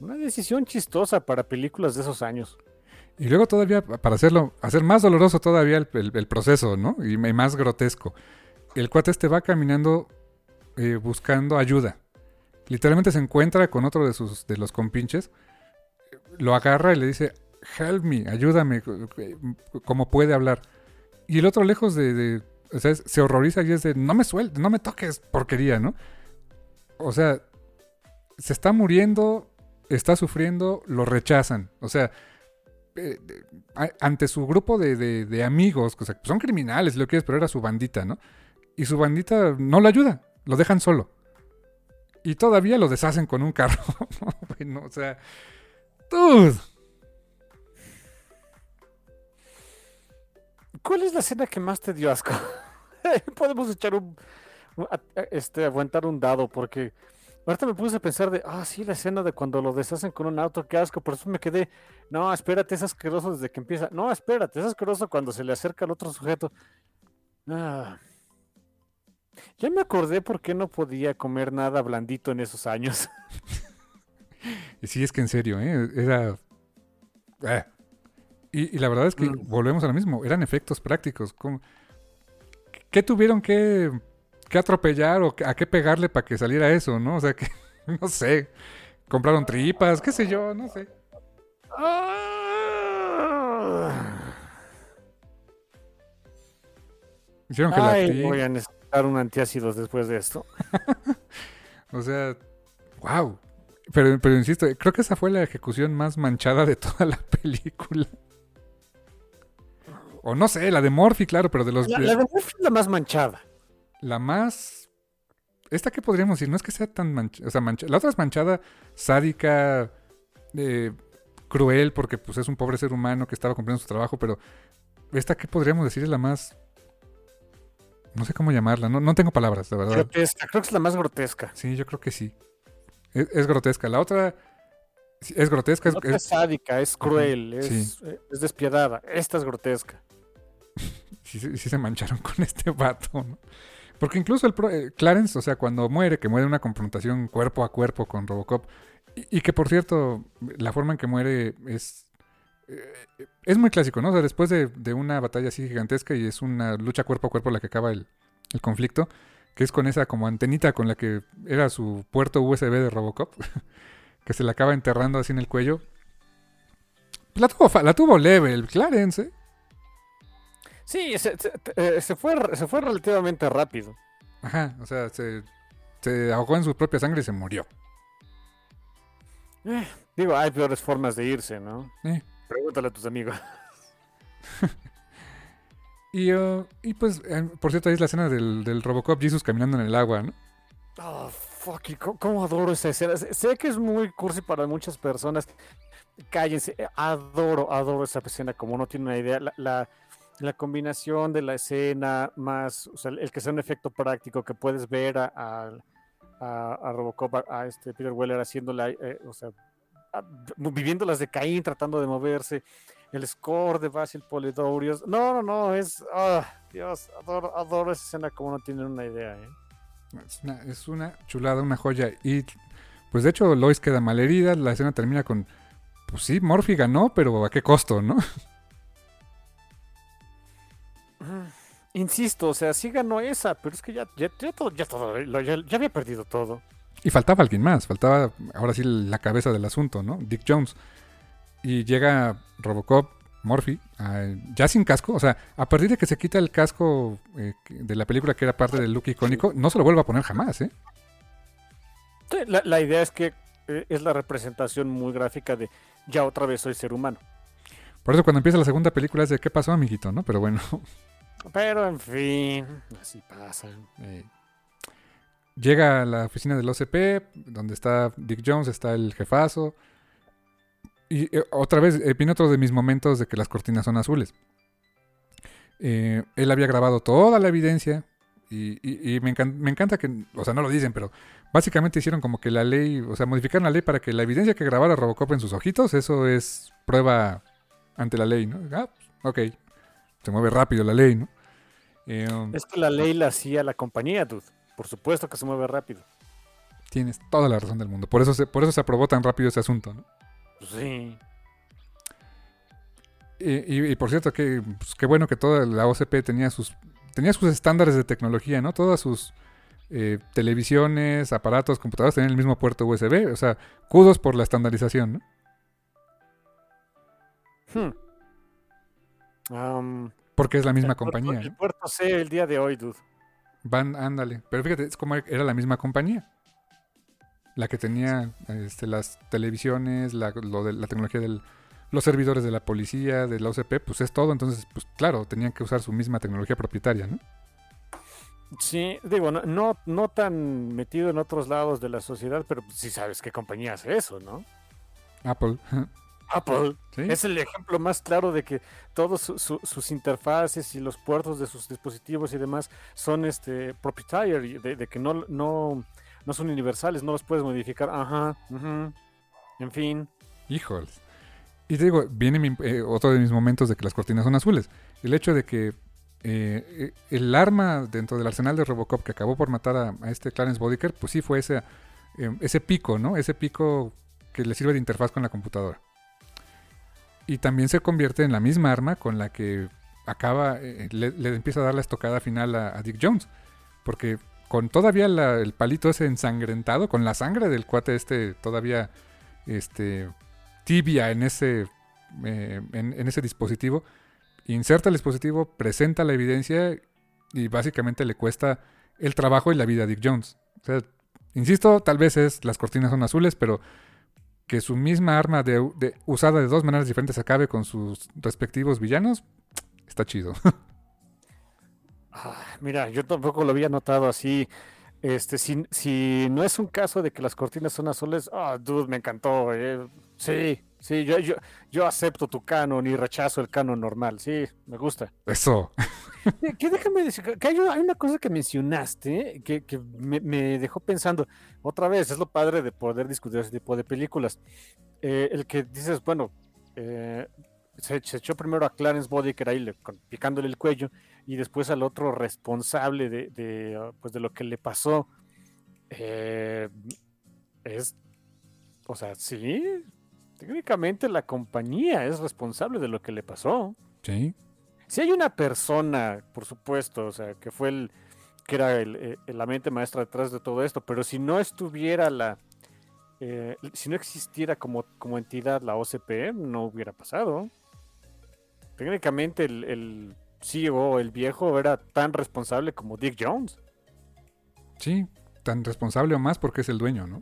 una decisión chistosa para películas de esos años. Y luego todavía, para hacerlo, hacer más doloroso todavía el, proceso, ¿no? Y más grotesco. El cuate este va caminando eh, buscando ayuda. Literalmente se encuentra con otro de sus de los compinches. Lo agarra y le dice, help me, ayúdame, eh, como puede hablar. Y el otro lejos de, o sea, se horroriza y es de, no me sueltes, no me toques, porquería, ¿no? O sea, se está muriendo, está sufriendo, lo rechazan. O sea, eh, ante su grupo de, de- amigos, o son criminales, lo quieres, pero era su bandita, ¿no? Y su bandita no lo ayuda, lo dejan solo. Y todavía lo deshacen con un carro. bueno, o sea, dude. ¿Cuál es la escena que más te dio asco? Podemos echar un, este, aguantar un dado porque ahorita me puse a pensar de, ah, sí, la escena de cuando lo deshacen con un auto, qué asco, por eso me quedé, no, espérate, es asqueroso desde que empieza, no, espérate, es asqueroso cuando se le acerca al otro sujeto. Ah. Ya me acordé por qué no podía comer nada blandito en esos años. Sí, es que en serio, ¿eh? Era... eh. Y, y la verdad es que Mm. volvemos a lo mismo, eran efectos prácticos. ¿Cómo- ¿Qué tuvieron que, que atropellar o que- a qué pegarle para que saliera eso, no? O sea, que, no sé, compraron tripas, qué sé yo, no sé. Hicieron Ay, gelatina. voy a necesitar un antiácido después de esto. O sea, wow. Pero, pero insisto, creo que esa fue la ejecución más manchada de toda la película. O no sé, la de Morphy, claro, pero de los... La, la de Morphy es la más manchada. La más... ¿Esta qué podríamos decir? No es que sea tan manchada. O sea, mancha... la otra es manchada, sádica, eh, cruel, porque pues es un pobre ser humano que estaba cumpliendo su trabajo, pero esta qué podríamos decir es la más... No sé cómo llamarla, no, no tengo palabras, la verdad. Grotesca, creo que es la más grotesca. Sí, yo creo que sí. Es, es grotesca. La otra es grotesca. Es, es sádica, es cruel, es, sí. es despiadada. Esta es grotesca. Sí, sí- se mancharon con este vato, ¿no? Porque incluso el pro- eh, Clarence, o sea, cuando muere, que muere una confrontación cuerpo a cuerpo con Robocop, y, que por cierto, la forma en que muere es. eh, es muy clásico, ¿no? O sea, después de, de una batalla así gigantesca y es una lucha cuerpo a cuerpo la que acaba el, el conflicto, que es con esa como antenita con la que era su puerto USB de Robocop, que se la acaba enterrando así en el cuello. La tuvo, la tuvo leve el Clarence, ¿eh? Sí, se, se- eh, se fue, se fue relativamente rápido. Ajá, o sea, se, se ahogó en su propia sangre y se murió. Eh, digo, hay peores formas de irse, ¿no? Eh. Pregúntale a tus amigos. Y, uh, y pues, eh, por cierto, ahí es la escena del, del Robocop Jesus caminando en el agua, ¿no? Oh, fuck, y cómo, cómo adoro esa escena. Sé sé que es muy cursi para muchas personas. Cállense, eh, adoro, adoro esa escena, como no tiene una idea. La, la, la combinación de la escena más, o sea, el que sea un efecto práctico que puedes ver a, a, Robocop, a, este Peter Weller haciéndola, eh, o sea, viviendo las de Caín, tratando de moverse. El score de Basil Polidorius. No, no, no, es. ah, Dios, adoro, adoro esa escena como no tienen una idea, ¿eh? Es una, es una chulada, una joya. Y pues de hecho, Lois queda malherida. La escena termina con. Pues sí, Morphy ganó, pero ¿a qué costo, no? Insisto, o sea, sí ganó esa, pero es que ya, ya, ya todo, ya todo, ya, ya había perdido todo. Y faltaba alguien más. Faltaba ahora sí la cabeza del asunto, ¿no? Dick Jones. Y llega Robocop, Morphy, ah, ya sin casco. O sea, a partir de que se quita el casco eh, de la película que era parte del look icónico, no se lo vuelve a poner jamás, ¿eh? Sí, La, la idea es que eh, es la representación muy gráfica de ya otra vez soy ser humano. Por eso cuando empieza la segunda película es de qué pasó, amiguito, ¿no? Pero bueno. Pero en fin, así pasa. eh, llega a la oficina del OCP, donde está Dick Jones, está el jefazo. Y eh, otra vez, eh, otro de mis momentos de que las cortinas son azules. Eh, él había grabado toda la evidencia y, me, encan- me encanta que, o sea, no lo dicen, pero básicamente hicieron como que la ley, o sea, modificaron la ley para que la evidencia que grabara Robocop en sus ojitos, eso es prueba ante la ley, ¿no? Ah, ok, se mueve rápido la ley, ¿no? Eh, um, Es que la ley la hacía la compañía, dude. Por supuesto que se mueve rápido. Tienes toda la razón del mundo. Por eso se, por eso se aprobó tan rápido ese asunto, ¿no? Pues sí. Y, y- y por cierto, que pues, qué bueno que toda la OCP tenía sus tenía sus estándares de tecnología, ¿no? Todas sus eh, televisiones, aparatos, computadoras tenían el mismo puerto USB. O sea, kudos por la estandarización, ¿no? Hmm. Am, Porque es la misma el compañía. El puerto C el día de hoy, dude. Van, ándale. Pero fíjate, es como era la misma compañía. La que tenía este, las televisiones, la, lo de, la tecnología de los servidores de la policía, de la OCP, pues es todo. Entonces, pues claro, tenían que usar su misma tecnología propietaria, ¿no? Sí, digo, no, no, no tan metido en otros lados de la sociedad, pero pues sí sabes qué compañía hace eso, ¿no? Apple. Apple. ¿Sí? Es el ejemplo más claro de que su- su- sus interfaces y los puertos de sus dispositivos y demás son este proprietary, de, de que no, no, no son universales, no los puedes modificar. Ajá, en fin. Híjoles. Y te digo, viene mi- eh, otro de mis momentos de que las cortinas son azules. El hecho de que eh, eh, el arma dentro del arsenal de Robocop que acabó por matar a, a este Clarence Bodiker, pues sí fue ese, eh, ese pico, ¿no? Ese pico que le sirve de interfaz con la computadora. Y también se convierte en la misma arma con la que acaba, eh, le, empieza a dar la estocada final a, Dick Jones. Porque con todavía el palito ese ensangrentado, con la sangre del cuate este todavía este, tibia en ese, eh, en, en ese dispositivo, inserta el dispositivo, presenta la evidencia y básicamente le cuesta el trabajo y la vida a Dick Jones. O sea, Insisto, tal vez es las cortinas son azules, pero que su misma arma de, usada de dos maneras diferentes acabe con sus respectivos villanos, está chido. Ah, mira, yo tampoco lo había notado así. Este, si, si no es un caso de que las cortinas son azules, ah, dude, me encantó. eh. Sí, sí, yo, yo, yo acepto tu canon y rechazo el canon normal. Sí, me gusta. Eso. Eh, Que déjame decir que- que hay, una- cosa que mencionaste que, que me, me dejó pensando. Otra vez, es lo padre de poder discutir ese tipo de películas. Eh, el que dices, bueno, eh, se, se echó primero a Clarence Boddicker ahí le- con- picándole el cuello y después al otro responsable de, de, pues de lo que le pasó. Eh, es, o sea, sí, técnicamente la compañía es responsable de lo que le pasó. Sí. Si hay una persona, por supuesto, o sea, que fue el que era el, eh, la mente maestra detrás de todo esto, pero si no estuviera la, eh, si no existiera como, como entidad la OCP, no hubiera pasado. Técnicamente el, el CEO, el viejo, era tan responsable como Dick Jones. Sí. Tan responsable o más porque es el dueño, ¿no?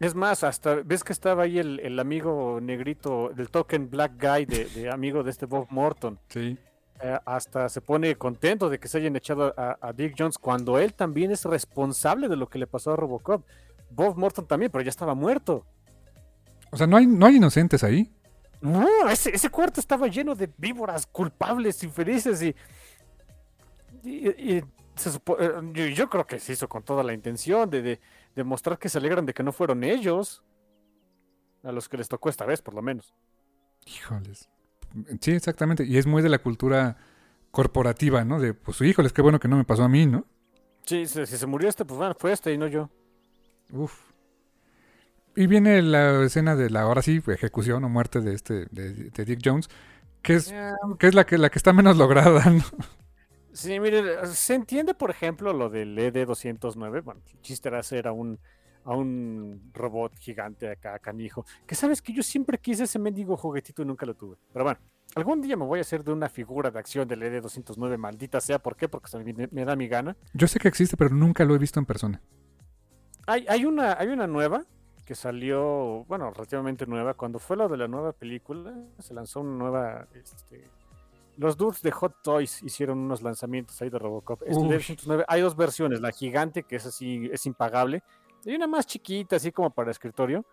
Es más, hasta ves que estaba ahí el, el amigo negrito del token Black Guy, de, de amigo de este Bob Morton. Sí. eh, hasta se pone contento de que se hayan echado a, a Dick Jones cuando él también es responsable de lo que le pasó a Robocop. Bob Morton también, pero ya estaba muerto. O sea, no hay, no hay inocentes ahí. No, ese, ese cuarto estaba lleno de víboras culpables, infelices y. y- y se supo- eh, yo, yo creo que se hizo con toda la intención de, de, de mostrar que se alegran de que no fueron ellos. A los que les tocó esta vez, por lo menos. Híjoles. Sí, exactamente. Y es muy de la cultura corporativa, ¿no? De, pues, híjoles, qué bueno que no me pasó a mí, ¿no? Sí, si, si se murió este, pues bueno, fue este y no yo. Uf. Y viene la escena de la, ahora sí, ejecución o muerte de este, de, de Dick Jones, que es, que es la que la que está menos lograda, ¿no? Sí, mire, se entiende, por ejemplo, lo del E ED-209. Bueno, el chiste era hacer a un, a un robot gigante acá, canijo. Que sabes que yo siempre quise ese mendigo juguetito y nunca lo tuve. Pero bueno, algún día me voy a hacer de una figura de acción del E ED-209, maldita sea. ¿Por qué? Porque me, me da mi gana. Yo sé que existe, pero nunca lo he visto en persona. Hay, hay, una, hay una nueva que salió, bueno, relativamente nueva. Cuando fue lo de la nueva película, se lanzó una nueva. Este, los dudes de Hot Toys hicieron unos lanzamientos ahí de Robocop. Es F-109. Hay dos versiones: la gigante, que es así, es impagable, y una más chiquita, así como para escritorio.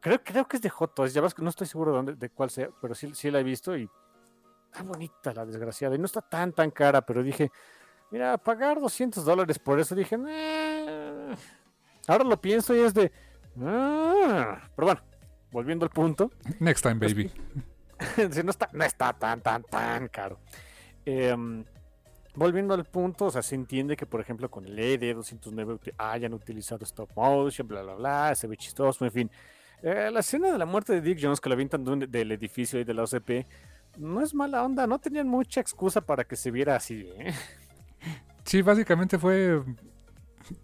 Creo, creo que es de Hot Toys, ya ves que no estoy seguro de, dónde, de cuál sea, pero sí, sí la he visto y está bonita la desgraciada. Y no está tan, tan cara, pero dije, mira, pagar 200 dólares por eso, dije, "Nah". ahora lo pienso y es de, "Ah". pero bueno, volviendo al punto, Next time, baby. No, está, no está tan, tan, tan caro. Em, volviendo al punto, o sea, se entiende que, por ejemplo, con el E ED209 uti- hayan utilizado stop motion, bla, bla, bla, se ve chistoso, en fin. Eh, la escena de la muerte de Dick Jones, que lo avientan del edificio y de la OCP, no es mala onda, no tenían mucha excusa para que se viera así, ¿eh? Sí, básicamente fue.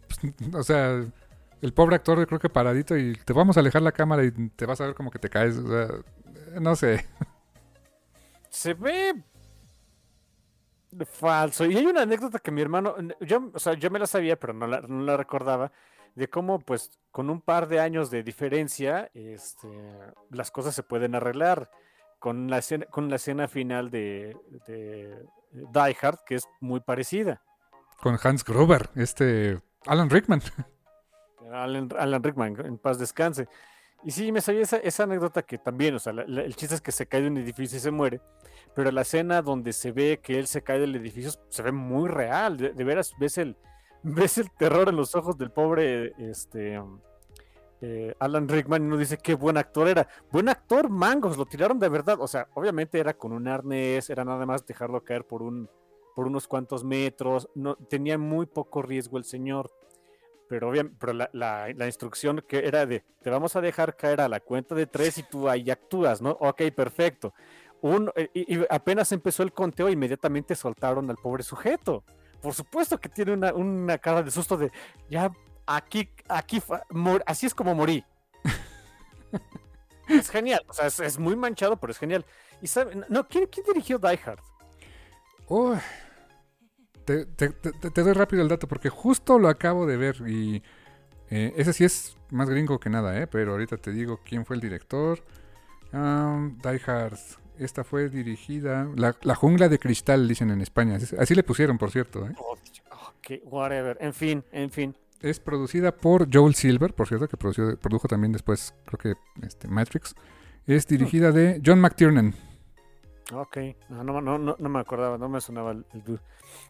pues, o sea, el pobre actor, creo que paradito y te vamos a alejar la cámara y te vas a ver como que te caes. No sé. Se ve falso. Y hay una anécdota que mi hermano, yo, o sea, yo me la sabía, pero no la, no la recordaba, de cómo, pues, con un par de años de diferencia, este, las cosas se pueden arreglar. Con la escena, con la escena final de, de Die Hard, que es muy parecida. Con Hans Gruber, este. Alan Rickman. Alan, Alan Rickman, en paz descanse. Y sí, me sabía esa, esa anécdota que también, o sea, la- el chiste es que se cae de un edificio y se muere, pero la escena donde se ve que él se cae del edificio se ve muy real, de, veras ves el, ves el terror en los ojos del pobre este, eh, Alan Rickman y uno dice qué buen actor era. Buen actor, mangos, lo tiraron de verdad, o sea, obviamente era con un arnés, era nada más dejarlo caer por, un, por unos cuantos metros, no, tenía muy poco riesgo el señor pero, obviamente, pero la, la- instrucción que era de, te vamos a dejar caer a la cuenta de tres y tú ahí actúas, ¿no? Ok, perfecto. Un, eh, y, apenas empezó el conteo, inmediatamente soltaron al pobre sujeto. Por supuesto que tiene una, una cara de susto de, ya, aquí, aquí, así es como morí. es genial, o sea, es, muy manchado, pero es genial. Y sabe- no, ¿quién, quién dirigió Die Hard? Uy. Te, te- te- te doy rápido el dato porque justo lo acabo de ver y Eh, ese sí es más gringo que nada, ¿eh? Pero ahorita te digo quién fue el director. Um, Die Hard. Esta fue dirigida. La, la, jungla de cristal, dicen en España. Así le pusieron, por cierto. ¿eh? Ok, whatever. En fin, en fin. Es producida por Joel Silver, por cierto, que produjo, produjo también después, creo que este, Matrix. Es dirigida de John McTiernan. Ok, no, no, no, no, me acordaba, no me sonaba el, el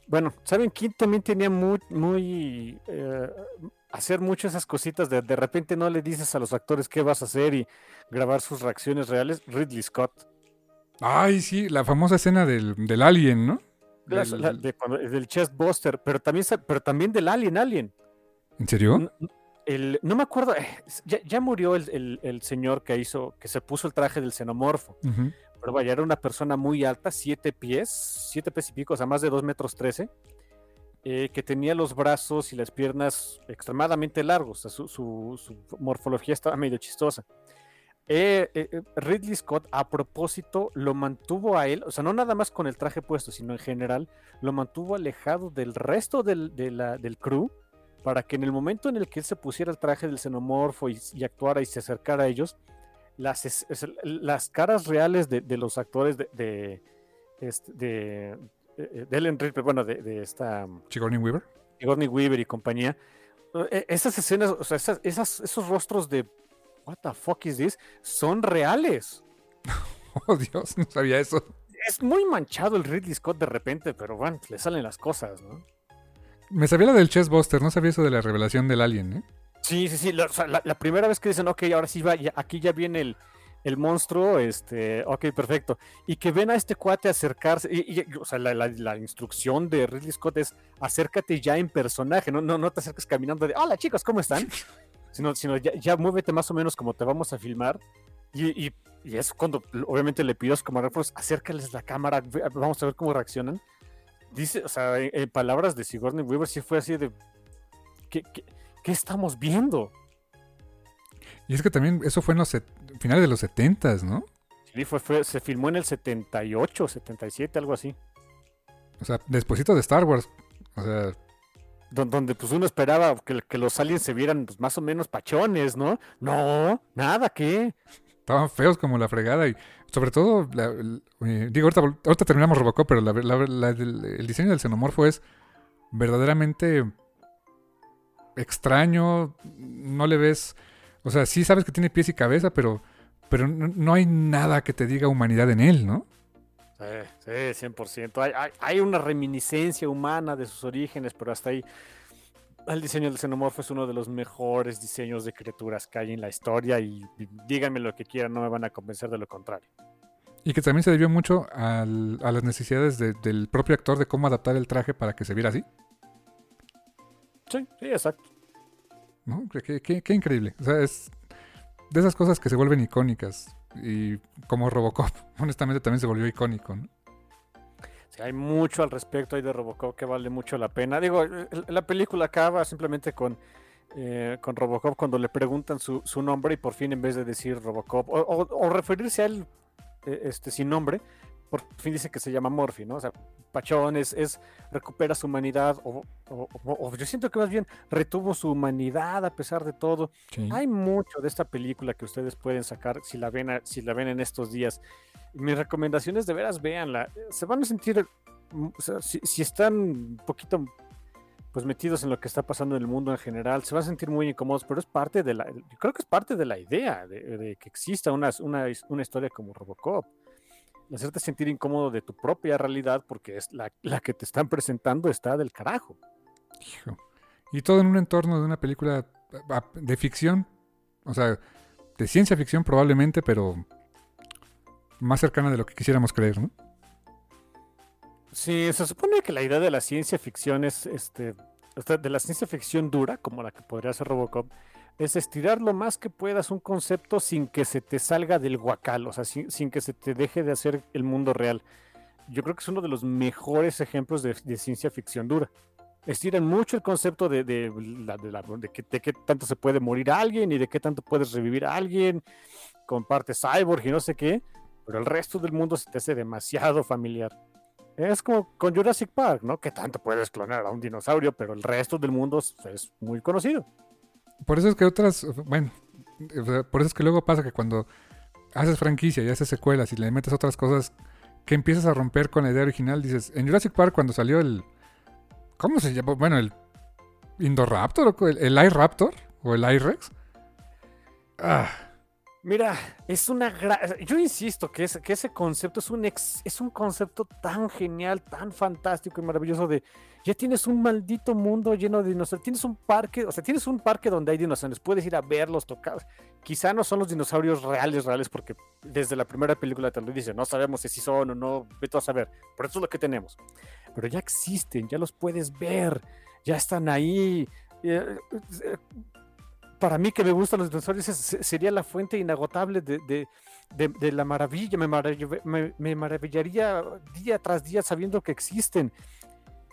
Bueno, ¿saben quién también tenía muy, muy eh, hacer muchas esas cositas de de repente no le dices a los actores qué vas a hacer y grabar sus reacciones reales? Ridley Scott. Ay, sí, la famosa escena del, del Alien, ¿no? Del, la, de del chest buster, pero también, pero también del Alien, Alien. ¿En serio? No, el, no me acuerdo, eh, ya, ya murió el, el, el, señor que hizo, que se puso el traje del xenomorfo. Uh -huh. Pero vaya, era una persona muy alta, siete pies, siete pies y pico, o sea, más de dos metros trece, eh, que tenía los brazos y las piernas extremadamente largos, o sea, su, su, morfología estaba medio chistosa. Eh, eh, Ridley Scott, a propósito, lo mantuvo a él, o sea, no nada más con el traje puesto, sino en general, lo mantuvo alejado del resto del, de del crew, para que en el momento en el que él se pusiera el traje del xenomorfo y, y actuara y se acercara a ellos, las, las caras reales de, de los actores de, de, este, de, de Ellen Ripley, bueno, de, de esta... Sigourney Weaver. Sigourney Weaver y compañía. E, esas escenas, o sea, esas, esas, esos rostros de what the fuck is this, son reales. Oh, Dios, no sabía eso. Es muy manchado el Ridley Scott de repente, pero bueno, le salen las cosas, ¿no? Me sabía la del Chessbuster, no sabía eso de la revelación del alien, ¿eh? Sí, sí, sí. La, o sea, la, la, primera vez que dicen, ok, ahora sí va, ya, aquí ya viene el, el, monstruo, este, ok, perfecto. Y que ven a este cuate acercarse, y, y o sea, la, la, instrucción de Ridley Scott es acércate ya en personaje, no, no, no te acerques caminando de, hola chicos, ¿cómo están? sino, sino ya, ya, muévete más o menos como te vamos a filmar. Y, y, y es cuando, obviamente, le a los camarógrafos, acércales la cámara, vamos a ver cómo reaccionan. Dice, o sea, en, en palabras de Sigourney Weaver, sí fue así de. ¿Qué, qué, ¿Qué estamos viendo? Y es que también eso fue en los finales de los 70, ¿no? Sí, fue, fue, se filmó en el 78, 77, algo así. O sea, despuésito de Star Wars. O sea. Donde, donde pues uno esperaba que, que, los aliens se vieran pues, más o menos pachones, ¿no? No, nada, ¿qué? Estaban feos como la fregada y sobre todo, la, eh, digo, ahorita, ahorita, terminamos Robocop, pero la, el diseño del xenomorfo es verdaderamente extraño, no le ves, o sea, sí sabes que tiene pies y cabeza, pero, pero no, no hay nada que te diga humanidad en él, ¿no? Sí, sí, 100%. Hay, hay, hay, una reminiscencia humana de sus orígenes, pero hasta ahí el diseño del xenomorfo es uno de los mejores diseños de criaturas que hay en la historia y, díganme lo que quieran, no me van a convencer de lo contrario. Y que también se debió mucho al, a las necesidades de, del propio actor de cómo adaptar el traje para que se viera así. Sí, sí, exacto. ¿No? Qué, qué, qué, increíble. O sea, es de esas cosas que se vuelven icónicas. Y como Robocop, honestamente también se volvió icónico, ¿no? Sí, hay mucho al respecto ahí de Robocop que vale mucho la pena. Digo, la película acaba simplemente con, eh, con Robocop cuando le preguntan su, su, nombre y por fin en vez de decir Robocop o, o, o referirse a él eh, este, sin nombre, por fin dice que se llama Morphy, ¿no? O sea, Pachón es, es recupera su humanidad, o, o, o, yo siento que más bien retuvo su humanidad a pesar de todo. Sí. Hay mucho de esta película que ustedes pueden sacar si la ven, a, si la ven en estos días. Mis recomendaciones de veras, véanla. Se van a sentir, o sea, si, si, están un poquito pues metidos en lo que está pasando en el mundo en general, se van a sentir muy incómodos, pero es parte de la, yo creo que es parte de la idea de, de que exista una, una, una historia como Robocop hacerte sentir incómodo de tu propia realidad porque es la, la, que te están presentando está del carajo. Hijo. Y todo en un entorno de una película de ficción, o sea, de ciencia ficción probablemente, pero más cercana de lo que quisiéramos creer, ¿no? Sí, se supone que la idea de la ciencia ficción es, este, de la ciencia ficción dura, como la que podría ser Robocop, es estirar lo más que puedas un concepto sin que se te salga del guacal, o sea, sin, que se te deje de hacer el mundo real. Yo creo que es uno de los mejores ejemplos de, ciencia ficción dura. Estiran mucho el concepto de, de, que, de qué tanto se puede morir alguien y de qué tanto puedes revivir a alguien con parte cyborg y no sé qué, pero el resto del mundo se te hace demasiado familiar. Es como con Jurassic Park, ¿no? Que tanto puedes clonar a un dinosaurio, pero el resto del mundo es muy conocido. Por eso es que otras, bueno, por eso es que luego pasa que cuando haces franquicia y haces secuelas y le metes otras cosas que empiezas a romper con la idea original, dices, en Jurassic Park cuando salió el, ¿cómo se llama? Bueno, el Indoraptor, el, el iRaptor o el iRex. Ah, Mira, es una gra- Yo insisto que, ese- que ese concepto es un, ex- es un concepto tan genial, tan fantástico y maravilloso de... Ya tienes un maldito mundo lleno de dinosaurios. Tienes un parque, o sea, tienes un parque donde hay dinosaurios. Puedes ir a verlos, tocar. Quizá no son los dinosaurios reales, reales, porque desde la primera película te lo dicen. No sabemos si son o no. Vete a saber. Pero eso es lo que tenemos. Pero ya existen, ya los puedes ver. Ya están ahí. eh, eh, para mí que me gustan los dinosaurios sería la fuente inagotable de, de- de- de la maravilla. Me, marav- me- me maravillaría día tras día sabiendo que existen.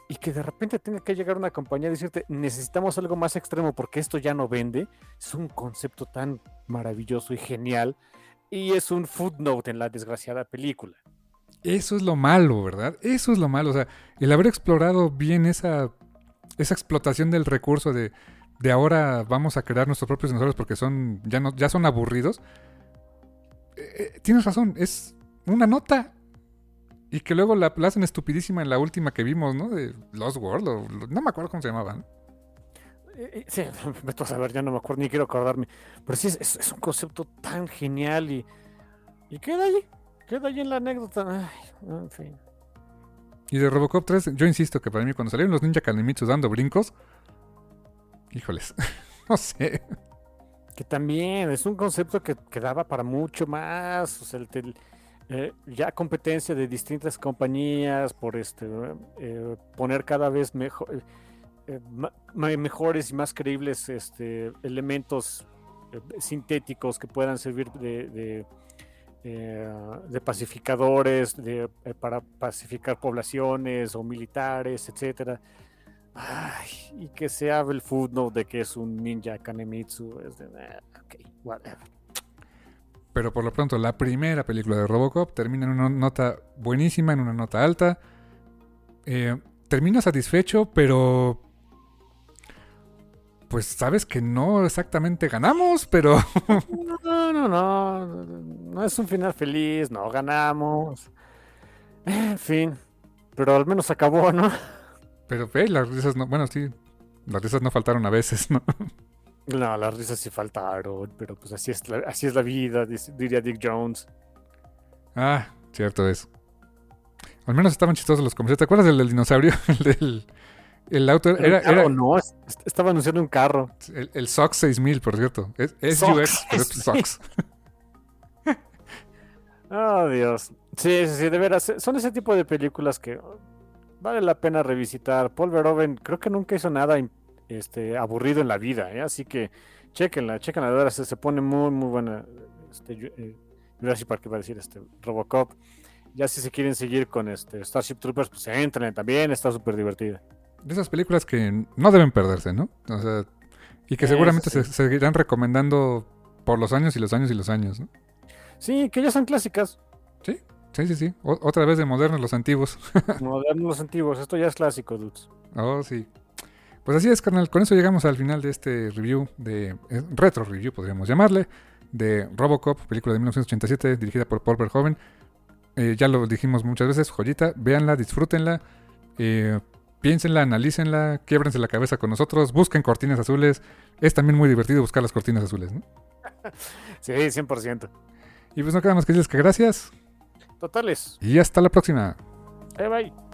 Y que de repente tenga que llegar una compañía y decirte, necesitamos algo más extremo porque esto ya no vende. Es un concepto tan maravilloso y genial. Y es un footnote en la desgraciada película. Eso es lo malo, ¿verdad? Eso es lo malo. O sea, el haber explorado bien esa, esa explotación del recurso de, de ahora vamos a crear nuestros propios dinosaurios porque son ya, no, ya son aburridos. Eh, eh, tienes razón, es una nota. Y que luego la, la hacen estupidísima en la última que vimos, ¿no? De Lost World, o, no me acuerdo cómo se llamaban. Eh, eh, Sí, vete a saber, ya no me acuerdo, ni quiero acordarme. Pero sí, es, un concepto tan genial y, y queda ahí, queda ahí en la anécdota. Ay, en fin. Y de Robocop 3, yo insisto que para mí cuando salieron los Ninja Kanemitsu dando brincos, híjoles, no sé. Que también es un concepto que, que daba para mucho más. O sea, el tel- eh, ya competencia de distintas compañías por este eh, poner cada vez mejor, eh, ma- mejores y más creíbles este, elementos eh, sintéticos que puedan servir de, de, eh, pacificadores, de, eh, para pacificar poblaciones o militares, etcétera. Y que se hable el footnote de que es un ninja Kanemitsu. Es de, eh, ok, whatever. Pero por lo pronto, la primera película de Robocop termina en una nota buenísima, en una nota alta. Eh, termina satisfecho, pero... Pues sabes que no exactamente ganamos, pero... No, no, no. No es un final feliz, no ganamos. En fin. Pero al menos acabó, ¿no? Pero ve, las risas no... Bueno, sí, las risas no faltaron a veces, ¿no? No, las risas sí faltaron, pero pues así es la, así es la vida, diría Dick Jones. Ah, cierto es. Al menos estaban chistosos los comerciales. ¿Te acuerdas del, del dinosaurio? El del... El auto era, Era, era no, es- est- estaba anunciando un carro. el, el SOX 6000, por cierto. Es, es SOX UX, pero es 6000. SOX. Oh, Dios. Sí, sí, sí, de veras. Son ese tipo de películas que vale la pena revisitar. Paul Verhoeven creo que nunca hizo nada este, aburrido en la vida, ¿eh? así que chequenla, chequenla, de veras, se, se pone muy, muy buena. Este, eh, Jurassic Park, iba a decir, este, Robocop. Ya si se quieren seguir con este Starship Troopers, pues entren también, está súper divertida. De esas películas que no deben perderse, ¿no? O sea, y que seguramente sí. se seguirán recomendando por los años y los años y los años, ¿no? Sí, que ya son clásicas, Sí, sí, sí. O- otra vez de modernos los antiguos. modernos los antiguos, esto ya es clásico, dudes. Oh, sí. Pues así es, carnal. Con eso llegamos al final de este review, de eh, retro review, podríamos llamarle, de Robocop, película de 1987, dirigida por Paul Verhoeven. Eh, ya lo dijimos muchas veces, joyita, véanla, disfrútenla, eh, piénsenla, analícenla, quiebrense la cabeza con nosotros, busquen cortinas azules. Es también muy divertido buscar las cortinas azules, ¿no? Sí, 100%. Y pues no queda más que decirles que gracias Totales. y hasta la próxima. Bye bye.